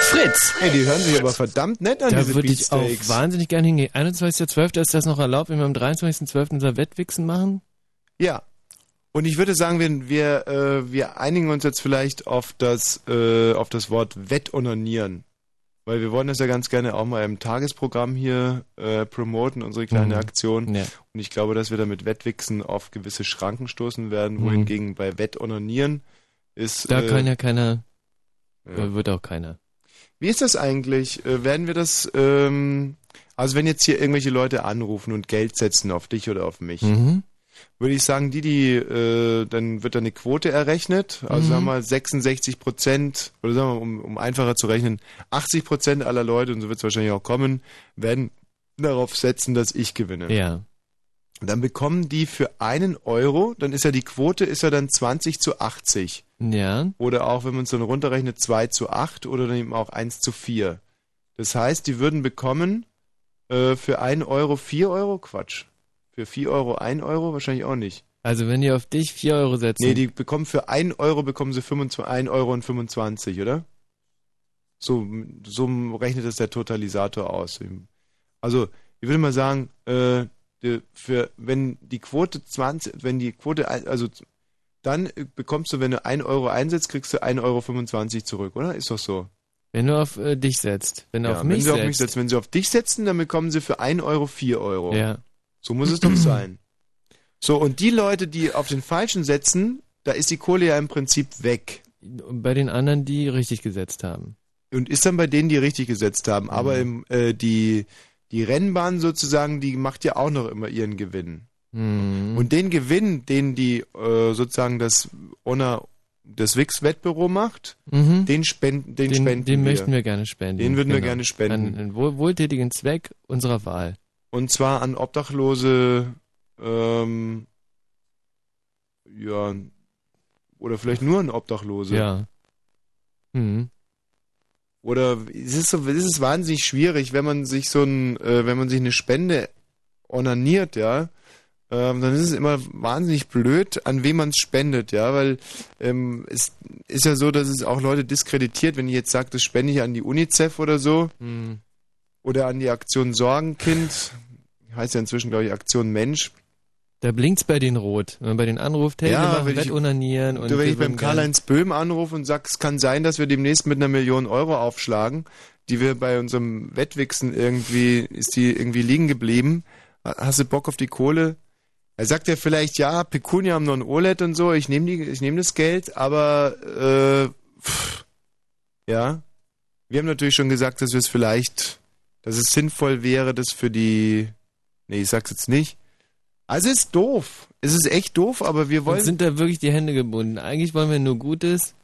Fritz! Hey, die hören sich aber verdammt nett an, Da diese würde ich auch wahnsinnig gerne hingehen. 21.12. ist das noch erlaubt, wenn wir am 23.12. unser Wettwichsen machen? Ja. Und ich würde sagen, wir, wir, äh, wir einigen uns jetzt vielleicht auf das, äh, auf das Wort Wettonanieren. Weil wir wollen das ja ganz gerne auch mal im Tagesprogramm hier äh, promoten, unsere kleine Mhm. Aktion. Ja. Und ich glaube, dass wir da mit Wettwichsen auf gewisse Schranken stoßen werden, Mhm. wohingegen bei Wettonanieren ist. Da äh, kann ja keiner, Ja. wird auch keiner. Wie ist das eigentlich? Äh, werden wir das, ähm, also wenn jetzt hier irgendwelche Leute anrufen und Geld setzen auf dich oder auf mich, Mhm. Würde ich sagen, die, die, äh, dann wird da eine Quote errechnet, also Mhm. sagen wir mal 66 Prozent, oder sagen wir, um, um einfacher zu rechnen, 80 Prozent aller Leute, und so wird es wahrscheinlich auch kommen, werden darauf setzen, dass ich gewinne. Ja. Dann bekommen die für einen Euro, dann ist ja die Quote, ist ja dann 20 zu 80. Ja. Oder auch, wenn man es dann runterrechnet, 2 zu 8 oder dann eben auch 1 zu 4. Das heißt, die würden bekommen äh, für 1 Euro 4 Euro? Quatsch. Für 4 Euro 1 Euro? Wahrscheinlich auch nicht. Also wenn die auf dich 4 Euro setzen. Nee, die bekommen für 1 Euro bekommen sie 25, 1 Euro und 25, oder? So, so rechnet es der Totalisator aus. Also, ich würde mal sagen, äh, für, wenn die Quote 20, wenn die Quote, also dann bekommst du, wenn du 1 Euro einsetzt, kriegst du 1,25 Euro zurück, oder? Ist doch so. Wenn du auf äh, dich setzt. Wenn du Ja, auf mich wenn sie auf setzt. mich setzen. Wenn sie auf dich setzen, dann bekommen sie für 1 Euro 4 Euro. Ja. So muss es doch [CLEARS THROAT] sein. So, und die Leute, die auf den Falschen setzen, da ist die Kohle ja im Prinzip weg. Bei den anderen, die richtig gesetzt haben. Und ist dann bei denen, die richtig gesetzt haben. Aber Mhm. im, äh, die, die Rennbahn sozusagen, die macht ja auch noch immer ihren Gewinn. Mhm. Und den Gewinn, den die äh, sozusagen das Honor, das Wix-Wettbüro macht, Mhm. den spenden, den, Den, spenden den wir. möchten wir gerne spenden. Den würden wir Genau. gerne spenden. An einen wohl, wohltätigen Zweck unserer Wahl. Und zwar an Obdachlose, ähm, ja, oder vielleicht nur an Obdachlose. Ja. Mhm. Oder es ist so, es ist wahnsinnig schwierig, wenn man sich so ein, äh, wenn man sich eine Spende ornaniert, ja, ähm, dann ist es immer wahnsinnig blöd, an wen man es spendet, ja, weil ähm, es ist ja so, dass es auch Leute diskreditiert, wenn ich jetzt sage, das spende ich an die UNICEF oder so Mhm. oder an die Aktion Sorgenkind, heißt ja inzwischen glaube ich Aktion Mensch. Da blinkt's bei denen rot. Wenn man bei denen anruft, hey, Ja, wir machen wenn ich- Wettunanieren und Du, wenn ich beim Karl-Heinz Böhm anrufe und sag, es kann sein, dass wir demnächst mit einer Million Euro aufschlagen, die wir bei unserem Wettwichsen irgendwie, ist die irgendwie liegen geblieben. Hast du Bock auf die Kohle? Er sagt ja vielleicht, ja, Pecunia haben noch ein OLED und so, ich nehme die, ich nehme das Geld, aber äh, pff, ja. Wir haben natürlich schon gesagt, dass wir es vielleicht, dass es sinnvoll wäre, das für die. Nee, ich sag's jetzt nicht. Also es ist doof. Es ist echt doof, aber wir wollen. Uns sind da wirklich die Hände gebunden. Eigentlich wollen wir nur Gutes,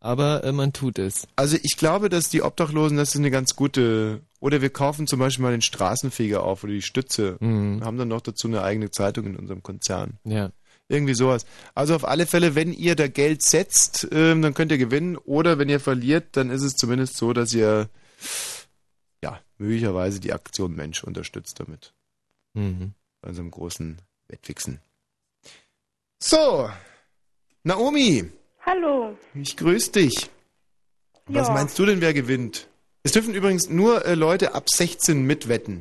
aber äh, man tut es. Also ich glaube, dass die Obdachlosen, das ist eine ganz gute. Oder wir kaufen zum Beispiel mal den Straßenfeger auf oder die Stütze. Mhm. Haben dann noch dazu eine eigene Zeitung in unserem Konzern. Ja. Irgendwie sowas. Also auf alle Fälle, wenn ihr da Geld setzt, ähm, dann könnt ihr gewinnen. Oder wenn ihr verliert, dann ist es zumindest so, dass ihr ja möglicherweise die Aktion Mensch unterstützt damit. Mhm. Bei unserem großen Wettwichsen. So, Naomi, Hallo. ich grüße dich. Was Ja. meinst du denn, wer gewinnt? Es dürfen übrigens nur äh, Leute ab 16 mitwetten.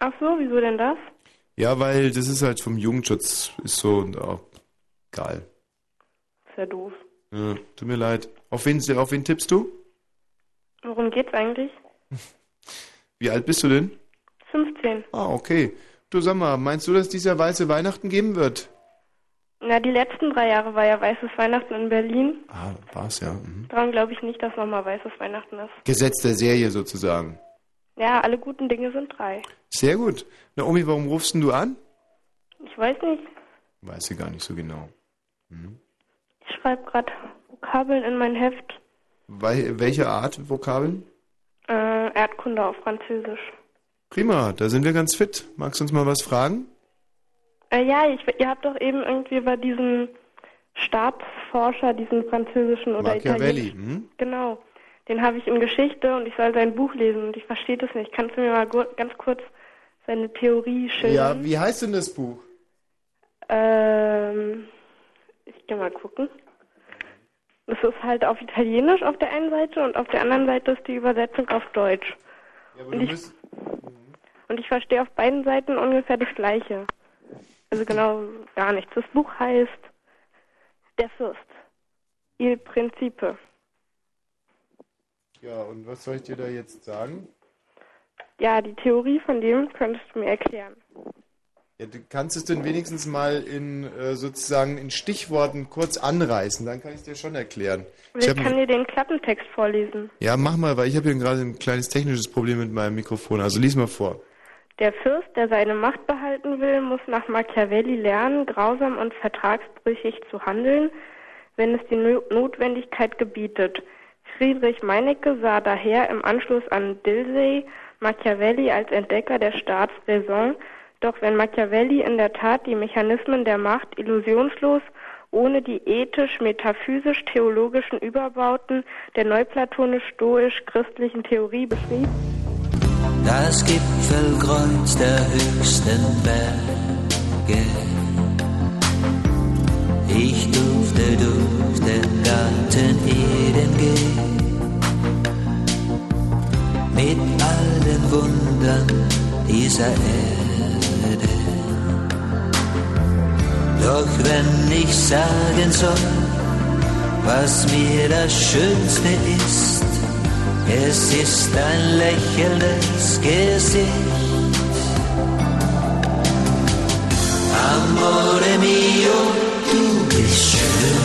Ach so, wieso denn das? Ja, weil das ist halt vom Jugendschutz, ist so und auch egal. Ist ja doof. Ja, tut mir leid. Auf wen, auf wen tippst du? Worum geht's eigentlich? Wie alt bist du denn? 15. Ah, okay. Du sag mal, meinst du, dass dieses Jahr weiße Weihnachten geben wird? Na, die letzten drei Jahre war ja Weißes Weihnachten in Berlin. Ah, war's ja. Mhm. Daran glaube ich nicht, dass nochmal Weißes Weihnachten ist. Gesetz der Serie sozusagen. Ja, alle guten Dinge sind drei. Sehr gut. Naomi, warum rufst denn du an? Ich weiß nicht. Weiß ich gar nicht so genau. Ich schreibe gerade Vokabeln in mein Heft. Wei welche Art Vokabeln? Äh, Erdkunde auf Französisch. Prima, da sind wir ganz fit. Magst du uns mal was fragen? Äh, ja, ich, ihr habt doch eben irgendwie über diesen Staatsforscher, diesen französischen oder Machiavelli, italienischen. hm? Genau. Den habe ich in Geschichte und ich soll sein Buch lesen und ich verstehe das nicht. Kannst du mir mal ganz kurz seine Theorie schildern? Ja, wie heißt denn das Buch? Ähm, ich geh mal gucken. Das ist halt auf Italienisch auf der einen Seite und auf der anderen Seite ist die Übersetzung auf Deutsch. und, ich, und ich verstehe auf beiden Seiten ungefähr das Gleiche. Also genau gar nichts. Das Buch heißt Der Fürst. Il Principe. Ja, und was soll ich dir da jetzt sagen? Ja, die Theorie von dem könntest du mir erklären. Ja, du kannst es denn wenigstens mal in äh, sozusagen in Stichworten kurz anreißen, dann kann ich es dir schon erklären. Ich, hab- kann dir den Klappentext vorlesen. ja, mach mal, weil ich habe hier gerade ein kleines technisches Problem mit meinem Mikrofon. Also lies mal vor. Der Fürst, der seine Macht behalten will, muss nach Machiavelli lernen, grausam und vertragsbrüchig zu handeln, wenn es die No- Notwendigkeit gebietet. Friedrich Meinecke sah daher im Anschluss an Dilsey Machiavelli als Entdecker der Staatsräson, doch wenn Machiavelli in der Tat die Mechanismen der Macht illusionslos ohne die ethisch-metaphysisch-theologischen Überbauten der neuplatonisch-stoisch-christlichen Theorie beschrieb, Das Gipfelkreuz der höchsten Berge. Ich durfte durch den Garten Eden gehen. Mit all den Wundern dieser Erde. Doch wenn ich sagen soll, was mir das Schönste ist, es ist ein lächelndes Gesicht. Amore mio, du bist schön.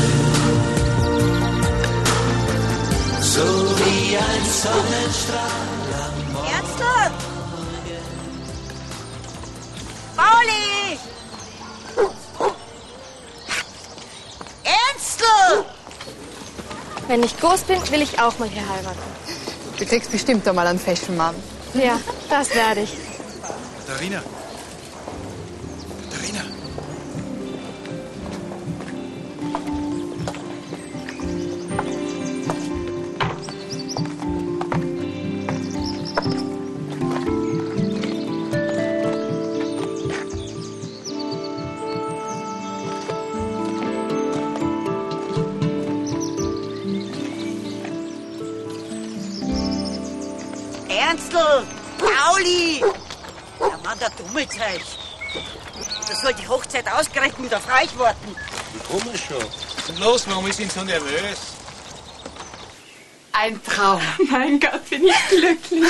So wie ein Sonnenstrahl am Morgen. Ernsthaft? Pauli! Ernstl! Wenn ich groß bin, will ich auch mal hier heiraten. Du kriegst bestimmt einmal einen Fashion Mann. Ja, das werde ich. Darina. Darina. Ausgerechnet mit auf euch warten. Wie komisch schon. Los, warum ist ihn so nervös? Ein Traum. [LAUGHS] Mein Gott, bin ich glücklich.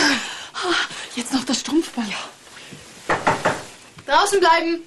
Jetzt noch das Strumpfband. Draußen bleiben.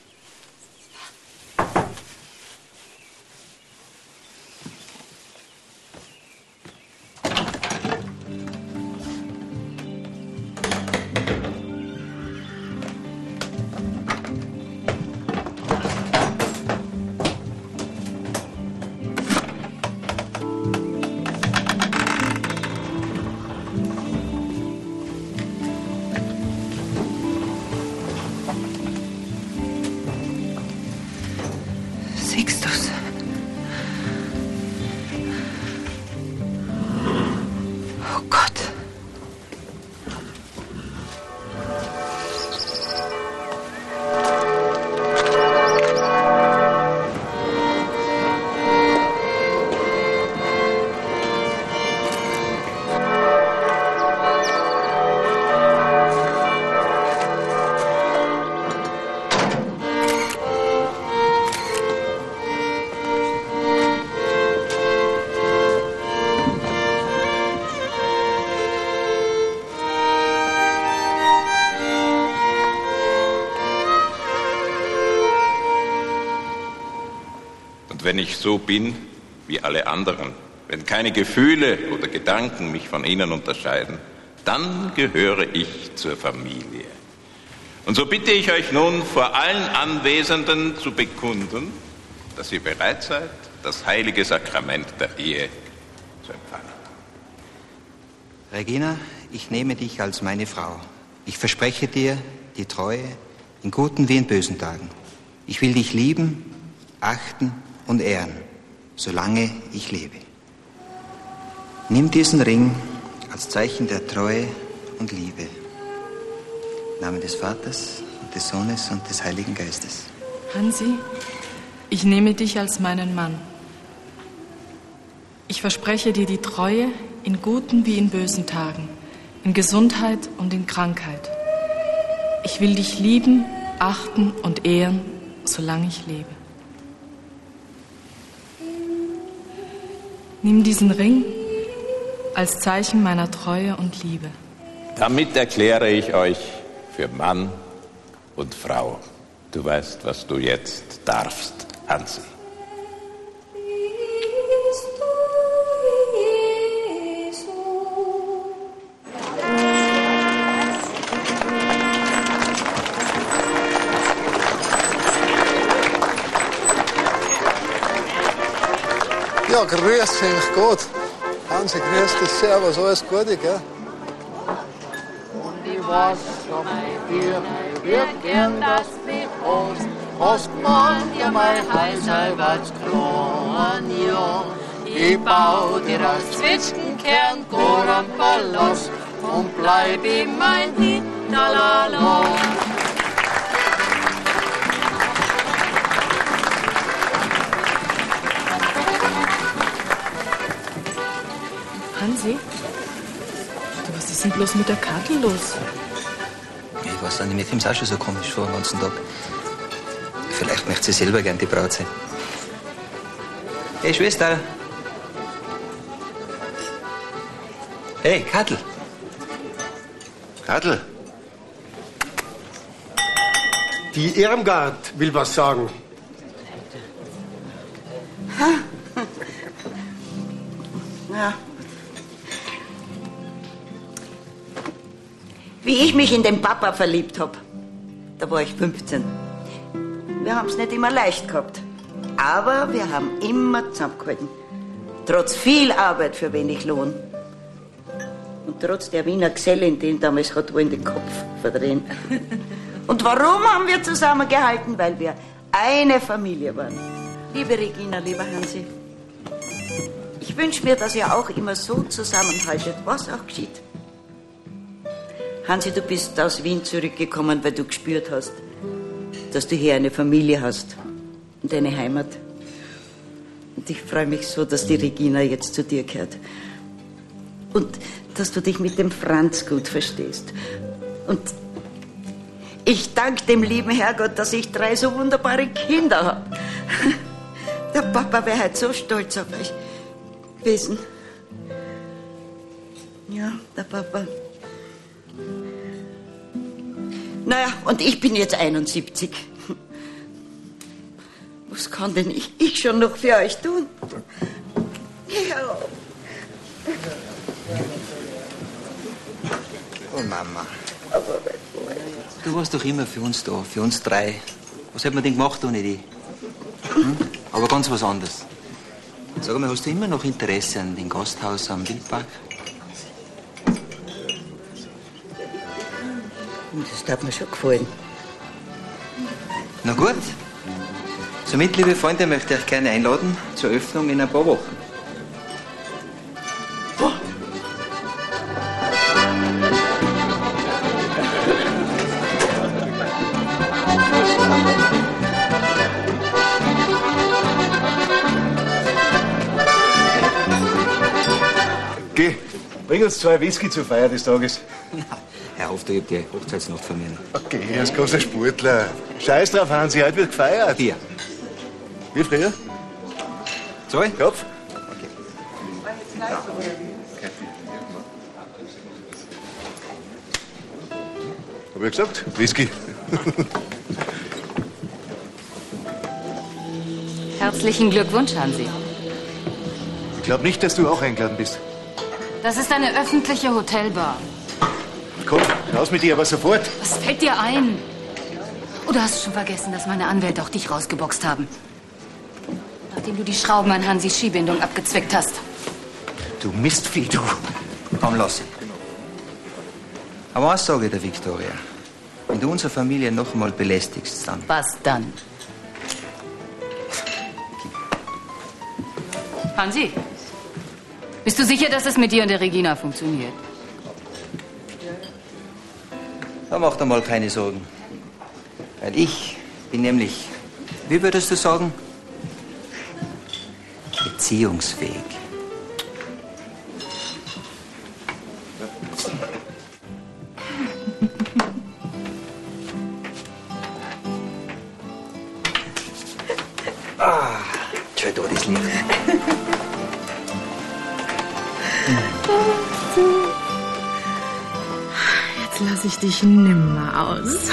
Wenn ich so bin wie alle anderen, wenn keine Gefühle oder Gedanken mich von ihnen unterscheiden, dann gehöre ich zur Familie. Und so bitte ich euch nun vor allen Anwesenden zu bekunden, dass ihr bereit seid, das heilige Sakrament der Ehe zu empfangen. Regina, ich nehme dich als meine Frau. Ich verspreche dir die Treue in guten wie in bösen Tagen. Ich will dich lieben, achten und ehren, solange ich lebe. Nimm diesen Ring als Zeichen der Treue und Liebe. Im Namen des Vaters und des Sohnes und des Heiligen Geistes. Hansi, ich nehme dich als meinen Mann. Ich verspreche dir die Treue in guten wie in bösen Tagen, in Gesundheit und in Krankheit. Ich will dich lieben, achten und ehren, solange ich lebe. Nimm diesen Ring als Zeichen meiner Treue und Liebe. Damit erkläre ich euch für Mann und Frau. Du weißt, was du jetzt darfst, Hansi. Grüß dich, gut. Hansi, grüß dich, servus, alles Gute, gell? Und ich weiß schon dir, würd gern, dass mich hast. Hast man dir mein Heißhalberts Kron, ja. Ich bau dir aus Zwetschgenkern Goran Palast und bleib in mein Hinterland. Hansi? Du, was ist denn bloß mit der Karte los? Ich weiß nicht, mir kommt's auch schon so komisch vor den ganzen Tag. Vielleicht möchte sie selber gern die Braut sein. Hey, Schwester. Hey, Kattel. Adel. Die Irmgard will was sagen. [LAUGHS] Ja. Wie ich mich in den Papa verliebt hab, da war ich 15. Wir haben's nicht immer leicht gehabt, aber wir haben immer zusammengehalten. Trotz viel Arbeit für wenig Lohn. Und trotz der Wiener Gesellin, den damals hat wohl den Kopf verdrehen. [LAUGHS] Und warum haben wir zusammengehalten? Weil wir eine Familie waren. Liebe Regina, lieber Hansi, ich wünsche mir, dass ihr auch immer so zusammenhaltet, was auch geschieht. Hansi, du bist aus Wien zurückgekommen, weil du gespürt hast, dass du hier eine Familie hast und eine Heimat. Und ich freue mich so, dass die Regina jetzt zu dir gehört. Und dass du dich mit dem Franz gut verstehst. Und ich danke dem lieben Herrgott, dass ich drei so wunderbare Kinder habe. [LAUGHS] Der Papa wäre halt so stolz auf euch gewesen. Ja, der Papa. Naja, und ich bin jetzt 71. Was kann denn ich, ich schon noch für euch tun? Ja. Oh Mama. Du warst doch immer für uns da, für uns drei. Was hätten wir denn gemacht ohne die? Hm? Aber ganz was anderes. Sag mal, hast du immer noch Interesse an dem Gasthaus am Wildpark? Das darf mir schon gefallen. Na gut. Somit, liebe Freunde, möchte ich euch gerne einladen zur Öffnung in ein paar Wochen. Geh, bring uns zwei Whisky zur Feier des Tages. Herr [LAUGHS] Hof, ich die Hochzeitsnacht von mir. Okay, er ist großer Sportler. Scheiß drauf, Hansi, heute wird gefeiert. Bier. Wie früher? Zwei? Kopf? Hab ich gesagt? Whisky. [LAUGHS] Herzlichen Glückwunsch, Hansi. Ich glaube nicht, dass du auch eingeladen bist. Das ist eine öffentliche Hotelbar. Komm, raus mit dir, aber sofort. Was fällt dir ein? Oder hast du schon vergessen, dass meine Anwälte auch dich rausgeboxt haben? Nachdem du die Schrauben an Hansis Skibindung abgezwickt hast. Du Mistvieh, du. Komm, lass ihn. Aber was sage ich der Victoria? Wenn du unsere Familie noch einmal belästigst, dann. Was dann? Hansi, bist du sicher, dass es mit dir und der Regina funktioniert? Da mach dir mal keine Sorgen. Weil ich bin nämlich, wie würdest du sagen, beziehungsfähig. Dich nimmer aus.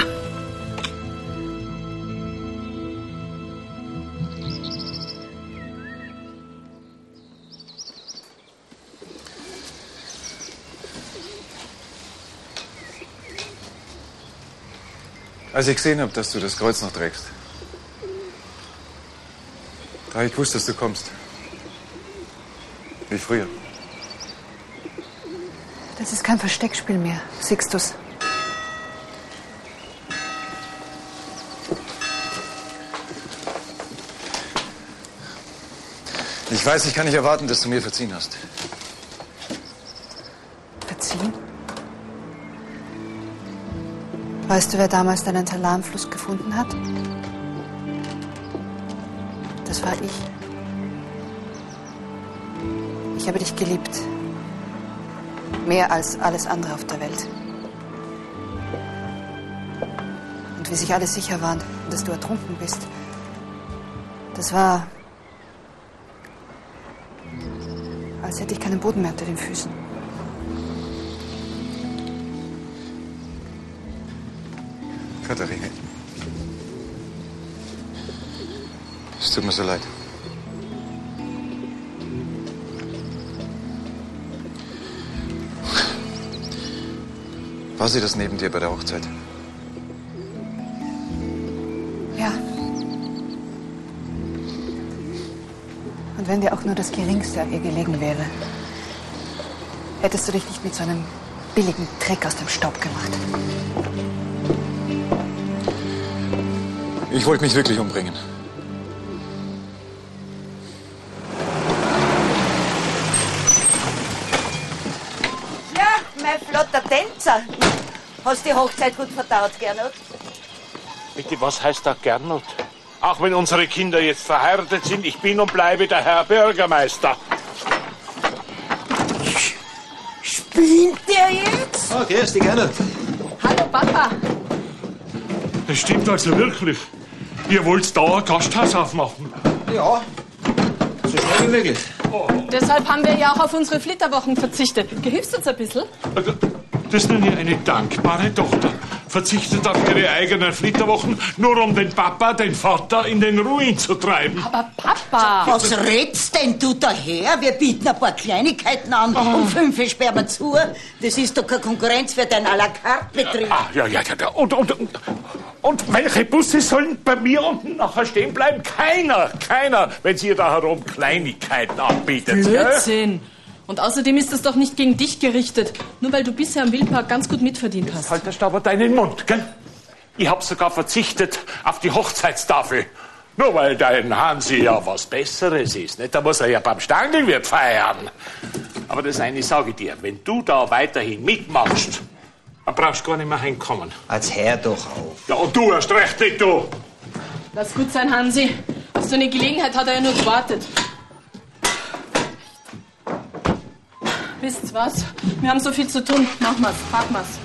Als ich gesehen habe, dass du das Kreuz noch trägst, da habe ich gewusst, dass du kommst. Wie früher. Das ist kein Versteckspiel mehr, Sixtus. Ich weiß, ich kann nicht erwarten, dass du mir verziehen hast. Verziehen? Weißt du, wer damals deinen Talarmfluss gefunden hat? Das war ich. Ich habe dich geliebt. Mehr als alles andere auf der Welt. Und wie sich alle sicher waren, dass du ertrunken bist. Das war, als hätte ich keinen Boden mehr unter den Füßen. Katharina. Es tut mir so leid. War sie das neben dir bei der Hochzeit? Wenn dir auch nur das Geringste an ihr gelegen wäre, hättest du dich nicht mit so einem billigen Trick aus dem Staub gemacht. Ich wollte mich wirklich umbringen. Ja, mein flotter Tänzer. Hast die Hochzeit gut verdaut, Gernot? Bitte, was heißt da Gernot? Auch wenn unsere Kinder jetzt verheiratet sind, ich bin und bleibe der Herr Bürgermeister. Spinnt der jetzt? Oh, grüß dich, Gernot. Hallo, Papa. Das stimmt also wirklich. Ihr wollt da ein Gasthaus aufmachen? Ja, so schnell wie möglich. Deshalb haben wir ja auch auf unsere Flitterwochen verzichtet. Gehilfst uns ein bisschen? Das ist nun ja eine dankbare Tochter. Verzichtet auf ihre eigenen Flitterwochen, nur um den Papa, den Vater, in den Ruin zu treiben. Aber Papa! Was redst denn du daher? Wir bieten ein paar Kleinigkeiten an. Um fünf sperren wir zu. Das ist doch keine Konkurrenz für deinen à la carte Betrieb. Ah, ja, ja, ja. ja. Und, und, und, und welche Busse sollen bei mir unten nachher stehen bleiben? Keiner, keiner, wenn sie da herum Kleinigkeiten anbietet. gell? Und außerdem ist das doch nicht gegen dich gerichtet, nur weil du bisher im Wildpark ganz gut mitverdient hast. Haltest aber deinen Mund, gell? Ich hab sogar verzichtet auf die Hochzeitstafel. Nur weil dein Hansi ja was Besseres ist. Nicht? Da muss er ja beim Stangelwirt feiern. Aber das eine sage ich dir, wenn du da weiterhin mitmachst, dann brauchst du gar nicht mehr heimkommen. Als Herr doch auf. Ja, und du erst recht nicht, du. Lass gut sein, Hansi. Auf so eine Gelegenheit hat er ja nur gewartet. Wisst's was? Wir haben so viel zu tun. Machen wir's, packen wir's.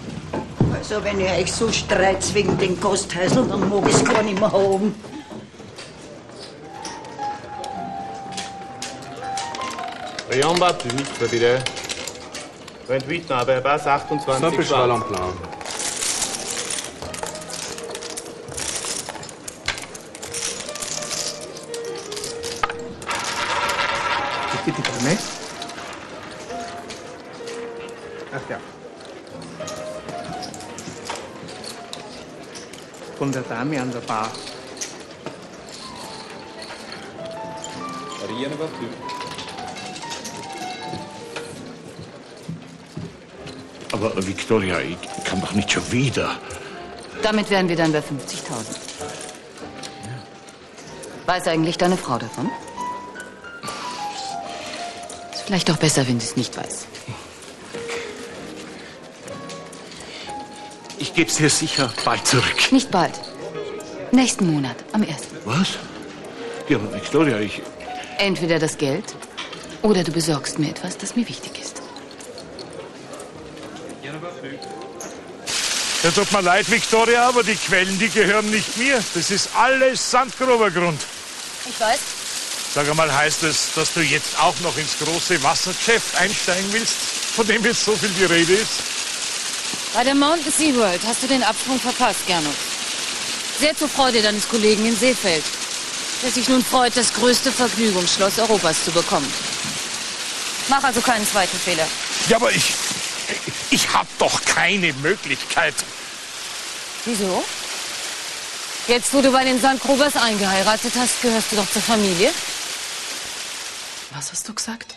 Also, wenn ihr euch so streitet wegen den Gasthäuseln, dann mag ich's gar nicht mehr haben. Jan Baptiste, bitte. 28 aber Pass 28. Simple Schwall am Plan. Bitte, bitte, Ach ja. Von der Dame an der Bar. Rien va. Aber Victoria, ich kann doch nicht schon wieder. Damit wären wir dann bei 50.000. Weiß eigentlich deine Frau davon? Ist vielleicht auch besser, wenn sie es nicht weiß. Ich geb's dir sicher bald zurück. Nicht bald. Nächsten Monat, am 1. Was? Ja, aber Victoria, ich. Entweder das Geld oder du besorgst mir etwas, das mir wichtig ist. Ja, tut mir leid, Victoria, aber die Quellen, die gehören nicht mir. Das ist alles sandgrober Grund. Ich weiß. Sag einmal, heißt es, dass du jetzt auch noch ins große Wassergeschäft einsteigen willst, von dem jetzt so viel die Rede ist? Bei der Mountain Sea World hast du den Absprung verpasst, Gernot. Sehr zur Freude deines Kollegen in Seefeld, der sich nun freut, das größte Vergnügungsschloss Europas zu bekommen. Mach also keinen zweiten Fehler. Ja, aber ich. Ich hab doch keine Möglichkeit. Wieso? Jetzt, wo du bei den St. Grobers eingeheiratet hast, gehörst du doch zur Familie? Was hast du gesagt?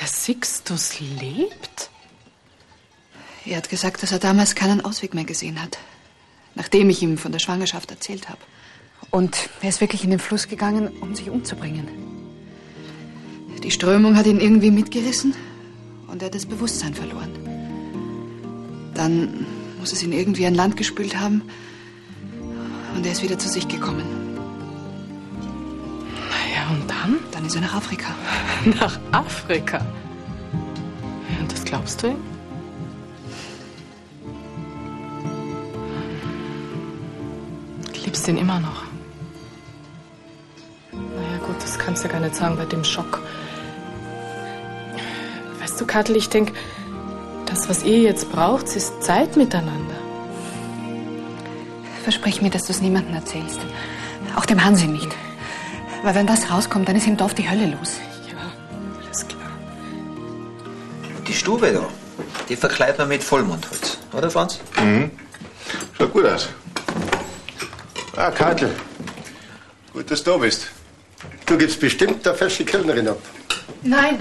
Der Sixtus lebt? Er hat gesagt, dass er damals keinen Ausweg mehr gesehen hat. Nachdem ich ihm von der Schwangerschaft erzählt habe. Und er ist wirklich in den Fluss gegangen, um sich umzubringen. Die Strömung hat ihn irgendwie mitgerissen und er hat das Bewusstsein verloren. Dann muss es ihn irgendwie an Land gespült haben und er ist wieder zu sich gekommen. Ja, und dann? Dann ist er nach Afrika. [LAUGHS] Nach Afrika? Und das glaubst du ihm? Liebst ihn immer noch. Naja, gut, das kannst du gar nicht sagen bei dem Schock. Weißt du, Kattel, ich denke, das, was ihr jetzt braucht, ist Zeit miteinander. Versprich mir, dass du es niemandem erzählst. Auch dem Hansi nicht. Weil wenn das rauskommt, dann ist im Dorf die Hölle los. Alles klar. Die Stube da, die verkleidet man mit Vollmondholz, oder Franz? Mhm. Schaut gut aus. Ah, Kartl. Gut, dass du da bist. Du gibst bestimmt der falsche Kellnerin ab. Nein.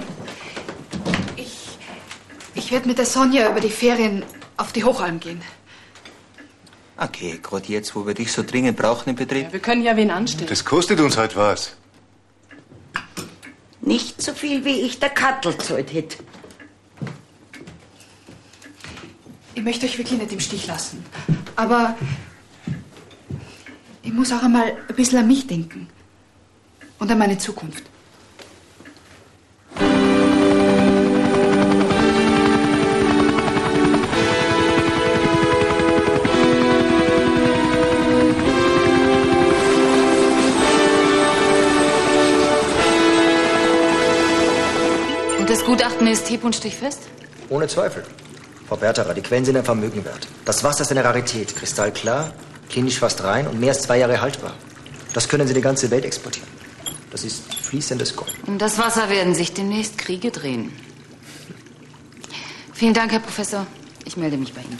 Ich, ich werde mit der Sonja über die Ferien auf die Hochalm gehen. Okay, gerade jetzt, wo wir dich so dringend brauchen im Betrieb. Wir können ja wen anstellen. Das kostet uns halt was. Nicht so viel, wie ich der Kattel zahlt hätte. Ich möchte euch wirklich nicht im Stich lassen. Aber ich muss auch einmal ein bisschen an mich denken. Und an meine Zukunft. Und das Gutachten ist hieb- und stichfest? Ohne Zweifel. Frau Berterer, die Quellen sind ein Vermögen wert. Das Wasser ist eine Rarität, kristallklar, klinisch fast rein und mehr als zwei Jahre haltbar. Das können Sie die ganze Welt exportieren. Das ist fließendes Gold. Um das Wasser werden sich demnächst Kriege drehen. Vielen Dank, Herr Professor. Ich melde mich bei Ihnen.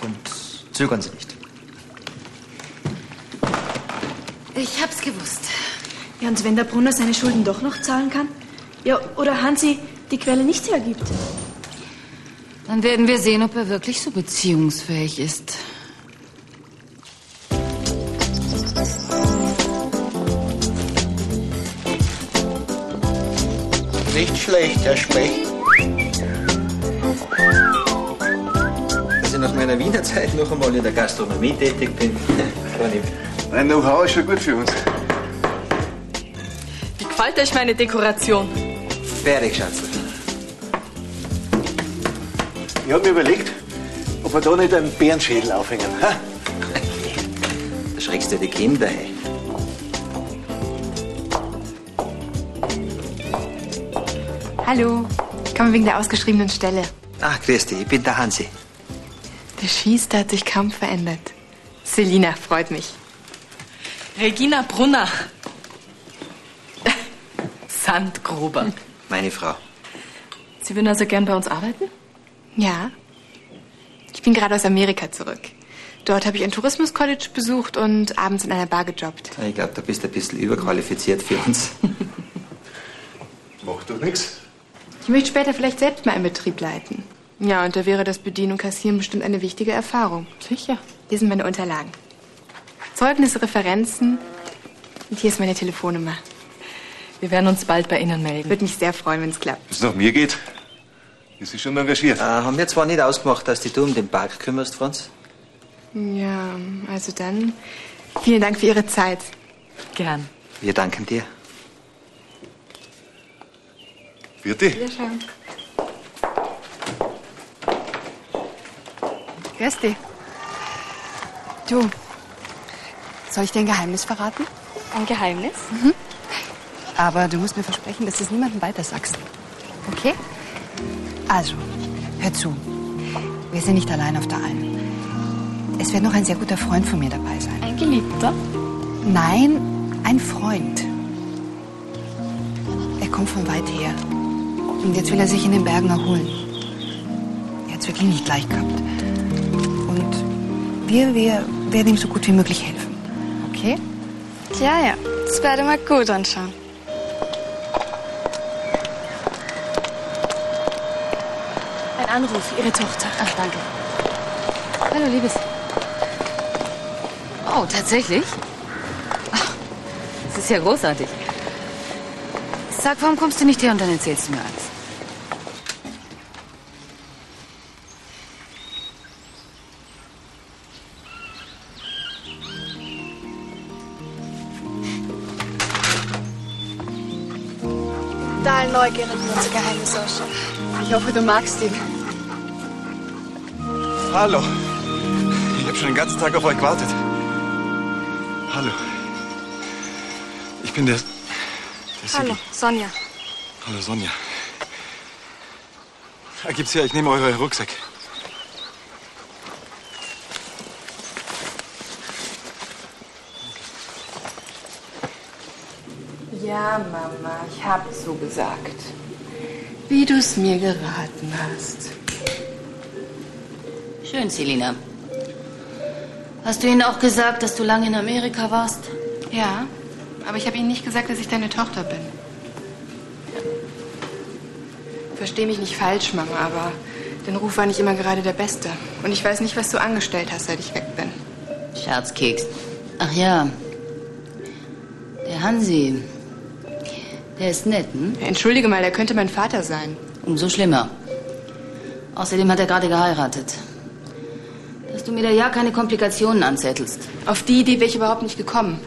Und zögern Sie nicht. Ich hab's gewusst. Ja, und wenn der Brunner seine Schulden doch noch zahlen kann? Ja, oder Hansi die Quelle nicht hergibt? Dann werden wir sehen, ob er wirklich so beziehungsfähig ist. Nicht schlecht, Herr Specht. Dass ich nach meiner Wiener Zeit noch einmal in der Gastronomie tätig bin, [LAUGHS] gar nicht. Mein Know-how ist schon gut für uns. Gefällt euch meine Dekoration? Fertig, Schatz. Ich hab mir überlegt, ob wir da nicht einen Bärenschädel aufhängen. Ha? Da schreckst du die Kinder, hey. Hallo, ich komme wegen der ausgeschriebenen Stelle. Ach, grüß dich, ich bin der Hansi. Der Schießer hat sich kaum verändert. Selina, freut mich. Regina Brunner. Sandgruber. Meine Frau. Sie würden also gern bei uns arbeiten? Ja. Ich bin gerade aus Amerika zurück. Dort habe ich ein Tourismus-College besucht und abends in einer Bar gejobbt. Ich glaube, du bist ein bisschen überqualifiziert für uns. Macht doch nichts. Ich möchte später vielleicht selbst mal einen Betrieb leiten. Ja, und da wäre das Bedienen und Kassieren bestimmt eine wichtige Erfahrung. Sicher. Hier sind meine Unterlagen. Zeugnisse, Referenzen. Und hier ist meine Telefonnummer. Wir werden uns bald bei Ihnen melden. Würde mich sehr freuen, wenn es klappt. Wenn es nach mir geht, ist sie schon engagiert. Äh, haben wir zwar nicht ausgemacht, dass dich du um den Park kümmerst, Franz? Ja, also dann vielen Dank für Ihre Zeit. Gern. Wir danken dir. Vierte? Wiederschauen. Grüß dich. Du, soll ich dir ein Geheimnis verraten? Ein Geheimnis? Mhm. Aber du musst mir versprechen, dass du es niemandem weiter sagst. Okay? Also, hör zu. Wir sind nicht allein auf der Alm. Es wird noch ein sehr guter Freund von mir dabei sein. Ein Geliebter? Nein, ein Freund. Er kommt von weit her. Und jetzt will er sich in den Bergen erholen. Er hat es wirklich nicht leicht gehabt. Und wir, wir werden ihm so gut wie möglich helfen. Okay? Ja, ja. Das werde mal gut anschauen. Ein Anruf, Ihre Tochter. Ach, danke. Hallo, Liebes. Oh, tatsächlich? Das ist ja großartig. Sag, warum kommst du nicht her und dann erzählst du mir alles? Total neugierig, unser Geheimnis ausschaut. Ich hoffe, du magst ihn. Hallo. Ich habe schon den ganzen Tag auf euch gewartet. Hallo. Ich bin der. der Sigi. Hallo, Sonja. Hallo, Sonja. Ah, Gibt's her, ich nehme eure Rucksäcke. Ja, Mama, ich habe so gesagt. Wie du es mir geraten hast. Schön, Selina. Hast du ihnen auch gesagt, dass du lange in Amerika warst? Ja, aber ich habe ihnen nicht gesagt, dass ich deine Tochter bin. Versteh mich nicht falsch, Mama, aber dein Ruf war nicht immer gerade der beste. Und ich weiß nicht, was du angestellt hast, seit ich weg bin. Scherzkeks. Ach ja. Der Hansi. Der ist nett, hm? Entschuldige mal, er könnte mein Vater sein. Umso schlimmer. Außerdem hat er gerade geheiratet. Du mir da ja keine Komplikationen anzettelst. Auf die Idee wäre ich überhaupt nicht gekommen.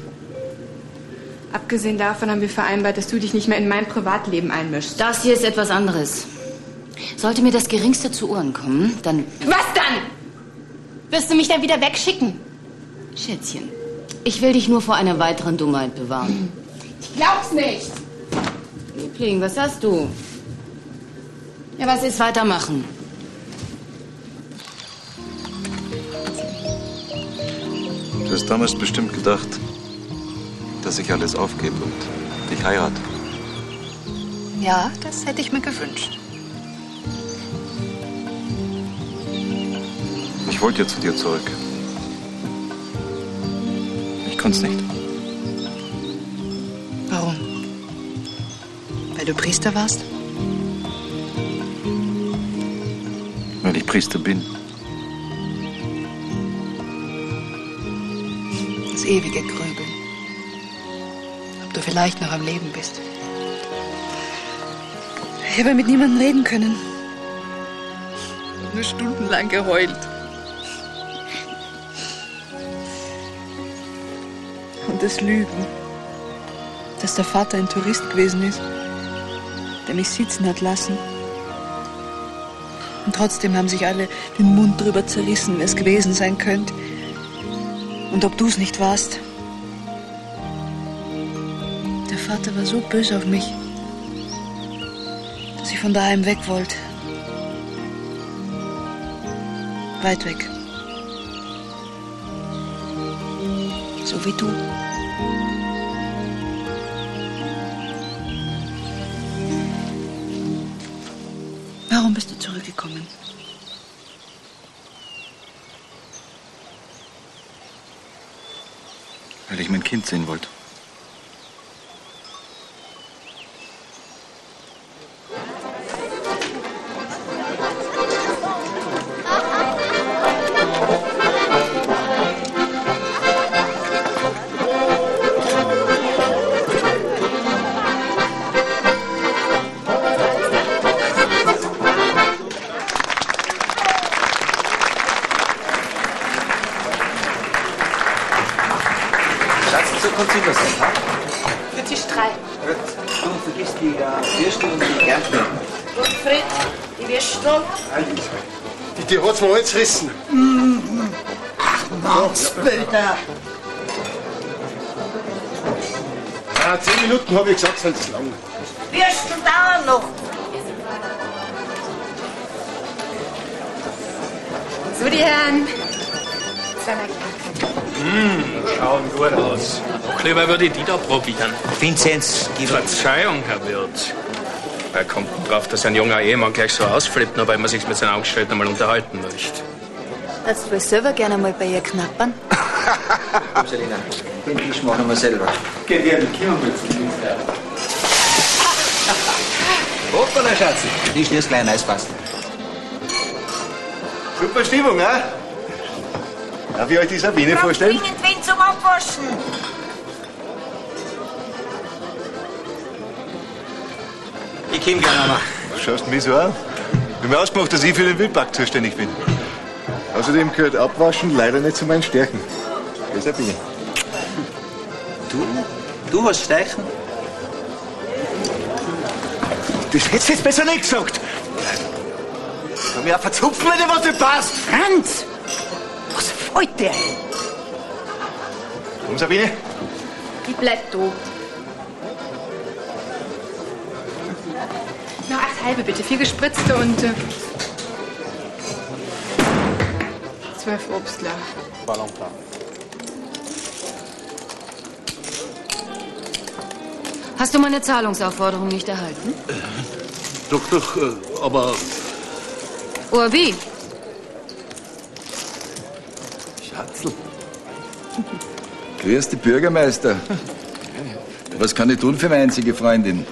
Abgesehen davon haben wir vereinbart, dass du dich nicht mehr in mein Privatleben einmischst. Das hier ist etwas anderes. Sollte mir das Geringste zu Ohren kommen, dann... Was dann? Wirst du mich dann wieder wegschicken? Schätzchen, ich will dich nur vor einer weiteren Dummheit bewahren. Ich glaub's nicht. Liebling, was hast du? Ja, was ist weitermachen? Du hast damals bestimmt gedacht, dass ich alles aufgebe und dich heirate. Ja, das hätte ich mir gewünscht. Ich wollte ja zu dir zurück. Ich konnte es nicht. Warum? Weil du Priester warst? Weil ich Priester bin. Ewige Grübeln. Ob du vielleicht noch am Leben bist. Ich habe mit niemandem reden können. Nur stundenlang geheult. Und das Lügen, dass der Vater ein Tourist gewesen ist, der mich sitzen hat lassen. Und trotzdem haben sich alle den Mund drüber zerrissen, wer es gewesen sein könnte. Und ob du es nicht warst. Der Vater war so böse auf mich, dass ich von daheim weg wollte. Weit weg. So wie du. Warum bist du zurückgekommen? Ich mein Kind sehen wollte. Alles rissen. Ach, Mannsbilder. Ja, zehn Minuten habe ich gesagt, sind es lang. Würstel dauern noch. So, die Herren. Mmh, schauen gut aus. Noch lieber würde ich die da probieren. Vinzenz, gib Verzeihung, Herr Wirt. Wer kommt denn drauf, dass ein junger Ehemann gleich so ausflippt, nur weil man sich mit seinen Angestellten einmal unterhalten möchte? Würdest du wohl selber gerne mal bei ihr knappern? Komm, Selina, den Tisch machen wir selber. Geh dir, komm mal zu Hoppala, Schatzi. Die schnürst gleich ein Eisfass. Super Stimmung, ha? Darf ich euch die Sabine vorstellen? Dringend wen zum Abwaschen. Ich komm gern einmal. Schaust mich so an? Wir haben ausgemacht, dass ich für den Wildpark zuständig bin. Außerdem gehört Abwaschen leider nicht zu meinen Stärken. Ja, Sabine. Du? Du hast Steichen? Das hättest du jetzt besser nicht gesagt. Komm ja, verzupfen, wenn dir was nicht passt. Franz, was fällt dir? Komm, Sabine. Ich bleib da. Noch acht halbe bitte, vier gespritzte und äh, zwölf Obstler. Ballonplan. Hast du meine Zahlungsaufforderung nicht erhalten? Doch, doch, äh, aber Urbi, Schatzl. Grüß die Bürgermeister. Was kann ich tun für meine einzige Freundin?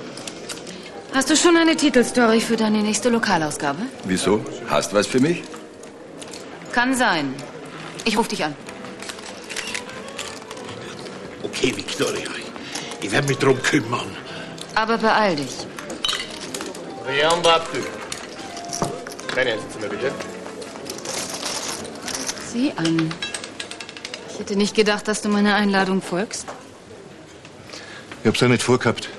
hast du schon eine Titelstory für deine nächste Lokalausgabe? Wieso? Hast was für mich? Kann sein. Ich rufe dich an. okay, Victoria. Ich werde mich drum kümmern. Aber beeil dich. Rien battu. Keine Einsätze mehr, bitte. Sieh an. Ich hätte nicht gedacht, dass du meiner Einladung folgst. Ich hab's ja nicht vorgehabt.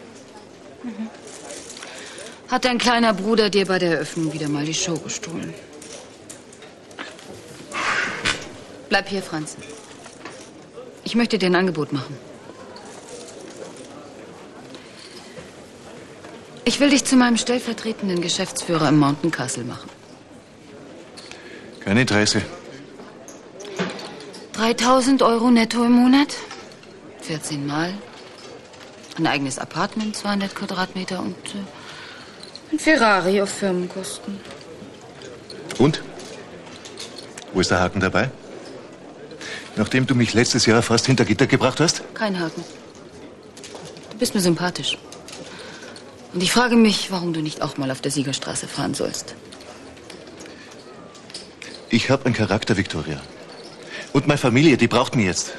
Hat dein kleiner Bruder dir bei der Eröffnung wieder mal die Show gestohlen? Bleib hier, Franz. Ich möchte dir ein Angebot machen. Ich will dich zu meinem stellvertretenden Geschäftsführer im Mountain Castle machen. Kein Interesse. 3000 Euro netto im Monat, 14 Mal, ein eigenes Apartment, 200 Quadratmeter und äh, ein Ferrari auf Firmenkosten. Und? Wo ist der Haken dabei? Nachdem du mich letztes Jahr fast hinter Gitter gebracht hast? Kein Haken. Du bist mir sympathisch. Und ich frage mich, warum du nicht auch mal auf der Siegerstraße fahren sollst. Ich habe einen Charakter, Victoria. Und meine Familie, die braucht mich jetzt.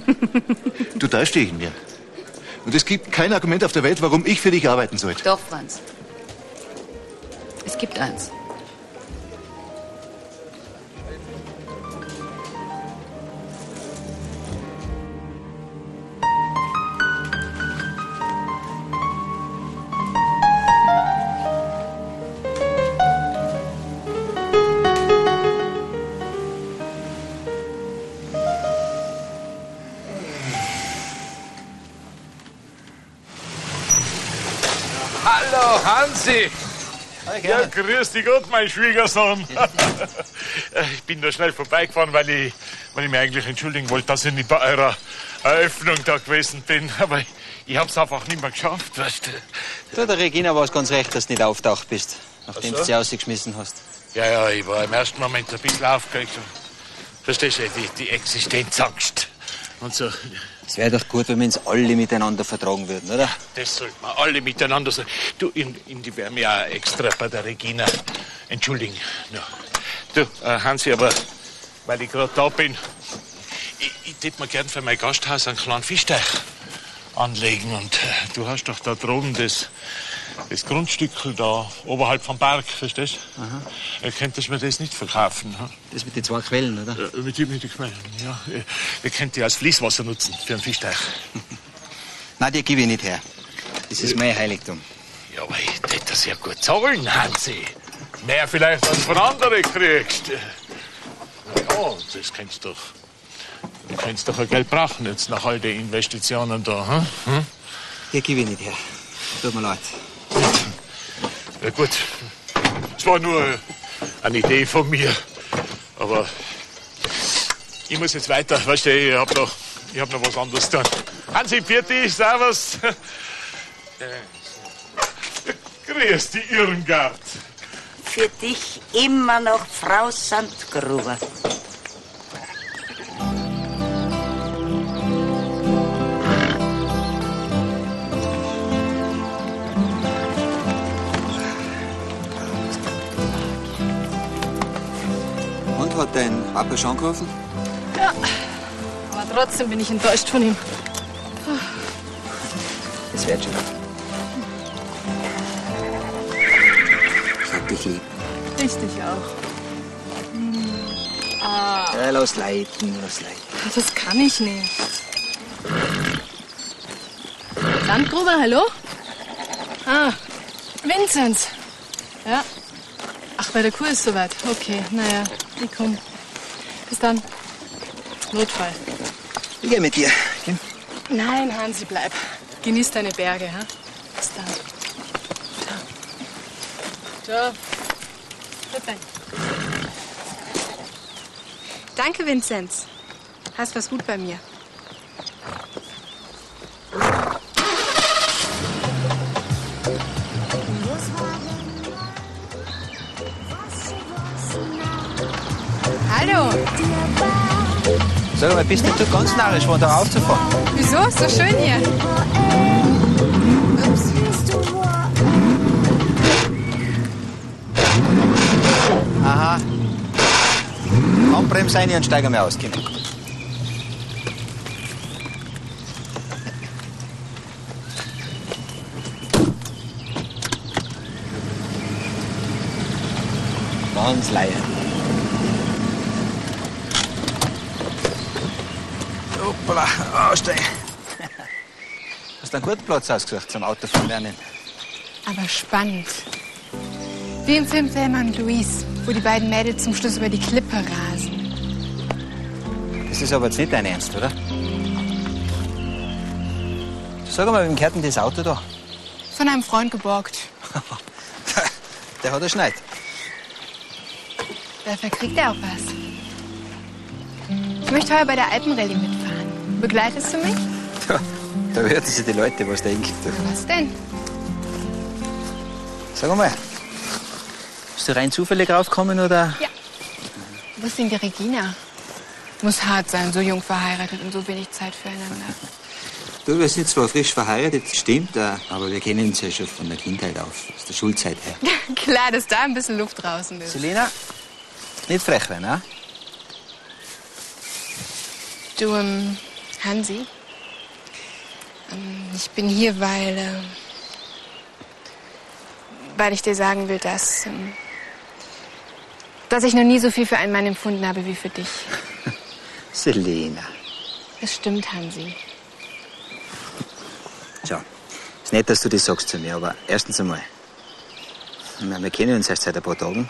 [LAUGHS] du, da stehe ich in mir. Und es gibt kein Argument auf der Welt, warum ich für dich arbeiten sollte. Doch, Franz. Es gibt eins. Hansi. Ja, grüß dich Gott, mein Schwiegersohn. [LAUGHS] ich bin da schnell vorbeigefahren, weil ich, weil ich mich eigentlich entschuldigen wollte, dass ich nicht bei eurer Eröffnung da gewesen bin. [LAUGHS] Aber ich hab's einfach nicht mehr geschafft, weißt du. Du, der Regina war es ganz recht, dass du nicht auftaucht bist, nachdem Ach so? du sie ausgeschmissen hast. Ja, ja, ich war im ersten Moment ein bisschen aufgeregt. Verstehst du, die, die Existenzangst und so. Es wäre doch gut, wenn wir uns alle miteinander vertragen würden, oder? Das sollten wir alle miteinander sagen. Du, in, in die wir ja extra bei der Regina entschuldigen. Ja. Du, äh, Hansi, aber weil ich gerade da bin, ich, ich hätte mir gern für mein Gasthaus einen kleinen Fischteich anlegen. Und äh, du hast doch da droben das, das Grundstück da oberhalb vom Berg, verstehst du? Äh, Könntest du mir das nicht verkaufen? Das mit den zwei Quellen, oder? Ja, mit, dem- mit den Quellen, ja. Ihr- Ihr könnt die als Fließwasser nutzen für einen Fischteich. [LAUGHS] Nein, die gebe ich nicht her. Das ist mein Heiligtum. Ja, aber ich hätte das ja gut zahlen, Hansi. Mehr vielleicht als von anderen kriegst. Ja, das kannst du doch. Du kannst doch ein Geld brauchen jetzt nach all den Investitionen da. Hm? Hm? Die gebe ich nicht her. Tut mir leid. Ja gut, es war nur eine Idee von mir. Aber ich muss jetzt weiter. Weißt du, ich hab noch, ich hab noch was anderes tun. Hansi, Pirti, Servus. [LAUGHS] Äh, Grüß die Irmgard. Für dich immer noch Frau Sandgruber. Hat dein Papa schon gerufen? Ja, aber trotzdem bin ich enttäuscht von ihm. Das wird schon. Ich hab dich lieb. Richtig auch. Hm. Ah, Ja, lass leiten, lass leiten. das kann ich nicht. Landgruber, hallo? Ah, Vinzenz. Ja. Ach, bei der Kuh ist soweit. Okay, naja, ich komm. Bis dann. Notfall. Ich geh mit dir. Gell? Nein, Hansi, bleib. Genieß deine Berge, ha? Bis dann. Ciao. Bitte. Danke, Vinzenz. Hast was gut bei mir. Hallo. Sag mal, bist nicht du ganz narrisch, von da aufzufahren? Wieso? So schön hier. Ups. Aha. Handbremse rein und steigen wir aus. Komm. Ganz leise. Hoppala, aussteigen. Hast du einen guten Platz ausgesucht zum Autofahren lernen? Aber spannend. Wie im Film Thelma und Louise, wo die beiden Mädels zum Schluss über die Klippe rasen. Das ist aber jetzt nicht dein Ernst, oder? Sag mal, wem gehört denn das Auto da? Von einem Freund geborgt. [LAUGHS] Der hat einen Schneid. Dafür kriegt er auch was. Ich möchte heuer bei der Alpenrallye mitfahren. Begleitest du mich? Da hörten sich die Leute was denken. du. Was denn? Sag mal, bist du rein zufällig raufgekommen oder? Ja. Wo ist denn die Regina? Muss hart sein, so jung verheiratet und so wenig Zeit füreinander. [LAUGHS] Du, wir sind zwar frisch verheiratet, stimmt, äh, aber wir kennen uns ja schon von der Kindheit auf, aus der Schulzeit her. [LAUGHS] Klar, dass da ein bisschen Luft draußen ist. Selena, nicht frech werden, ne? Du, ähm, Hansi, ähm, ich bin hier, weil, äh, weil ich dir sagen will, dass, ähm, dass ich noch nie so viel für einen Mann empfunden habe wie für dich. [LAUGHS] Selena. Das stimmt, Hansi. Schau, ist nett, dass du das sagst zu mir, aber erstens einmal, wir kennen uns erst seit ein paar Tagen.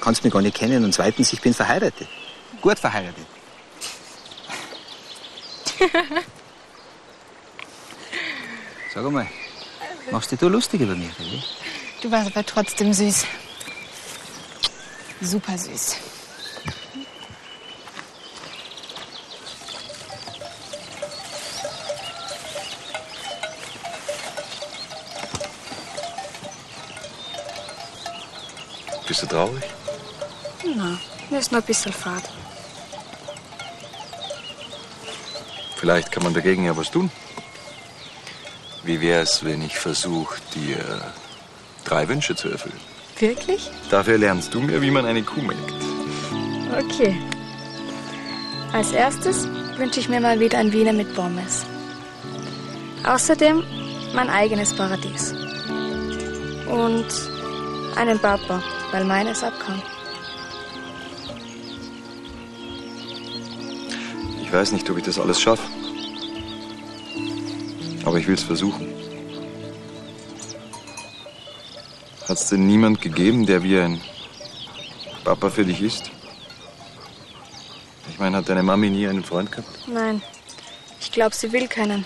Kannst mich gar nicht kennen. Und zweitens, ich bin verheiratet. Gut verheiratet. [LAUGHS] Sag einmal, machst dich du lustig über mich, oder? Du warst aber trotzdem süß. Super süß. Bist du traurig? Na, mir ist nur ein bisschen fad. Vielleicht kann man dagegen ja was tun. Wie wär's, wenn ich versuche, dir drei Wünsche zu erfüllen? Wirklich? Dafür lernst du mir, wie man eine Kuh melkt. Okay. Als erstes wünsche ich mir mal wieder ein Wiener mit Pommes. Außerdem mein eigenes Paradies. Und einen Papa, weil meines abkam. Ich weiß nicht, ob ich das alles schaffe. Aber ich will's versuchen. Hat's denn niemand gegeben, der wie ein Papa für dich ist? Ich meine, hat deine Mami nie einen Freund gehabt? Nein, ich glaube, sie will keinen,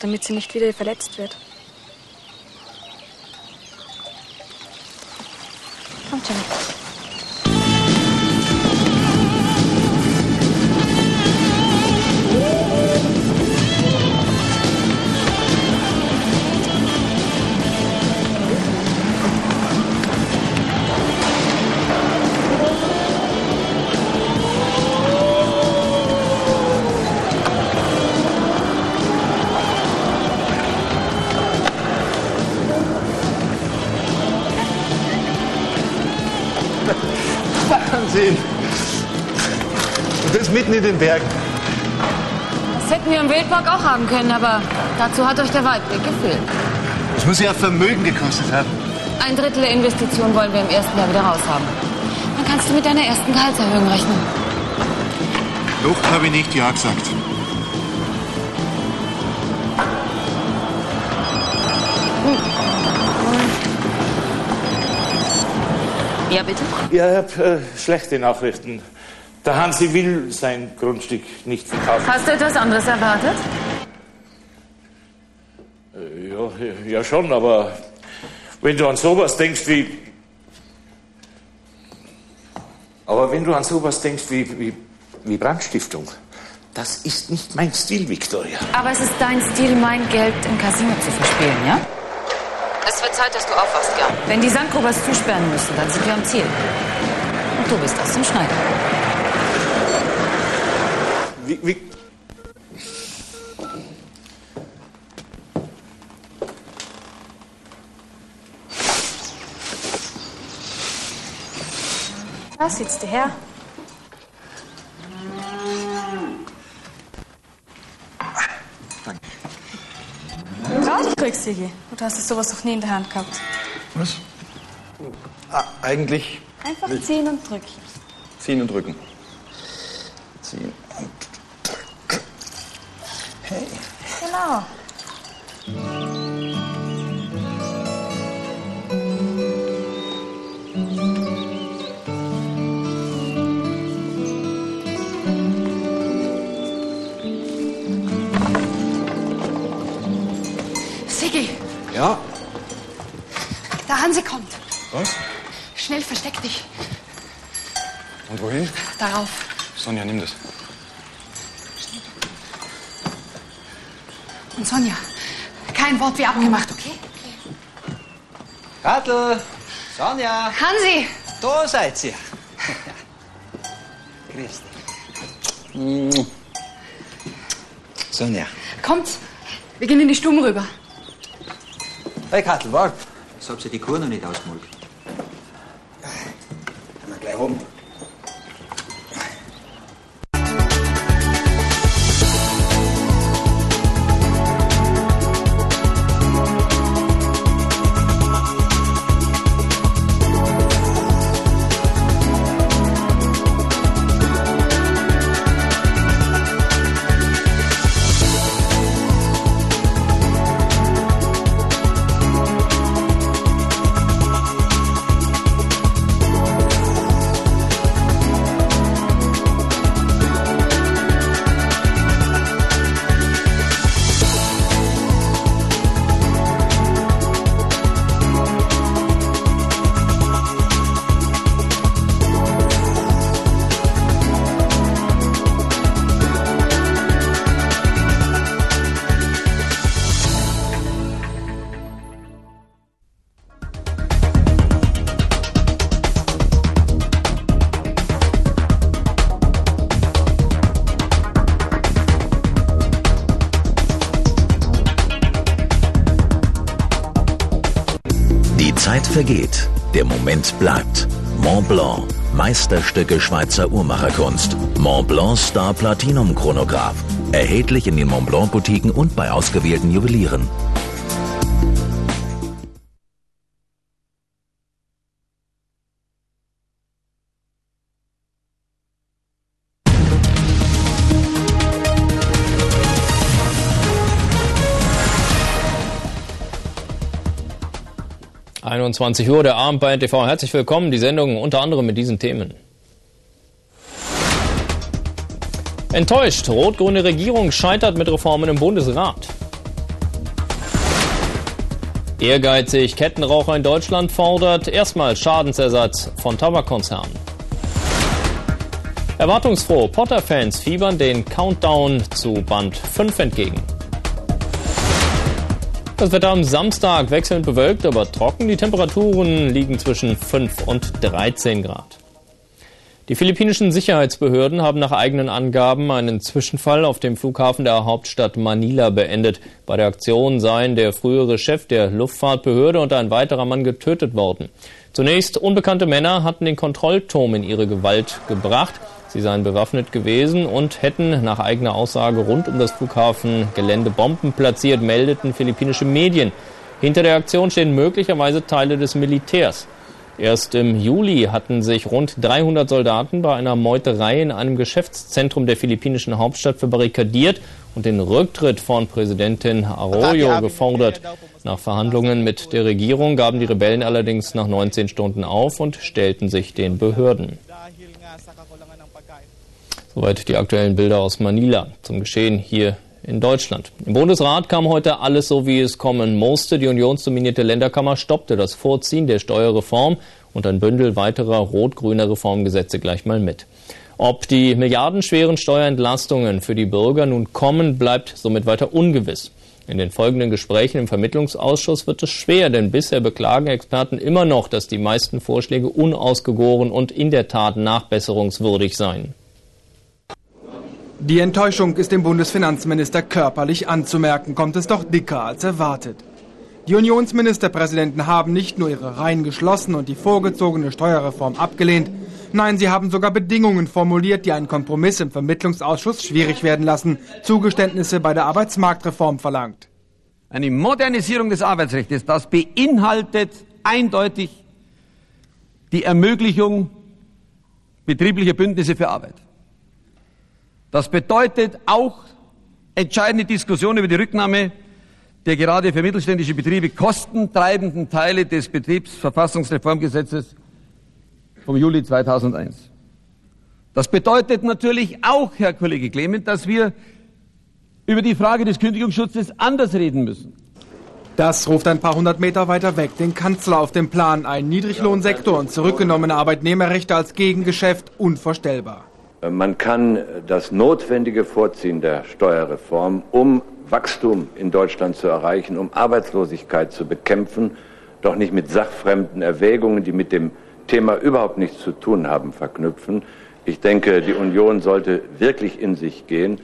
damit sie nicht wieder verletzt wird. Kommt schon. Den Bergen. Das hätten wir im Wildpark auch haben können, aber dazu hat euch der Waldweg gefehlt. Das muss ja Vermögen gekostet haben. Ein Drittel der Investition wollen wir im ersten Jahr wieder raushaben. Dann kannst du mit deiner ersten Gehaltserhöhung rechnen. Noch habe ich nicht Ja gesagt. Ja, bitte? Ja, ich habe äh, schlechte Nachrichten. Der Hansi will sein Grundstück nicht verkaufen. Hast du etwas anderes erwartet? Äh, Ja, ja schon, aber wenn du an sowas denkst wie... Aber wenn du an sowas denkst wie, wie, wie Brandstiftung, das ist nicht mein Stil, Victoria. Aber es ist dein Stil, mein Geld im Casino zu verspielen, ja? Es wird Zeit, dass du aufwachst, ja. Wenn die Sandgrubers zusperren müssen, dann sind wir am Ziel. Und du bist aus dem Schneider. Wie, wie, Da sitzt du her. Trau dich ruhig, Sigi. Du hast es sowas noch nie in der Hand gehabt. was? Ah, eigentlich Einfach Will- ziehen und drücken. ziehen und drücken. Ziehen Hey. Genau. Siggi, Ja, der Hansi kommt. was? Schnell versteck dich. Und wohin? Darauf. Sonja, nimm das. Und Sonja, kein Wort wie abgemacht, okay? Kattel, Sonja, Hansi! da seid ihr. [LAUGHS] Grüß dich. Sonja. Kommt, wir gehen in die Stuben rüber. Hey Kattel, wart. Ich hab sie die Kur noch nicht ausgemolkt. Kann man gleich oben. Vergeht, der Moment bleibt. Mont Blanc, Meisterstücke Schweizer Uhrmacherkunst. Mont Blanc Star Platinum Chronograph. Erhältlich in den Mont Blanc Boutiquen und bei ausgewählten Juwelieren. 21 Uhr, der Abend bei NTV. Herzlich willkommen. Die Sendung unter anderem mit diesen Themen. Enttäuscht. Rot-grüne Regierung scheitert mit Reformen im Bundesrat. Ehrgeizig. Kettenraucher in Deutschland fordert erstmal Schadensersatz von Tabakkonzernen. Erwartungsfroh. Potter-Fans fiebern den Countdown zu Band 5 entgegen. Das Wetter am Samstag wechselnd bewölkt, aber trocken. Die Temperaturen liegen zwischen 5 und 13 Grad. Die philippinischen Sicherheitsbehörden haben nach eigenen Angaben einen Zwischenfall auf dem Flughafen der Hauptstadt Manila beendet. Bei der Aktion seien der frühere Chef der Luftfahrtbehörde und ein weiterer Mann getötet worden. Zunächst unbekannte Männer hatten den Kontrollturm in ihre Gewalt gebracht. Sie seien bewaffnet gewesen und hätten nach eigener Aussage rund um das Flughafengelände Bomben platziert, meldeten philippinische Medien. Hinter der Aktion stehen möglicherweise Teile des Militärs. Erst im Juli hatten sich rund 300 Soldaten bei einer Meuterei in einem Geschäftszentrum der philippinischen Hauptstadt verbarrikadiert und den Rücktritt von Präsidentin Arroyo gefordert. Nach Verhandlungen mit der Regierung gaben die Rebellen allerdings nach 19 Stunden auf und stellten sich den Behörden. Soweit die aktuellen Bilder aus Manila zum Geschehen hier in Deutschland. Im Bundesrat kam heute alles so, wie es kommen musste. Die unionsdominierte Länderkammer stoppte das Vorziehen der Steuerreform und ein Bündel weiterer rot-grüner Reformgesetze gleich mal mit. Ob die milliardenschweren Steuerentlastungen für die Bürger nun kommen, bleibt somit weiter ungewiss. In den folgenden Gesprächen im Vermittlungsausschuss wird es schwer, denn bisher beklagen Experten immer noch, dass die meisten Vorschläge unausgegoren und in der Tat nachbesserungswürdig seien. Die Enttäuschung ist dem Bundesfinanzminister körperlich anzumerken, kommt es doch dicker als erwartet. Die Unionsministerpräsidenten haben nicht nur ihre Reihen geschlossen und die vorgezogene Steuerreform abgelehnt, nein, sie haben sogar Bedingungen formuliert, die einen Kompromiss im Vermittlungsausschuss schwierig werden lassen, Zugeständnisse bei der Arbeitsmarktreform verlangt. Eine Modernisierung des Arbeitsrechts, das beinhaltet eindeutig die Ermöglichung betrieblicher Bündnisse für Arbeit. Das bedeutet auch entscheidende Diskussionen über die Rücknahme der gerade für mittelständische Betriebe kostentreibenden Teile des Betriebsverfassungsreformgesetzes vom Juli 2001. Das bedeutet natürlich auch, Herr Kollege Clement, dass wir über die Frage des Kündigungsschutzes anders reden müssen. Das ruft ein paar hundert Meter weiter weg den Kanzler auf den Plan. Ein Niedriglohnsektor und zurückgenommene Arbeitnehmerrechte als Gegengeschäft unvorstellbar. Man kann das notwendige Vorziehen der Steuerreform, um Wachstum in Deutschland zu erreichen, um Arbeitslosigkeit zu bekämpfen, doch nicht mit sachfremden Erwägungen, die mit dem Thema überhaupt nichts zu tun haben, verknüpfen. Ich denke, die Union sollte wirklich in sich gehen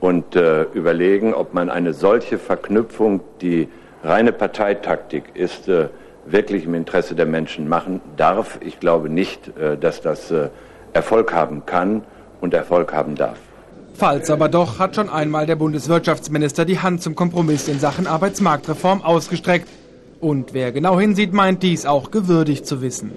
und äh, überlegen, ob man eine solche Verknüpfung, die reine Parteitaktik ist, äh, wirklich im Interesse der Menschen machen darf. Ich glaube nicht, äh, dass das äh, Erfolg haben kann und Erfolg haben darf. Falls aber doch, hat schon einmal der Bundeswirtschaftsminister die Hand zum Kompromiss in Sachen Arbeitsmarktreform ausgestreckt. Und wer genau hinsieht, meint dies auch gewürdigt zu wissen.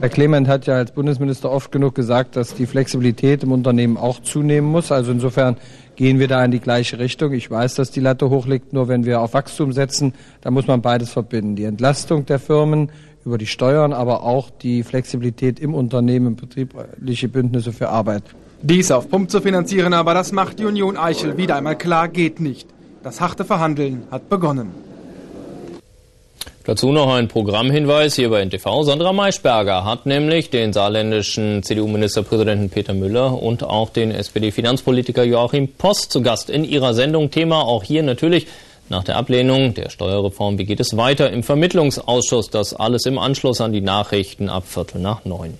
Herr Clement hat ja als Bundesminister oft genug gesagt, dass die Flexibilität im Unternehmen auch zunehmen muss. Also insofern gehen wir da in die gleiche Richtung. Ich weiß, dass die Latte hoch liegt, nur wenn wir auf Wachstum setzen, da muss man beides verbinden. Die Entlastung der Firmen über die Steuern, aber auch die Flexibilität im Unternehmen, betriebliche Bündnisse für Arbeit. Dies auf Pump zu finanzieren, aber das macht die Union Eichel wieder einmal klar, geht nicht. Das harte Verhandeln hat begonnen. Dazu noch ein Programmhinweis hier bei NTV. Sandra Maischberger hat nämlich den saarländischen CDU-Ministerpräsidenten Peter Müller und auch den SPD-Finanzpolitiker Joachim Post zu Gast in ihrer Sendung. Thema auch hier natürlich nach der Ablehnung der Steuerreform. Wie geht es weiter im Vermittlungsausschuss? Das alles im Anschluss an die Nachrichten ab Viertel nach neun.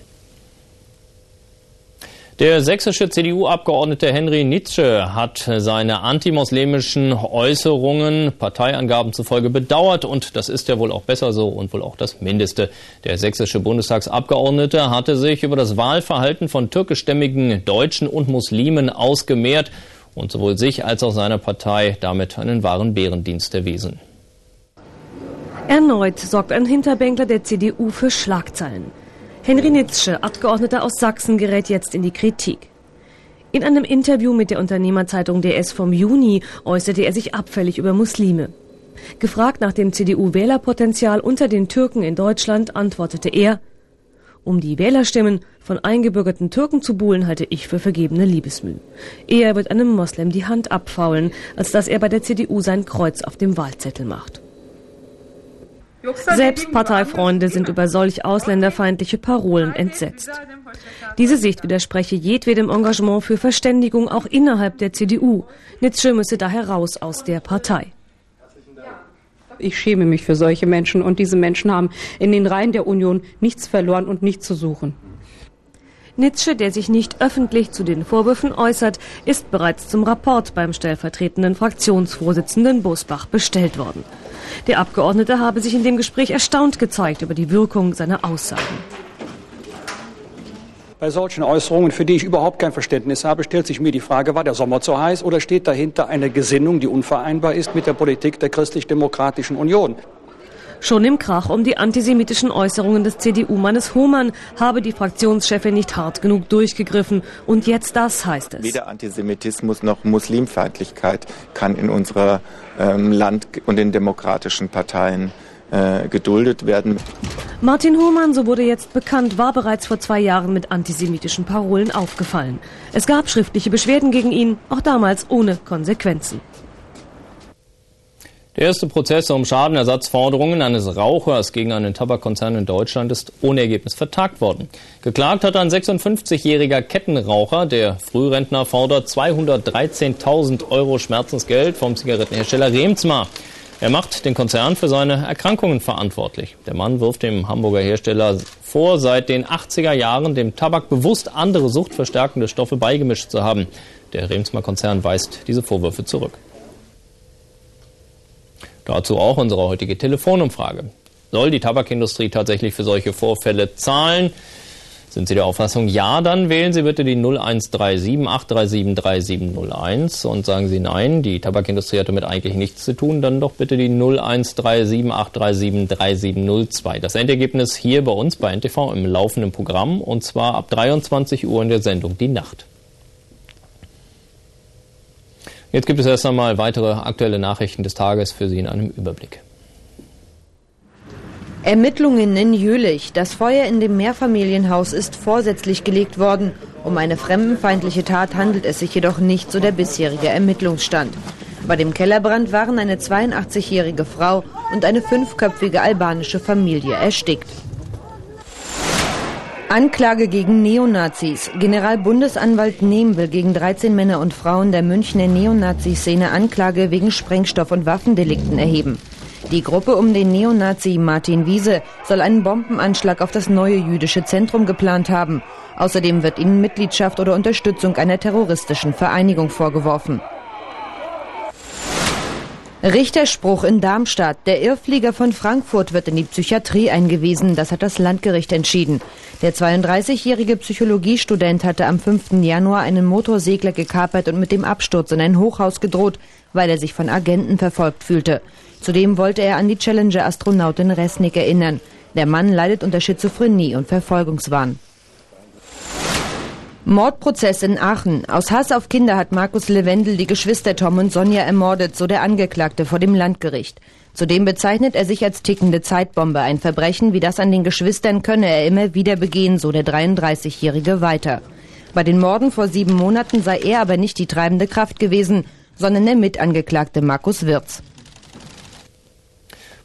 Der sächsische CDU-Abgeordnete Henry Nietzsche hat seine antimoslemischen Äußerungen Parteiangaben zufolge bedauert und das ist ja wohl auch besser so und wohl auch das Mindeste. Der sächsische Bundestagsabgeordnete hatte sich über das Wahlverhalten von türkischstämmigen Deutschen und Muslimen ausgemehrt und sowohl sich als auch seiner Partei damit einen wahren Bärendienst erwiesen. Erneut sorgt ein Hinterbänkler der CDU für Schlagzeilen. Henry Nitzsche, Abgeordneter aus Sachsen, gerät jetzt in die Kritik. In einem Interview mit der Unternehmerzeitung DS vom Juni äußerte er sich abfällig über Muslime. Gefragt nach dem CDU-Wählerpotenzial unter den Türken in Deutschland, antwortete er, um die Wählerstimmen von eingebürgerten Türken zu buhlen, halte ich für vergebene Liebesmüh. Eher wird einem Moslem die Hand abfaulen, als dass er bei der CDU sein Kreuz auf dem Wahlzettel macht. Selbst Parteifreunde sind über solch ausländerfeindliche Parolen entsetzt. Diese Sicht widerspreche jedwedem Engagement für Verständigung auch innerhalb der CDU. Nietzsche müsse daher raus aus der Partei. Ich schäme mich für solche Menschen und diese Menschen haben in den Reihen der Union nichts verloren und nichts zu suchen. Nietzsche, der sich nicht öffentlich zu den Vorwürfen äußert, ist bereits zum Rapport beim stellvertretenden Fraktionsvorsitzenden Bosbach bestellt worden. Der Abgeordnete habe sich in dem Gespräch erstaunt gezeigt über die Wirkung seiner Aussagen. Bei solchen Äußerungen, für die ich überhaupt kein Verständnis habe, stellt sich mir die Frage, war der Sommer zu heiß oder steht dahinter eine Gesinnung, die unvereinbar ist mit der Politik der christlich-demokratischen Union? Schon im Krach um die antisemitischen Äußerungen des CDU-Mannes Hohmann habe die Fraktionschefin nicht hart genug durchgegriffen. Und jetzt das heißt es. Weder Antisemitismus noch Muslimfeindlichkeit kann in unserer ähm, Land und den demokratischen Parteien äh, geduldet werden. Martin Hohmann, so wurde jetzt bekannt, war bereits vor zwei Jahren mit antisemitischen Parolen aufgefallen. Es gab schriftliche Beschwerden gegen ihn, auch damals ohne Konsequenzen. Der erste Prozess um Schadenersatzforderungen eines Rauchers gegen einen Tabakkonzern in Deutschland ist ohne Ergebnis vertagt worden. Geklagt hat ein 56-jähriger Kettenraucher. Der Frührentner fordert 213.000 Euro Schmerzensgeld vom Zigarettenhersteller Remsmar. Er macht den Konzern für seine Erkrankungen verantwortlich. Der Mann wirft dem Hamburger Hersteller vor, seit den 80er Jahren dem Tabak bewusst andere suchtverstärkende Stoffe beigemischt zu haben. Der Remsmar-Konzern weist diese Vorwürfe zurück. Dazu auch unsere heutige Telefonumfrage. Soll die Tabakindustrie tatsächlich für solche Vorfälle zahlen? Sind Sie der Auffassung ja, dann wählen Sie bitte die 0137 837 3701 und sagen Sie nein, die Tabakindustrie hat damit eigentlich nichts zu tun, dann doch bitte die 0137 837 3702. Das Endergebnis hier bei uns bei NTV im laufenden Programm und zwar ab 23 Uhr in der Sendung Die Nacht. Jetzt gibt es erst einmal weitere aktuelle Nachrichten des Tages für Sie in einem Überblick. Ermittlungen in Jülich. Das Feuer in dem Mehrfamilienhaus ist vorsätzlich gelegt worden. Um eine fremdenfeindliche Tat handelt es sich jedoch nicht, so der bisherige Ermittlungsstand. Bei dem Kellerbrand waren eine 82-jährige Frau und eine fünfköpfige albanische Familie erstickt. Anklage gegen Neonazis. Generalbundesanwalt Nehm will gegen 13 Männer und Frauen der Münchner Neonazi-Szene Anklage wegen Sprengstoff- und Waffendelikten erheben. Die Gruppe um den Neonazi Martin Wiese soll einen Bombenanschlag auf das neue jüdische Zentrum geplant haben. Außerdem wird ihnen Mitgliedschaft oder Unterstützung einer terroristischen Vereinigung vorgeworfen. Richterspruch in Darmstadt. Der Irrflieger von Frankfurt wird in die Psychiatrie eingewiesen. Das hat das Landgericht entschieden. Der 32-jährige Psychologiestudent hatte am 5. Januar einen Motorsegler gekapert und mit dem Absturz in ein Hochhaus gedroht, weil er sich von Agenten verfolgt fühlte. Zudem wollte er an die Challenger-Astronautin Resnick erinnern. Der Mann leidet unter Schizophrenie und Verfolgungswahn. Mordprozess in Aachen. Aus Hass auf Kinder hat Markus Lewendel die Geschwister Tom und Sonja ermordet, so der Angeklagte vor dem Landgericht. Zudem bezeichnet er sich als tickende Zeitbombe. Ein Verbrechen wie das an den Geschwistern könne er immer wieder begehen, so der 33-Jährige weiter. Bei den Morden vor sieben Monaten sei er aber nicht die treibende Kraft gewesen, sondern der Mitangeklagte Markus Wirz.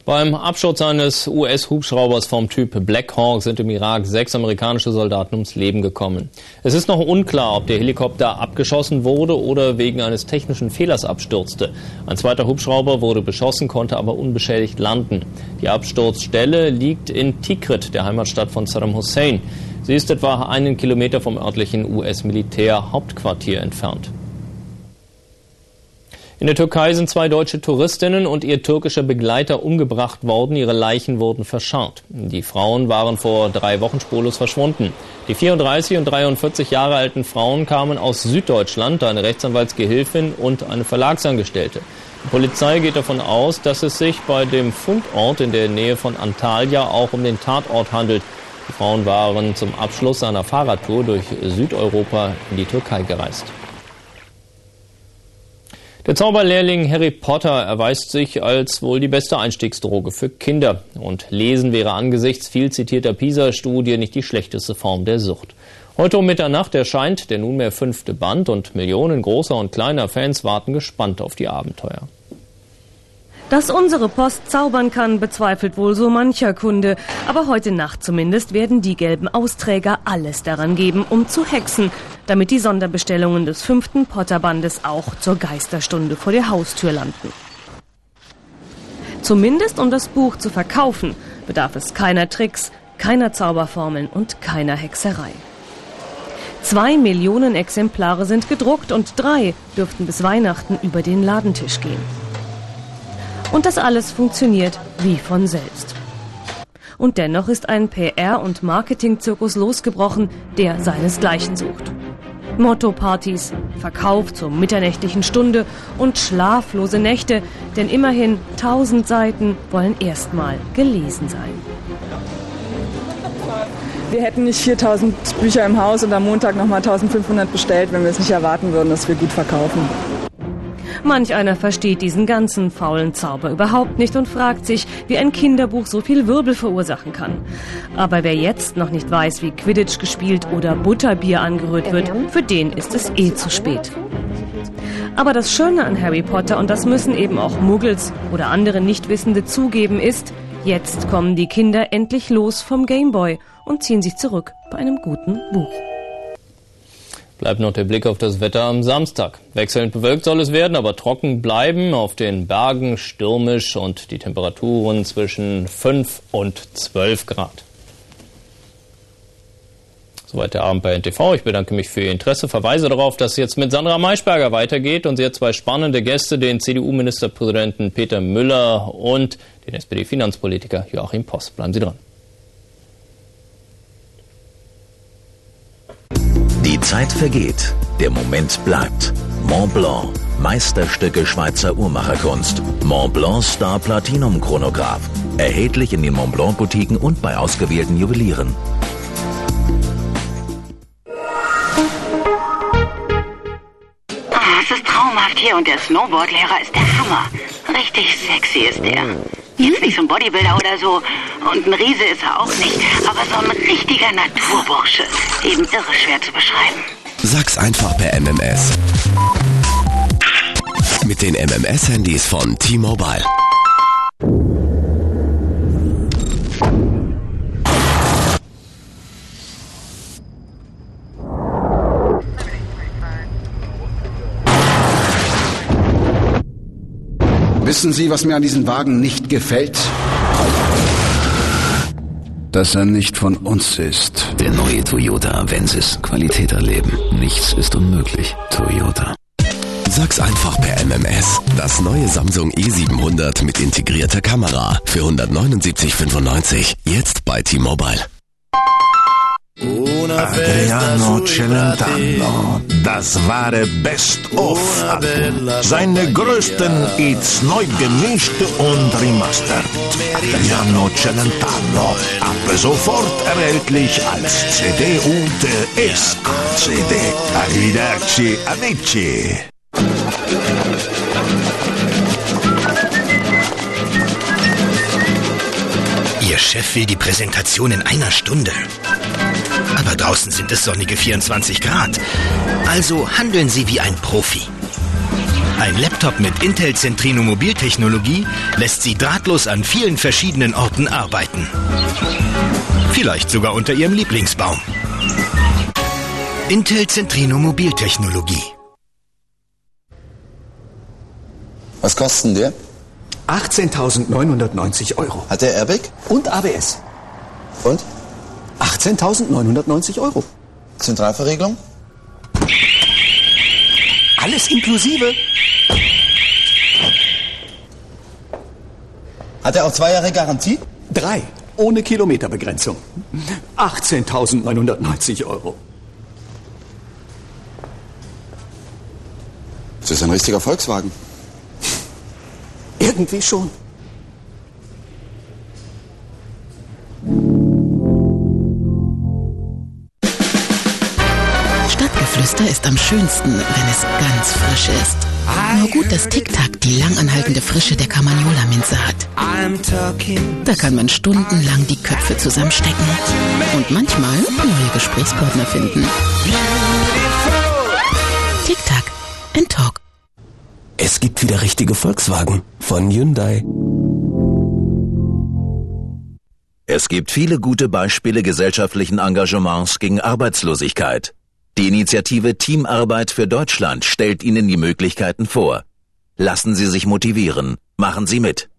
Beim Absturz eines US-Hubschraubers vom Typ Black Hawk sind im Irak sechs amerikanische Soldaten ums Leben gekommen. Es ist noch unklar, ob der Helikopter abgeschossen wurde oder wegen eines technischen Fehlers abstürzte. Ein zweiter Hubschrauber wurde beschossen, konnte aber unbeschädigt landen. Die Absturzstelle liegt in Tikrit, der Heimatstadt von Saddam Hussein. Sie ist etwa einen Kilometer vom örtlichen US-Militär-Hauptquartier entfernt. In der Türkei sind zwei deutsche Touristinnen und ihr türkischer Begleiter umgebracht worden. Ihre Leichen wurden verscharrt. Die Frauen waren vor drei Wochen spurlos verschwunden. Die 34 und 43 Jahre alten Frauen kamen aus Süddeutschland, eine Rechtsanwaltsgehilfin und eine Verlagsangestellte. Die Polizei geht davon aus, dass es sich bei dem Fundort in der Nähe von Antalya auch um den Tatort handelt. Die Frauen waren zum Abschluss einer Fahrradtour durch Südeuropa in die Türkei gereist. Der Zauberlehrling Harry Potter erweist sich als wohl die beste Einstiegsdroge für Kinder. Und Lesen wäre angesichts viel zitierter PISA-Studie nicht die schlechteste Form der Sucht. Heute um Mitternacht erscheint der nunmehr fünfte Band und Millionen großer und kleiner Fans warten gespannt auf die Abenteuer. Dass unsere Post zaubern kann, bezweifelt wohl so mancher Kunde. Aber heute Nacht zumindest werden die gelben Austräger alles daran geben, um zu hexen, damit die Sonderbestellungen des fünften Potterbandes auch zur Geisterstunde vor der Haustür landen. Zumindest um das Buch zu verkaufen, bedarf es keiner Tricks, keiner Zauberformeln und keiner Hexerei. Zwei Millionen Exemplare sind gedruckt und drei dürften bis Weihnachten über den Ladentisch gehen. Und das alles funktioniert wie von selbst. Und dennoch ist ein PR- und Marketingzirkus losgebrochen, der seinesgleichen sucht. Motto-Partys, Verkauf zur mitternächtlichen Stunde und schlaflose Nächte, denn immerhin 1000 Seiten wollen erstmal gelesen sein. Wir hätten nicht 4000 Bücher im Haus und am Montag nochmal 1500 bestellt, wenn wir es nicht erwarten würden, dass wir gut verkaufen. Manch einer versteht diesen ganzen faulen Zauber überhaupt nicht und fragt sich, wie ein Kinderbuch so viel Wirbel verursachen kann. Aber wer jetzt noch nicht weiß, wie Quidditch gespielt oder Butterbier angerührt wird, für den ist es eh zu spät. Aber das Schöne an Harry Potter, und das müssen eben auch Muggels oder andere Nichtwissende zugeben, ist, jetzt kommen die Kinder endlich los vom Gameboy und ziehen sich zurück bei einem guten Buch. Bleibt noch der Blick auf das Wetter am Samstag. Wechselnd bewölkt soll es werden, aber trocken bleiben. Auf den Bergen stürmisch und die Temperaturen zwischen 5 und 12 Grad. Soweit der Abend bei NTV. Ich bedanke mich für Ihr Interesse. Verweise darauf, dass es jetzt mit Sandra Maischberger weitergeht und sie hat zwei spannende Gäste, den CDU-Ministerpräsidenten Peter Müller und den SPD-Finanzpolitiker Joachim Post. Bleiben Sie dran. Die Zeit vergeht, der Moment bleibt. Mont Blanc, Meisterstücke Schweizer Uhrmacherkunst. Mont Blanc Star Platinum Chronograph. Erhältlich in den Mont Blanc Boutiquen und bei ausgewählten Juwelieren. Ah, es ist traumhaft hier und der Snowboardlehrer ist der Hammer. Richtig sexy ist er. Jetzt nicht so ein Bodybuilder oder so. Und ein Riese ist er auch nicht. Aber so ein richtiger Naturbursche. Eben irre schwer zu beschreiben. Sag's einfach per MMS. Mit den MMS-Handys von T-Mobile. Wissen Sie, was mir an diesem Wagen nicht gefällt? Dass er nicht von uns ist. Der neue Toyota Avensis. Qualität erleben. Nichts ist unmöglich. Toyota. Sag's einfach per MMS. Das neue Samsung E700 mit integrierter Kamera für 179,95. Jetzt bei T-Mobile. Adriano Celentano, das wahre Best-of-Album. Seine größten Hits neu gemischt und remastert. Adriano Celentano, ab sofort erhältlich als CD und SACD. Arrivederci, amici. Ihr Chef will die Präsentation in einer Stunde. Aber draußen sind es sonnige 24 Grad. Also handeln Sie wie ein Profi. Ein Laptop mit Intel Centrino Mobiltechnologie lässt Sie drahtlos an vielen verschiedenen Orten arbeiten. Vielleicht sogar unter Ihrem Lieblingsbaum. Intel Centrino Mobiltechnologie. Was kostet denn der? 18.990 Euro. Hat der Airbag? Und ABS. Und? 18.990 Euro. Zentralverriegelung? Alles inklusive. Hat er auch zwei Jahre Garantie? Drei. Ohne Kilometerbegrenzung. 18.990 Euro. Das ist ein richtiger Volkswagen. Irgendwie schon. Stadtgeflüster ist am schönsten, wenn es ganz frisch ist. Nur gut, dass Tic-Tac die langanhaltende Frische der Carmagnola-Minze hat. Da kann man stundenlang die Köpfe zusammenstecken und manchmal neue Gesprächspartner finden. Tic-Tac, ein Talk. Es gibt wieder richtige Volkswagen von Hyundai. Es gibt viele gute Beispiele gesellschaftlichen Engagements gegen Arbeitslosigkeit. Die Initiative Teamarbeit für Deutschland stellt Ihnen die Möglichkeiten vor. Lassen Sie sich motivieren. Machen Sie mit.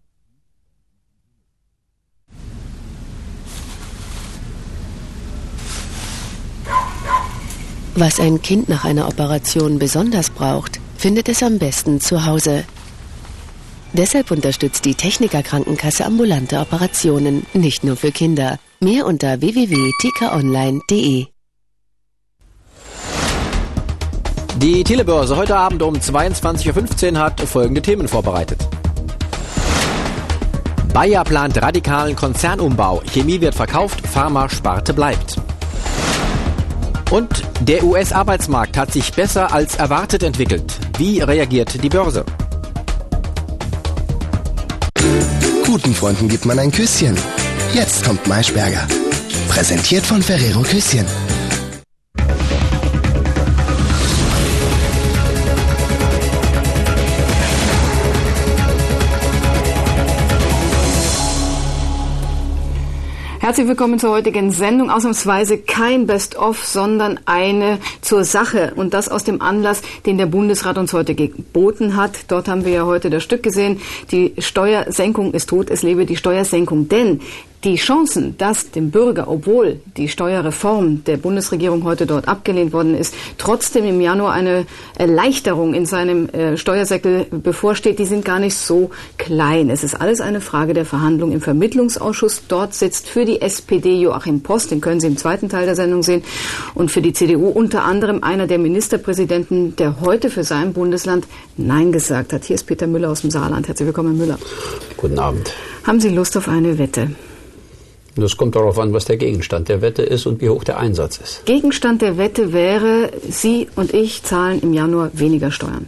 Was ein Kind nach einer Operation besonders braucht, findet es am besten zu Hause. Deshalb unterstützt die Techniker Krankenkasse ambulante Operationen, nicht nur für Kinder. Mehr unter www.tikaonline.de. Die Telebörse heute Abend um 22.15 Uhr hat folgende Themen vorbereitet. Bayer plant radikalen Konzernumbau. Chemie wird verkauft, Pharma-Sparte bleibt. Und der US-Arbeitsmarkt hat sich besser als erwartet entwickelt. Wie reagiert die Börse? Guten Freunden gibt man ein Küsschen. Jetzt kommt Maischberger. Präsentiert von Ferrero Küsschen. Herzlich willkommen zur heutigen Sendung. Ausnahmsweise kein Best-of, sondern eine zur Sache. Und das aus dem Anlass, den der Bundesrat uns heute geboten hat. Dort haben wir ja heute das Stück gesehen. Die Steuersenkung ist tot, es lebe die Steuersenkung. Denn die Chancen, dass dem Bürger, obwohl die Steuerreform der Bundesregierung heute dort abgelehnt worden ist, trotzdem im Januar eine Erleichterung in seinem äh, Steuersäckel bevorsteht, die sind gar nicht so klein. Es ist alles eine Frage der Verhandlung im Vermittlungsausschuss. Dort sitzt für die SPD Joachim Post, den können Sie im zweiten Teil der Sendung sehen, und für die CDU unter anderem einer der Ministerpräsidenten, der heute für sein Bundesland Nein gesagt hat. Hier ist Peter Müller aus dem Saarland. Herzlich willkommen, Herr Müller. Guten Abend. Haben Sie Lust auf eine Wette? Das kommt darauf an, was der Gegenstand der Wette ist und wie hoch der Einsatz ist. Gegenstand der Wette wäre, Sie und ich zahlen im Januar weniger Steuern.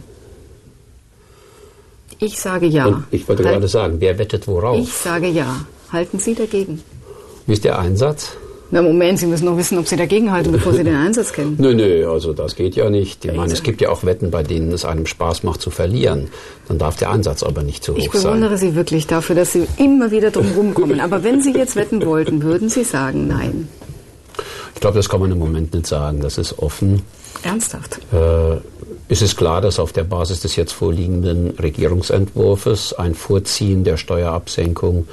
Ich sage ja. Und ich wollte halt, gerade sagen, wer wettet worauf? Ich sage ja. Halten Sie dagegen? Wie ist der Einsatz? Na Moment, Sie müssen noch wissen, ob Sie dagegen halten, bevor Sie den Einsatz kennen. Nö, nö, also das geht ja nicht. Ich meine, es gibt ja auch Wetten, bei denen es einem Spaß macht zu verlieren. Dann darf der Einsatz aber nicht zu hoch sein. Ich bewundere sein. Sie wirklich dafür, dass Sie immer wieder drum rumkommen. Aber wenn Sie jetzt wetten wollten, würden Sie sagen nein? Ich glaube, das kann man im Moment nicht sagen. Das ist offen. Ernsthaft? Äh, ist es klar, dass auf der Basis des jetzt vorliegenden Regierungsentwurfs ein Vorziehen der Steuerabsenkung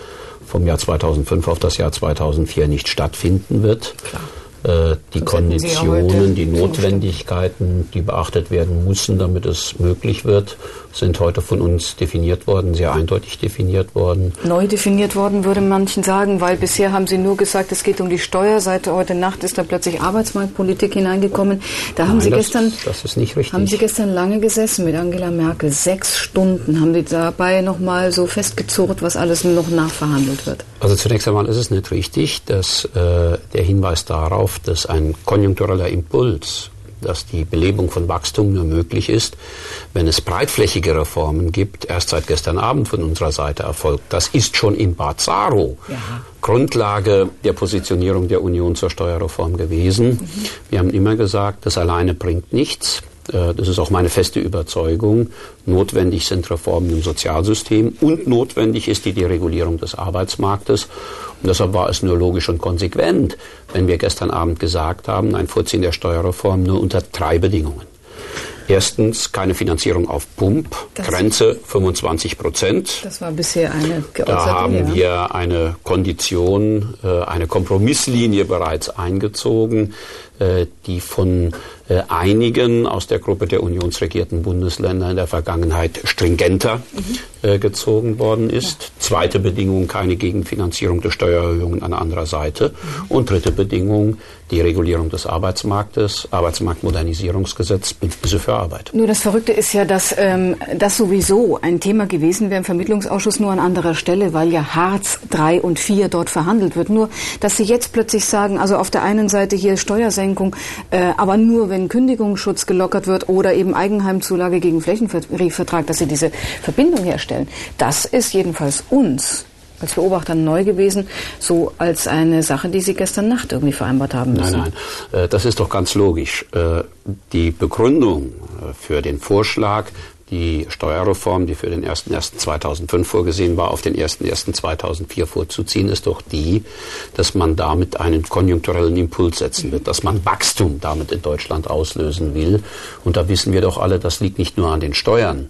vom Jahr 2005 auf das Jahr 2004 nicht stattfinden wird. Klar. Äh, die Sonst Konditionen, die Notwendigkeiten, die beachtet werden müssen, damit es möglich wird, sind heute von uns definiert worden, sehr eindeutig definiert worden. Neu definiert worden, würde manchen sagen, weil bisher haben Sie nur gesagt, es geht um die Steuerseite. Heute Nacht ist da plötzlich Arbeitsmarktpolitik hineingekommen. Da Nein, haben Sie das, gestern, das ist nicht richtig. haben Sie gestern lange gesessen mit Angela Merkel, sechs Stunden. Haben Sie dabei noch mal so festgezurrt, was alles noch nachverhandelt wird? Also zunächst einmal ist es nicht richtig, dass äh, der Hinweis darauf, dass ein konjunktureller Impuls dass die Belebung von Wachstum nur möglich ist, wenn es breitflächige Reformen gibt, erst seit gestern Abend von unserer Seite erfolgt. Das ist schon in Bazaro ja. Grundlage der Positionierung der Union zur Steuerreform gewesen. Mhm. Wir haben immer gesagt, das alleine bringt nichts. Äh, das ist auch meine feste Überzeugung, notwendig sind Reformen im Sozialsystem und notwendig ist die Deregulierung des Arbeitsmarktes. Und deshalb war es nur logisch und konsequent, wenn wir gestern Abend gesagt haben, ein Vorziehen der Steuerreform nur unter drei Bedingungen. Erstens keine Finanzierung auf Pump, das Grenze 25 Prozent. Das war bisher eine Da haben wir eine Kondition, äh, eine Kompromisslinie bereits eingezogen, die von äh, einigen aus der Gruppe der unionsregierten Bundesländer in der Vergangenheit stringenter äh, gezogen worden ist. Zweite Bedingung, keine Gegenfinanzierung der Steuererhöhungen an anderer Seite. Und dritte Bedingung, die Regulierung des Arbeitsmarktes, Arbeitsmarktmodernisierungsgesetz, Bündnisse für Arbeit. Nur das Verrückte ist ja, dass ähm, das sowieso ein Thema gewesen wäre im Vermittlungsausschuss nur an anderer Stelle, weil ja Hartz 3 und 4 dort verhandelt wird. Nur, dass Sie jetzt plötzlich sagen, also auf der einen Seite hier Steuersenkung, äh, aber nur wenn wenn Kündigungsschutz gelockert wird oder eben Eigenheimzulage gegen Flächenvertrag, dass sie diese Verbindung herstellen. Das ist jedenfalls uns als Beobachter neu gewesen, so als eine Sache, die Sie gestern Nacht irgendwie vereinbart haben müssen. Nein, nein, äh, das ist doch ganz logisch. Äh, die Begründung äh, für den Vorschlag, die Steuerreform, die für den 01.01.2005 vorgesehen war, auf den 01.01.2004 vorzuziehen, ist doch die, dass man damit einen konjunkturellen Impuls setzen wird, dass man Wachstum damit in Deutschland auslösen will. Und da wissen wir doch alle, das liegt nicht nur an den Steuern,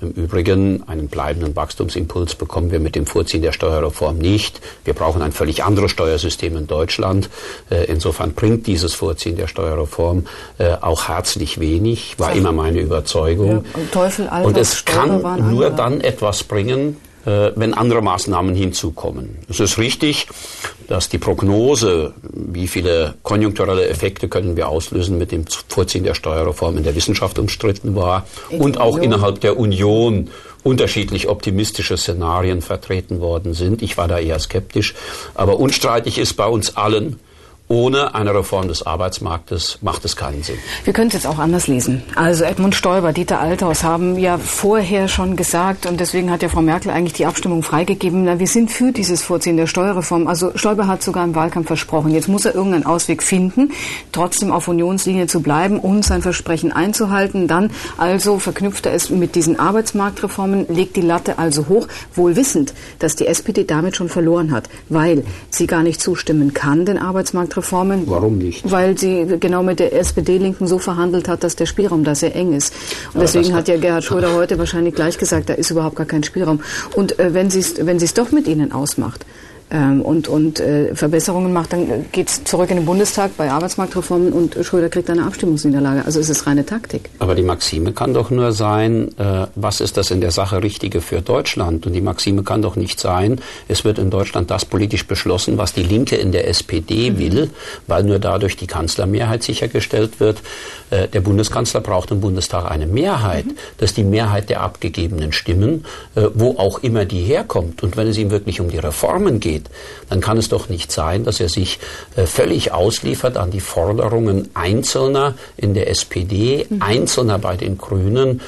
im Übrigen, einen bleibenden Wachstumsimpuls bekommen wir mit dem Vorziehen der Steuerreform nicht. Wir brauchen ein völlig anderes Steuersystem in Deutschland. Äh, insofern bringt dieses Vorziehen der Steuerreform äh, auch herzlich wenig, war immer meine Überzeugung. Ja, Teufel, und es kann nur dann etwas bringen, wenn andere Maßnahmen hinzukommen. Es ist richtig, dass die Prognose, wie viele konjunkturelle Effekte können wir auslösen mit dem Vorziehen der Steuerreform in der Wissenschaft umstritten war in und auch Union. innerhalb der Union unterschiedlich optimistische Szenarien vertreten worden sind. Ich war da eher skeptisch. Aber unstreitig ist bei uns allen, ohne eine Reform des Arbeitsmarktes macht es keinen Sinn. Wir können es jetzt auch anders lesen. Also Edmund Stoiber, Dieter Althaus haben ja vorher schon gesagt, und deswegen hat ja Frau Merkel eigentlich die Abstimmung freigegeben, na, wir sind für dieses Vorziehen der Steuerreform. Also Stoiber hat sogar im Wahlkampf versprochen, jetzt muss er irgendeinen Ausweg finden, trotzdem auf Unionslinie zu bleiben und sein Versprechen einzuhalten. Dann also verknüpft er es mit diesen Arbeitsmarktreformen, legt die Latte also hoch, wohl wissend, dass die SPD damit schon verloren hat, weil sie gar nicht zustimmen kann, den Arbeitsmarktreformen. Warum nicht? Weil sie genau mit der SPD-Linken so verhandelt hat, dass der Spielraum da sehr eng ist. Und Aber deswegen hat ja Gerhard Schröder heute wahrscheinlich gleich gesagt, da ist überhaupt gar kein Spielraum. Und äh, wenn sie es wenn sie's doch mit ihnen ausmacht, ähm, und, und äh, Verbesserungen macht, dann geht es zurück in den Bundestag bei Arbeitsmarktreformen und Schröder kriegt eine Abstimmungsniederlage. Also es ist reine Taktik. Aber die Maxime kann doch nur sein, äh, was ist das in der Sache Richtige für Deutschland? Und die Maxime kann doch nicht sein, es wird in Deutschland das politisch beschlossen, was die Linke in der SPD Mhm. will, weil nur dadurch die Kanzlermehrheit sichergestellt wird. Äh, der Bundeskanzler braucht im Bundestag eine Mehrheit. Mhm. Das die Mehrheit der abgegebenen Stimmen, äh, wo auch immer die herkommt. Und wenn es ihm wirklich um die Reformen geht, dann kann es doch nicht sein, dass er sich äh, völlig ausliefert an die Forderungen Einzelner in der SPD, Mhm. Einzelner bei den Grünen,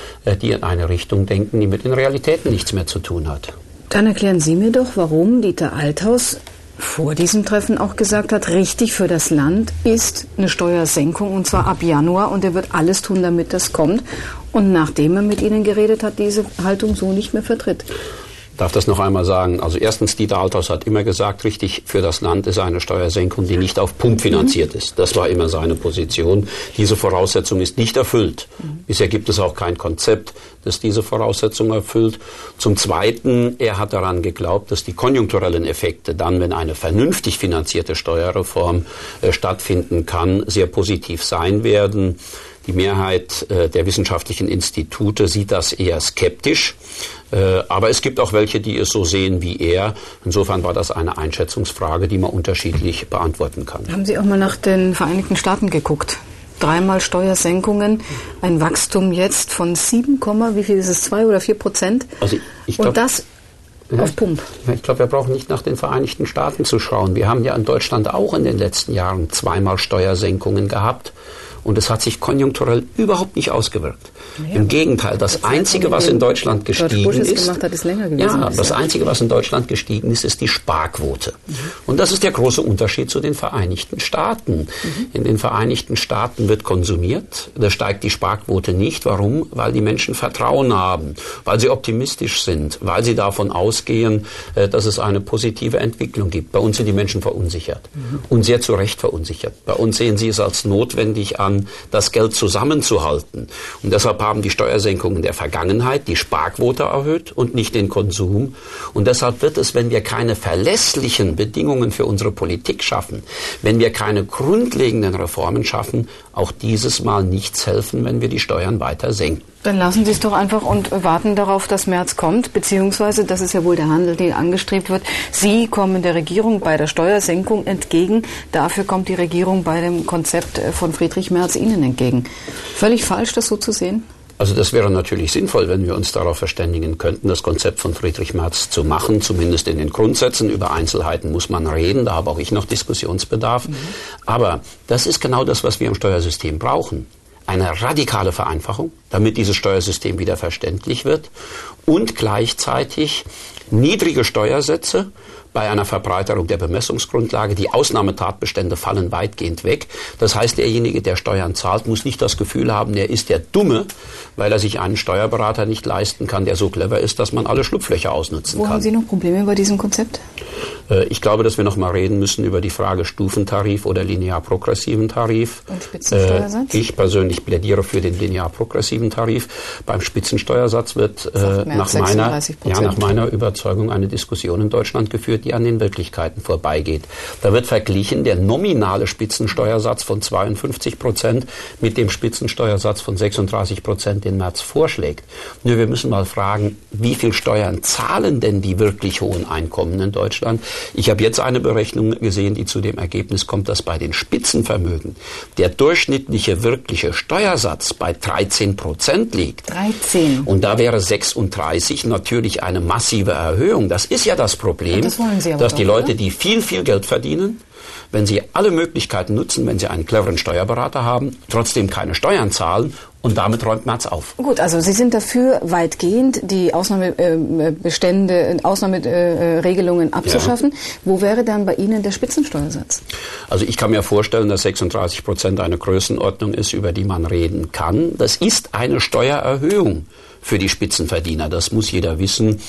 die in eine Richtung denken, die mit den Realitäten nichts mehr zu tun hat. Dann erklären Sie mir doch, warum Dieter Althaus vor diesem Treffen auch gesagt hat, richtig für das Land ist eine Steuersenkung und zwar ab Januar und er wird alles tun, damit das kommt. Und nachdem er mit Ihnen geredet hat, diese Haltung so nicht mehr vertritt. Darf das noch einmal sagen. Also erstens, Dieter Althaus hat immer gesagt, richtig für das Land ist eine Steuersenkung, die nicht auf Pump finanziert ist. Das war immer seine Position. Diese Voraussetzung ist nicht erfüllt. Bisher gibt es auch kein Konzept, das diese Voraussetzung erfüllt. Zum Zweiten, er hat daran geglaubt, dass die konjunkturellen Effekte dann, wenn eine vernünftig finanzierte Steuerreform äh, stattfinden kann, sehr positiv sein werden. Die Mehrheit äh, der wissenschaftlichen Institute sieht das eher skeptisch. Äh, aber es gibt auch welche, die es so sehen wie er. Insofern war das eine Einschätzungsfrage, die man unterschiedlich beantworten kann. Haben Sie auch mal nach den Vereinigten Staaten geguckt? Dreimal Steuersenkungen, ein Wachstum jetzt von 7, wie viel ist es, 2 oder 4 Prozent? Also ich glaub, Und das auf Pump. Ich glaube, wir brauchen nicht nach den Vereinigten Staaten zu schauen. Wir haben ja in Deutschland auch in den letzten Jahren zweimal Steuersenkungen gehabt. Und es hat sich konjunkturell überhaupt nicht ausgewirkt. Im Gegenteil, das Einzige, was in Deutschland gestiegen ist, ist ja, das Einzige, was in Deutschland gestiegen ist, ist die Sparquote. Und das ist der große Unterschied zu den Vereinigten Staaten. In den Vereinigten Staaten wird konsumiert, da steigt die Sparquote nicht. Warum? Weil die Menschen Vertrauen haben, weil sie optimistisch sind, weil sie davon ausgehen, äh, dass es eine positive Entwicklung gibt. Bei uns sind die Menschen verunsichert und sehr zu Recht verunsichert. Bei uns sehen sie es als notwendig an, das Geld zusammenzuhalten. Und deshalb haben die Steuersenkungen der Vergangenheit die Sparquote erhöht und nicht den Konsum. Und deshalb wird es, wenn wir keine verlässlichen Bedingungen für unsere Politik schaffen, wenn wir keine grundlegenden Reformen schaffen, auch dieses Mal nichts helfen, wenn wir die Steuern weiter senken. Dann lassen Sie es doch einfach und warten darauf, dass März kommt, beziehungsweise, das ist ja wohl der Handel, der angestrebt wird. Sie kommen der Regierung bei der Steuersenkung entgegen. Dafür kommt die Regierung bei dem Konzept von Friedrich Merz Ihnen entgegen. Völlig falsch, das so zu sehen? Also das wäre natürlich sinnvoll, wenn wir uns darauf verständigen könnten, das Konzept von Friedrich Merz zu machen, zumindest in den Grundsätzen. Über Einzelheiten muss man reden, da habe auch ich noch Diskussionsbedarf. Aber das ist genau das, was wir im Steuersystem brauchen. Eine radikale Vereinfachung, damit dieses Steuersystem wieder verständlich wird und gleichzeitig niedrige Steuersätze bei einer Verbreiterung der Bemessungsgrundlage. Die Ausnahmetatbestände fallen weitgehend weg. Das heißt, derjenige, der Steuern zahlt, muss nicht das Gefühl haben, er ist der Dumme, weil er sich einen Steuerberater nicht leisten kann, der so clever ist, dass man alle Schlupflöcher ausnutzen Wo kann. haben Sie noch Probleme bei diesem Konzept? Äh, Ich glaube, dass wir noch mal reden müssen über die Frage Stufentarif oder linear progressiven Tarif. Und Spitzensteuersatz? Äh, Ich persönlich plädiere für den linear progressiven Tarif. Beim Spitzensteuersatz wird äh, nach meiner 36%. ja, nach meiner Überzeugung eine Diskussion in Deutschland geführt, die an den Wirklichkeiten vorbeigeht. Da wird verglichen der nominale Spitzensteuersatz von 52 Prozent mit dem Spitzensteuersatz von 36 Prozent, den Merz vorschlägt. Nur wir müssen mal fragen, wie viel Steuern zahlen denn die wirklich hohen Einkommen in Deutschland? Ich habe jetzt eine Berechnung gesehen, die zu dem Ergebnis kommt, dass bei den Spitzenvermögen der durchschnittliche wirkliche Steuersatz bei 13 Prozent liegt. 13. Und da wäre 36 natürlich eine massive Erhöhung. Das ist ja das Problem, das dass die Leute, die viel, viel Geld verdienen, wenn Sie alle Möglichkeiten nutzen, wenn Sie einen cleveren Steuerberater haben, trotzdem keine Steuern zahlen und damit räumt Merz auf. Gut, also Sie sind dafür, weitgehend die Ausnahmebestände, Ausnahmeregelungen abzuschaffen. Ja. Wo wäre dann bei Ihnen der Spitzensteuersatz? Also ich kann mir vorstellen, dass 36 Prozent eine Größenordnung ist, über die man reden kann. Das ist eine Steuererhöhung für die Spitzenverdiener. Das muss jeder wissen.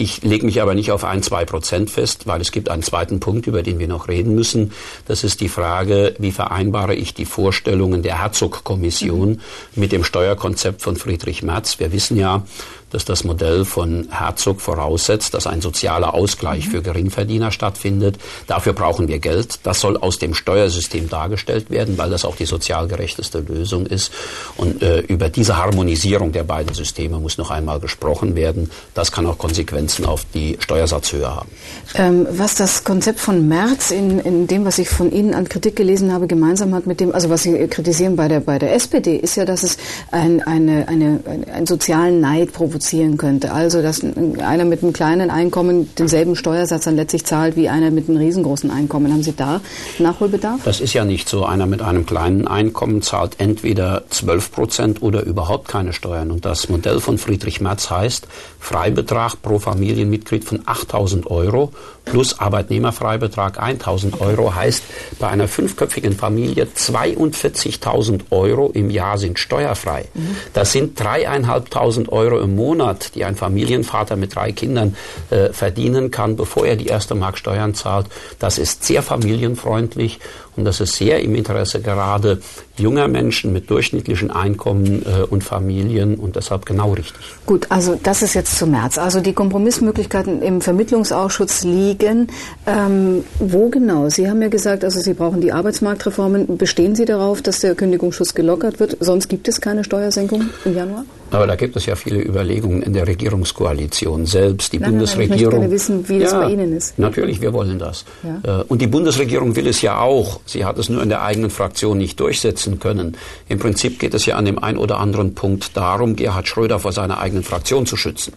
Ich lege mich aber nicht auf ein, zwei Prozent fest, weil es gibt einen zweiten Punkt, über den wir noch reden müssen. Das ist die Frage, wie vereinbare ich die Vorstellungen der Herzog-Kommission mit dem Steuerkonzept von Friedrich Merz. Wir wissen ja, dass das Modell von Herzog voraussetzt, dass ein sozialer Ausgleich für Geringverdiener stattfindet. Dafür brauchen wir Geld. Das soll aus dem Steuersystem dargestellt werden, weil das auch die sozial gerechteste Lösung ist. Und äh, über diese Harmonisierung der beiden Systeme muss noch einmal gesprochen werden. Das kann auch Konsequenzen auf die Steuersatzhöhe haben. Ähm, was das Konzept von Merz in, in dem, was ich von Ihnen an Kritik gelesen habe, gemeinsam hat mit dem, also was Sie kritisieren bei der, bei der SPD, ist ja, dass es ein, eine, eine, einen sozialen Neid provoziert reduzieren könnte. Also, dass einer mit einem kleinen Einkommen denselben Steuersatz dann letztlich zahlt wie einer mit einem riesengroßen Einkommen. Haben Sie da Nachholbedarf? Das ist ja nicht so. Einer mit einem kleinen Einkommen zahlt entweder 12 Prozent oder überhaupt keine Steuern. Und das Modell von Friedrich Merz heißt Freibetrag pro Familienmitglied von 8000 Euro plus Arbeitnehmerfreibetrag 1000 Euro heißt bei einer fünfköpfigen Familie 42.000 Euro im Jahr sind steuerfrei. Mhm. Das sind dreieinhalbtausend Euro im Monat, die ein Familienvater mit drei Kindern äh, verdienen kann, bevor er die erste Mark Steuern zahlt. Das ist sehr familienfreundlich und das ist sehr im Interesse gerade junger Menschen mit durchschnittlichen Einkommen äh, und Familien und deshalb genau richtig. Gut, also das ist jetzt zum März. Also die Kompromissmöglichkeiten im Vermittlungsausschuss liegen. Ähm, wo genau? Sie haben ja gesagt, also Sie brauchen die Arbeitsmarktreformen. Bestehen Sie darauf, dass der Kündigungsschutz gelockert wird? Sonst gibt es keine Steuersenkung im Januar? Aber da gibt es ja viele Überlegungen in der Regierungskoalition selbst. Die nein, Bundesregierung. Nein, ich möchte gerne wissen, wie ja, das bei Ihnen ist. Natürlich, wir wollen das. Ja. Äh, und die Bundesregierung will es ja auch. Sie hat es nur in der eigenen Fraktion nicht durchsetzen können. Im Prinzip geht es ja an dem einen oder anderen Punkt darum, Gerhard Schröder vor seiner eigenen Fraktion zu schützen.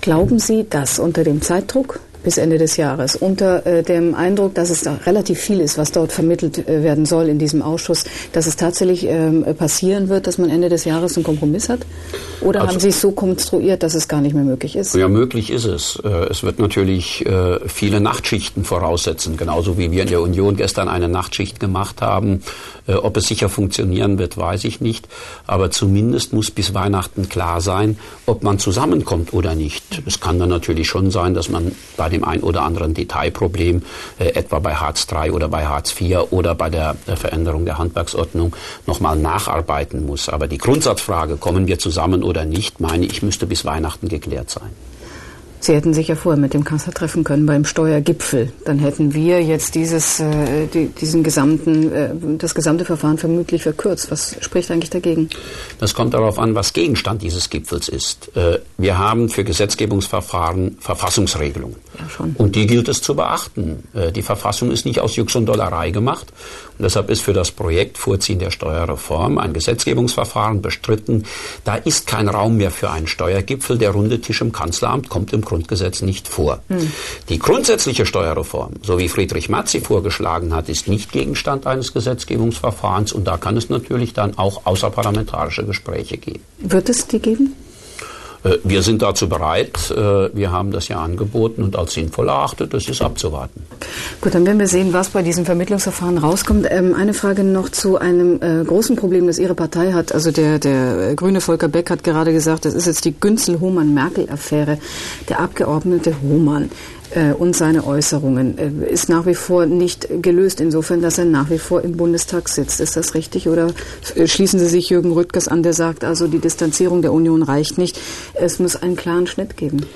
Glauben Sie, dass unter dem Zeitdruck bis Ende des Jahres. Unter äh, dem Eindruck, dass es da relativ viel ist, was dort vermittelt äh, werden soll in diesem Ausschuss, dass es tatsächlich ähm, passieren wird, dass man Ende des Jahres einen Kompromiss hat? Oder also, haben Sie es so konstruiert, dass es gar nicht mehr möglich ist? Ja, möglich ist es. Äh, es wird natürlich äh, viele Nachtschichten voraussetzen, genauso wie wir in der Union gestern eine Nachtschicht gemacht haben. Äh, ob es sicher funktionieren wird, weiß ich nicht. Aber zumindest muss bis Weihnachten klar sein, ob man zusammenkommt oder nicht. Es kann dann natürlich schon sein, dass man bei dem ein oder anderen Detailproblem, äh, etwa bei Hartz III oder bei Hartz IV oder bei der, der Veränderung der Handwerksordnung, nochmal nacharbeiten muss. Aber die Grundsatzfrage, kommen wir zusammen oder nicht, meine ich, müsste bis Weihnachten geklärt sein. Sie hätten sich ja vorher mit dem Kanzler treffen können beim Steuergipfel. Dann hätten wir jetzt dieses, äh, die, diesen gesamten, äh, das gesamte Verfahren vermutlich verkürzt. Was spricht eigentlich dagegen? Das kommt darauf an, was Gegenstand dieses Gipfels ist. Äh, wir haben für Gesetzgebungsverfahren Verfassungsregelungen. Ja, schon. Und die gilt es zu beachten. Äh, die Verfassung ist nicht aus Jux und Dollerei gemacht. Und deshalb ist für das Projekt Vorziehen der Steuerreform ein Gesetzgebungsverfahren bestritten. Da ist kein Raum mehr für einen Steuergipfel. Der runde Tisch im Kanzleramt kommt im Grundgesetz nicht vor. Hm. Die grundsätzliche Steuerreform, so wie Friedrich Merz sie vorgeschlagen hat, ist nicht Gegenstand eines Gesetzgebungsverfahrens und da kann es natürlich dann auch außerparlamentarische Gespräche geben. Wird es die geben? Äh, wir sind dazu bereit. Äh, wir haben das ja angeboten und als sinnvoll erachtet. Das ist abzuwarten. Gut, dann werden wir sehen, was bei diesem Vermittlungsverfahren rauskommt. Ähm, eine Frage noch zu einem äh, großen Problem, das Ihre Partei hat. Also der, der grüne Volker Beck hat gerade gesagt, das ist jetzt die Günzel-Hohmann-Merkel-Affäre. Der Abgeordnete Hohmann und seine Äußerungen äh, ist nach wie vor nicht gelöst, insofern, dass er nach wie vor im Bundestag sitzt. Ist das richtig? Oder äh, schließen Sie sich Jürgen Rüttgers an, der sagt, also die Distanzierung der Union reicht nicht, es muss einen klaren Schnitt geben?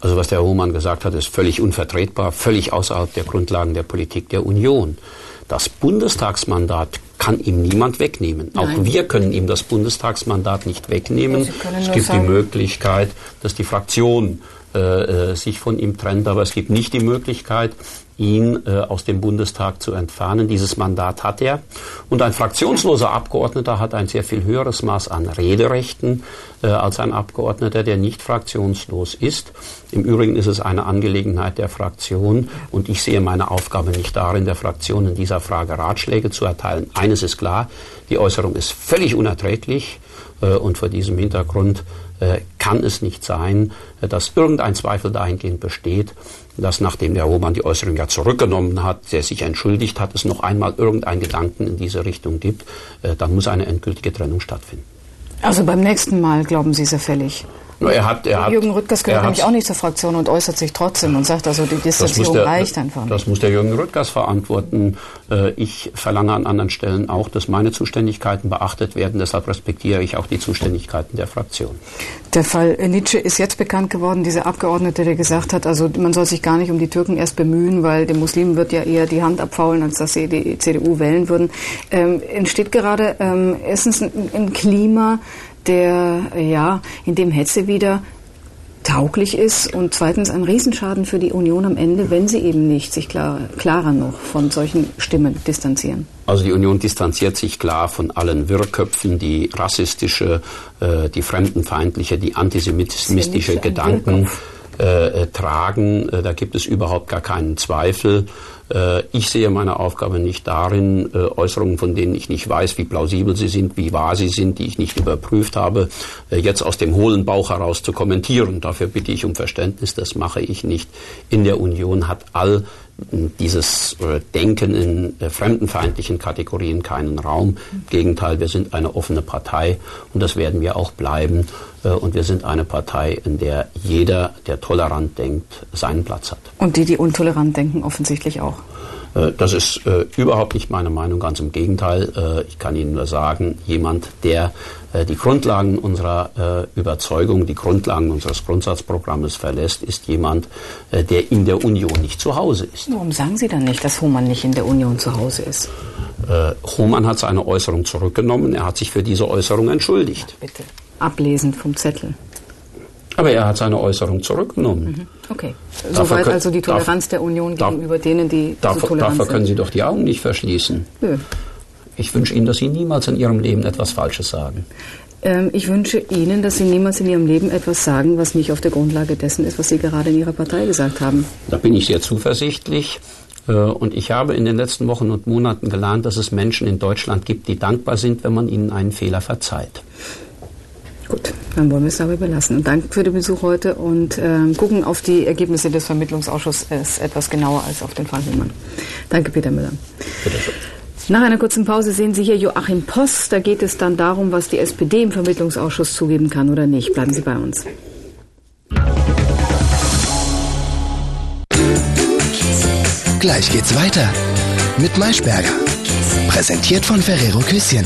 Also was der Hohmann gesagt hat, ist völlig unvertretbar, völlig außerhalb der Grundlagen der Politik der Union. Das Bundestagsmandat kann ihm niemand wegnehmen. Nein. Auch wir können ihm das Bundestagsmandat nicht wegnehmen. Es gibt die Möglichkeit, dass die Fraktion äh, äh, sich von ihm trennt. Aber es gibt nicht die Möglichkeit, ihn äh, aus dem Bundestag zu entfernen. Dieses Mandat hat er. Und ein fraktionsloser Abgeordneter hat ein sehr viel höheres Maß an Rederechten äh, als ein Abgeordneter, der nicht fraktionslos ist. Im Übrigen ist es eine Angelegenheit der Fraktion und ich sehe meine Aufgabe nicht darin, der Fraktion in dieser Frage Ratschläge zu erteilen. Eines ist klar, die Äußerung ist völlig unerträglich äh, und vor diesem Hintergrund kann es nicht sein, äh, dass irgendein Zweifel dahingehend besteht, dass nachdem der Roman die Äußerung ja zurückgenommen hat, der sich entschuldigt hat, es noch einmal irgendeinen Gedanken in diese Richtung gibt, äh, dann muss eine endgültige Trennung stattfinden. Also beim nächsten Mal glauben Sie sehr fällig. Er hat, er Jürgen Rüttgers gehört nämlich auch nicht zur Fraktion und äußert sich trotzdem und sagt also, die Distanzierung der, reicht einfach. Das muss der Jürgen Rüttgers verantworten. Äh, ich verlange an anderen Stellen auch, dass meine Zuständigkeiten beachtet werden. Deshalb respektiere ich auch die Zuständigkeiten der Fraktion. Der Fall Nietzsche ist jetzt bekannt geworden, dieser Abgeordnete, der gesagt hat, also man soll sich gar nicht um die Türken erst bemühen, weil den Muslimen wird ja eher die Hand abfaulen, als dass sie die CDU wählen würden. Ähm, entsteht gerade ähm, erstens ein, ein Klima, der, ja, in dem Hetze wieder tauglich ist und zweitens ein Riesenschaden für die Union am Ende, wenn sie eben nicht sich klar, klarer noch von solchen Stimmen distanzieren. Also die Union distanziert sich klar von allen Wirrköpfen, die rassistische, äh, die fremdenfeindliche, die antisemitische Gedanken äh, tragen. Äh, da gibt es überhaupt gar keinen Zweifel. Äh, ich sehe meine Aufgabe nicht darin, äh, Äußerungen, von denen ich nicht weiß, wie plausibel sie sind, wie wahr sie sind, die ich nicht überprüft habe, äh, jetzt aus dem hohlen Bauch heraus zu kommentieren. Dafür bitte ich um Verständnis, das mache ich nicht. In der Union hat all dieses Denken in fremdenfeindlichen Kategorien keinen Raum. Im Gegenteil, wir sind eine offene Partei und das werden wir auch bleiben. Und wir sind eine Partei, in der jeder, der tolerant denkt, seinen Platz hat. Und die, die intolerant denken, offensichtlich auch. Äh, das ist äh, überhaupt nicht meine Meinung, ganz im Gegenteil. Äh, ich kann Ihnen nur sagen, jemand, der die Grundlagen unserer Überzeugung, die Grundlagen unseres Grundsatzprogrammes verlässt, ist jemand, der in der Union nicht zu Hause ist. Warum sagen Sie dann nicht, dass Hohmann nicht in der Union zu Hause ist? Hohmann hat seine Äußerung zurückgenommen. Er hat sich für diese Äußerung entschuldigt. Ach, bitte. Ablesend vom Zettel. Aber er hat seine Äußerung zurückgenommen. Mhm. Okay. Soweit also die Toleranz darf, der Union gegenüber darf, denen, die darf, so tolerant Dafür können Sie doch die Augen nicht verschließen. Nö. Ich wünsche Ihnen, dass Sie niemals in Ihrem Leben etwas Falsches sagen. Ähm, ich wünsche Ihnen, dass Sie niemals in Ihrem Leben etwas sagen, was nicht auf der Grundlage dessen ist, was Sie gerade in Ihrer Partei gesagt haben. Da bin ich sehr zuversichtlich. Äh, und ich habe in den letzten Wochen und Monaten gelernt, dass es Menschen in Deutschland gibt, die dankbar sind, wenn man ihnen einen Fehler verzeiht. Gut, dann wollen wir es dabei belassen. Und danke für den Besuch heute und äh, gucken auf die Ergebnisse des Vermittlungsausschusses etwas genauer als auf den Fall Hillmann. Danke, Peter Müller. Bitte schön. Nach einer kurzen Pause sehen Sie hier Joachim Post. Da geht es dann darum, was die SPD im Vermittlungsausschuss zugeben kann oder nicht. Bleiben Sie bei uns. Gleich geht's weiter mit Maischberger. Präsentiert von Ferrero Küsschen.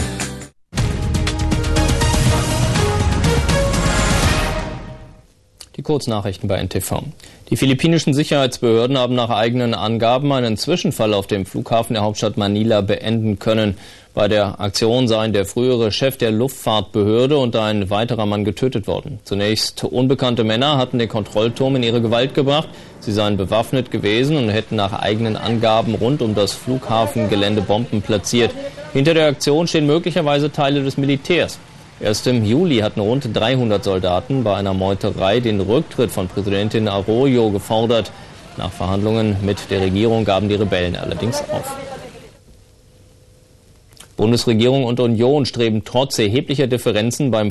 Die Kurznachrichten bei NTV. Die philippinischen Sicherheitsbehörden haben nach eigenen Angaben einen Zwischenfall auf dem Flughafen der Hauptstadt Manila beenden können. Bei der Aktion seien der frühere Chef der Luftfahrtbehörde und ein weiterer Mann getötet worden. Zunächst unbekannte Männer hatten den Kontrollturm in ihre Gewalt gebracht. Sie seien bewaffnet gewesen und hätten nach eigenen Angaben rund um das Flughafengelände Bomben platziert. Hinter der Aktion stehen möglicherweise Teile des Militärs. Erst im Juli hatten rund 300 Soldaten bei einer Meuterei den Rücktritt von Präsidentin Arroyo gefordert. Nach Verhandlungen mit der Regierung gaben die Rebellen allerdings auf. Bundesregierung und Union streben trotz erheblicher Differenzen beim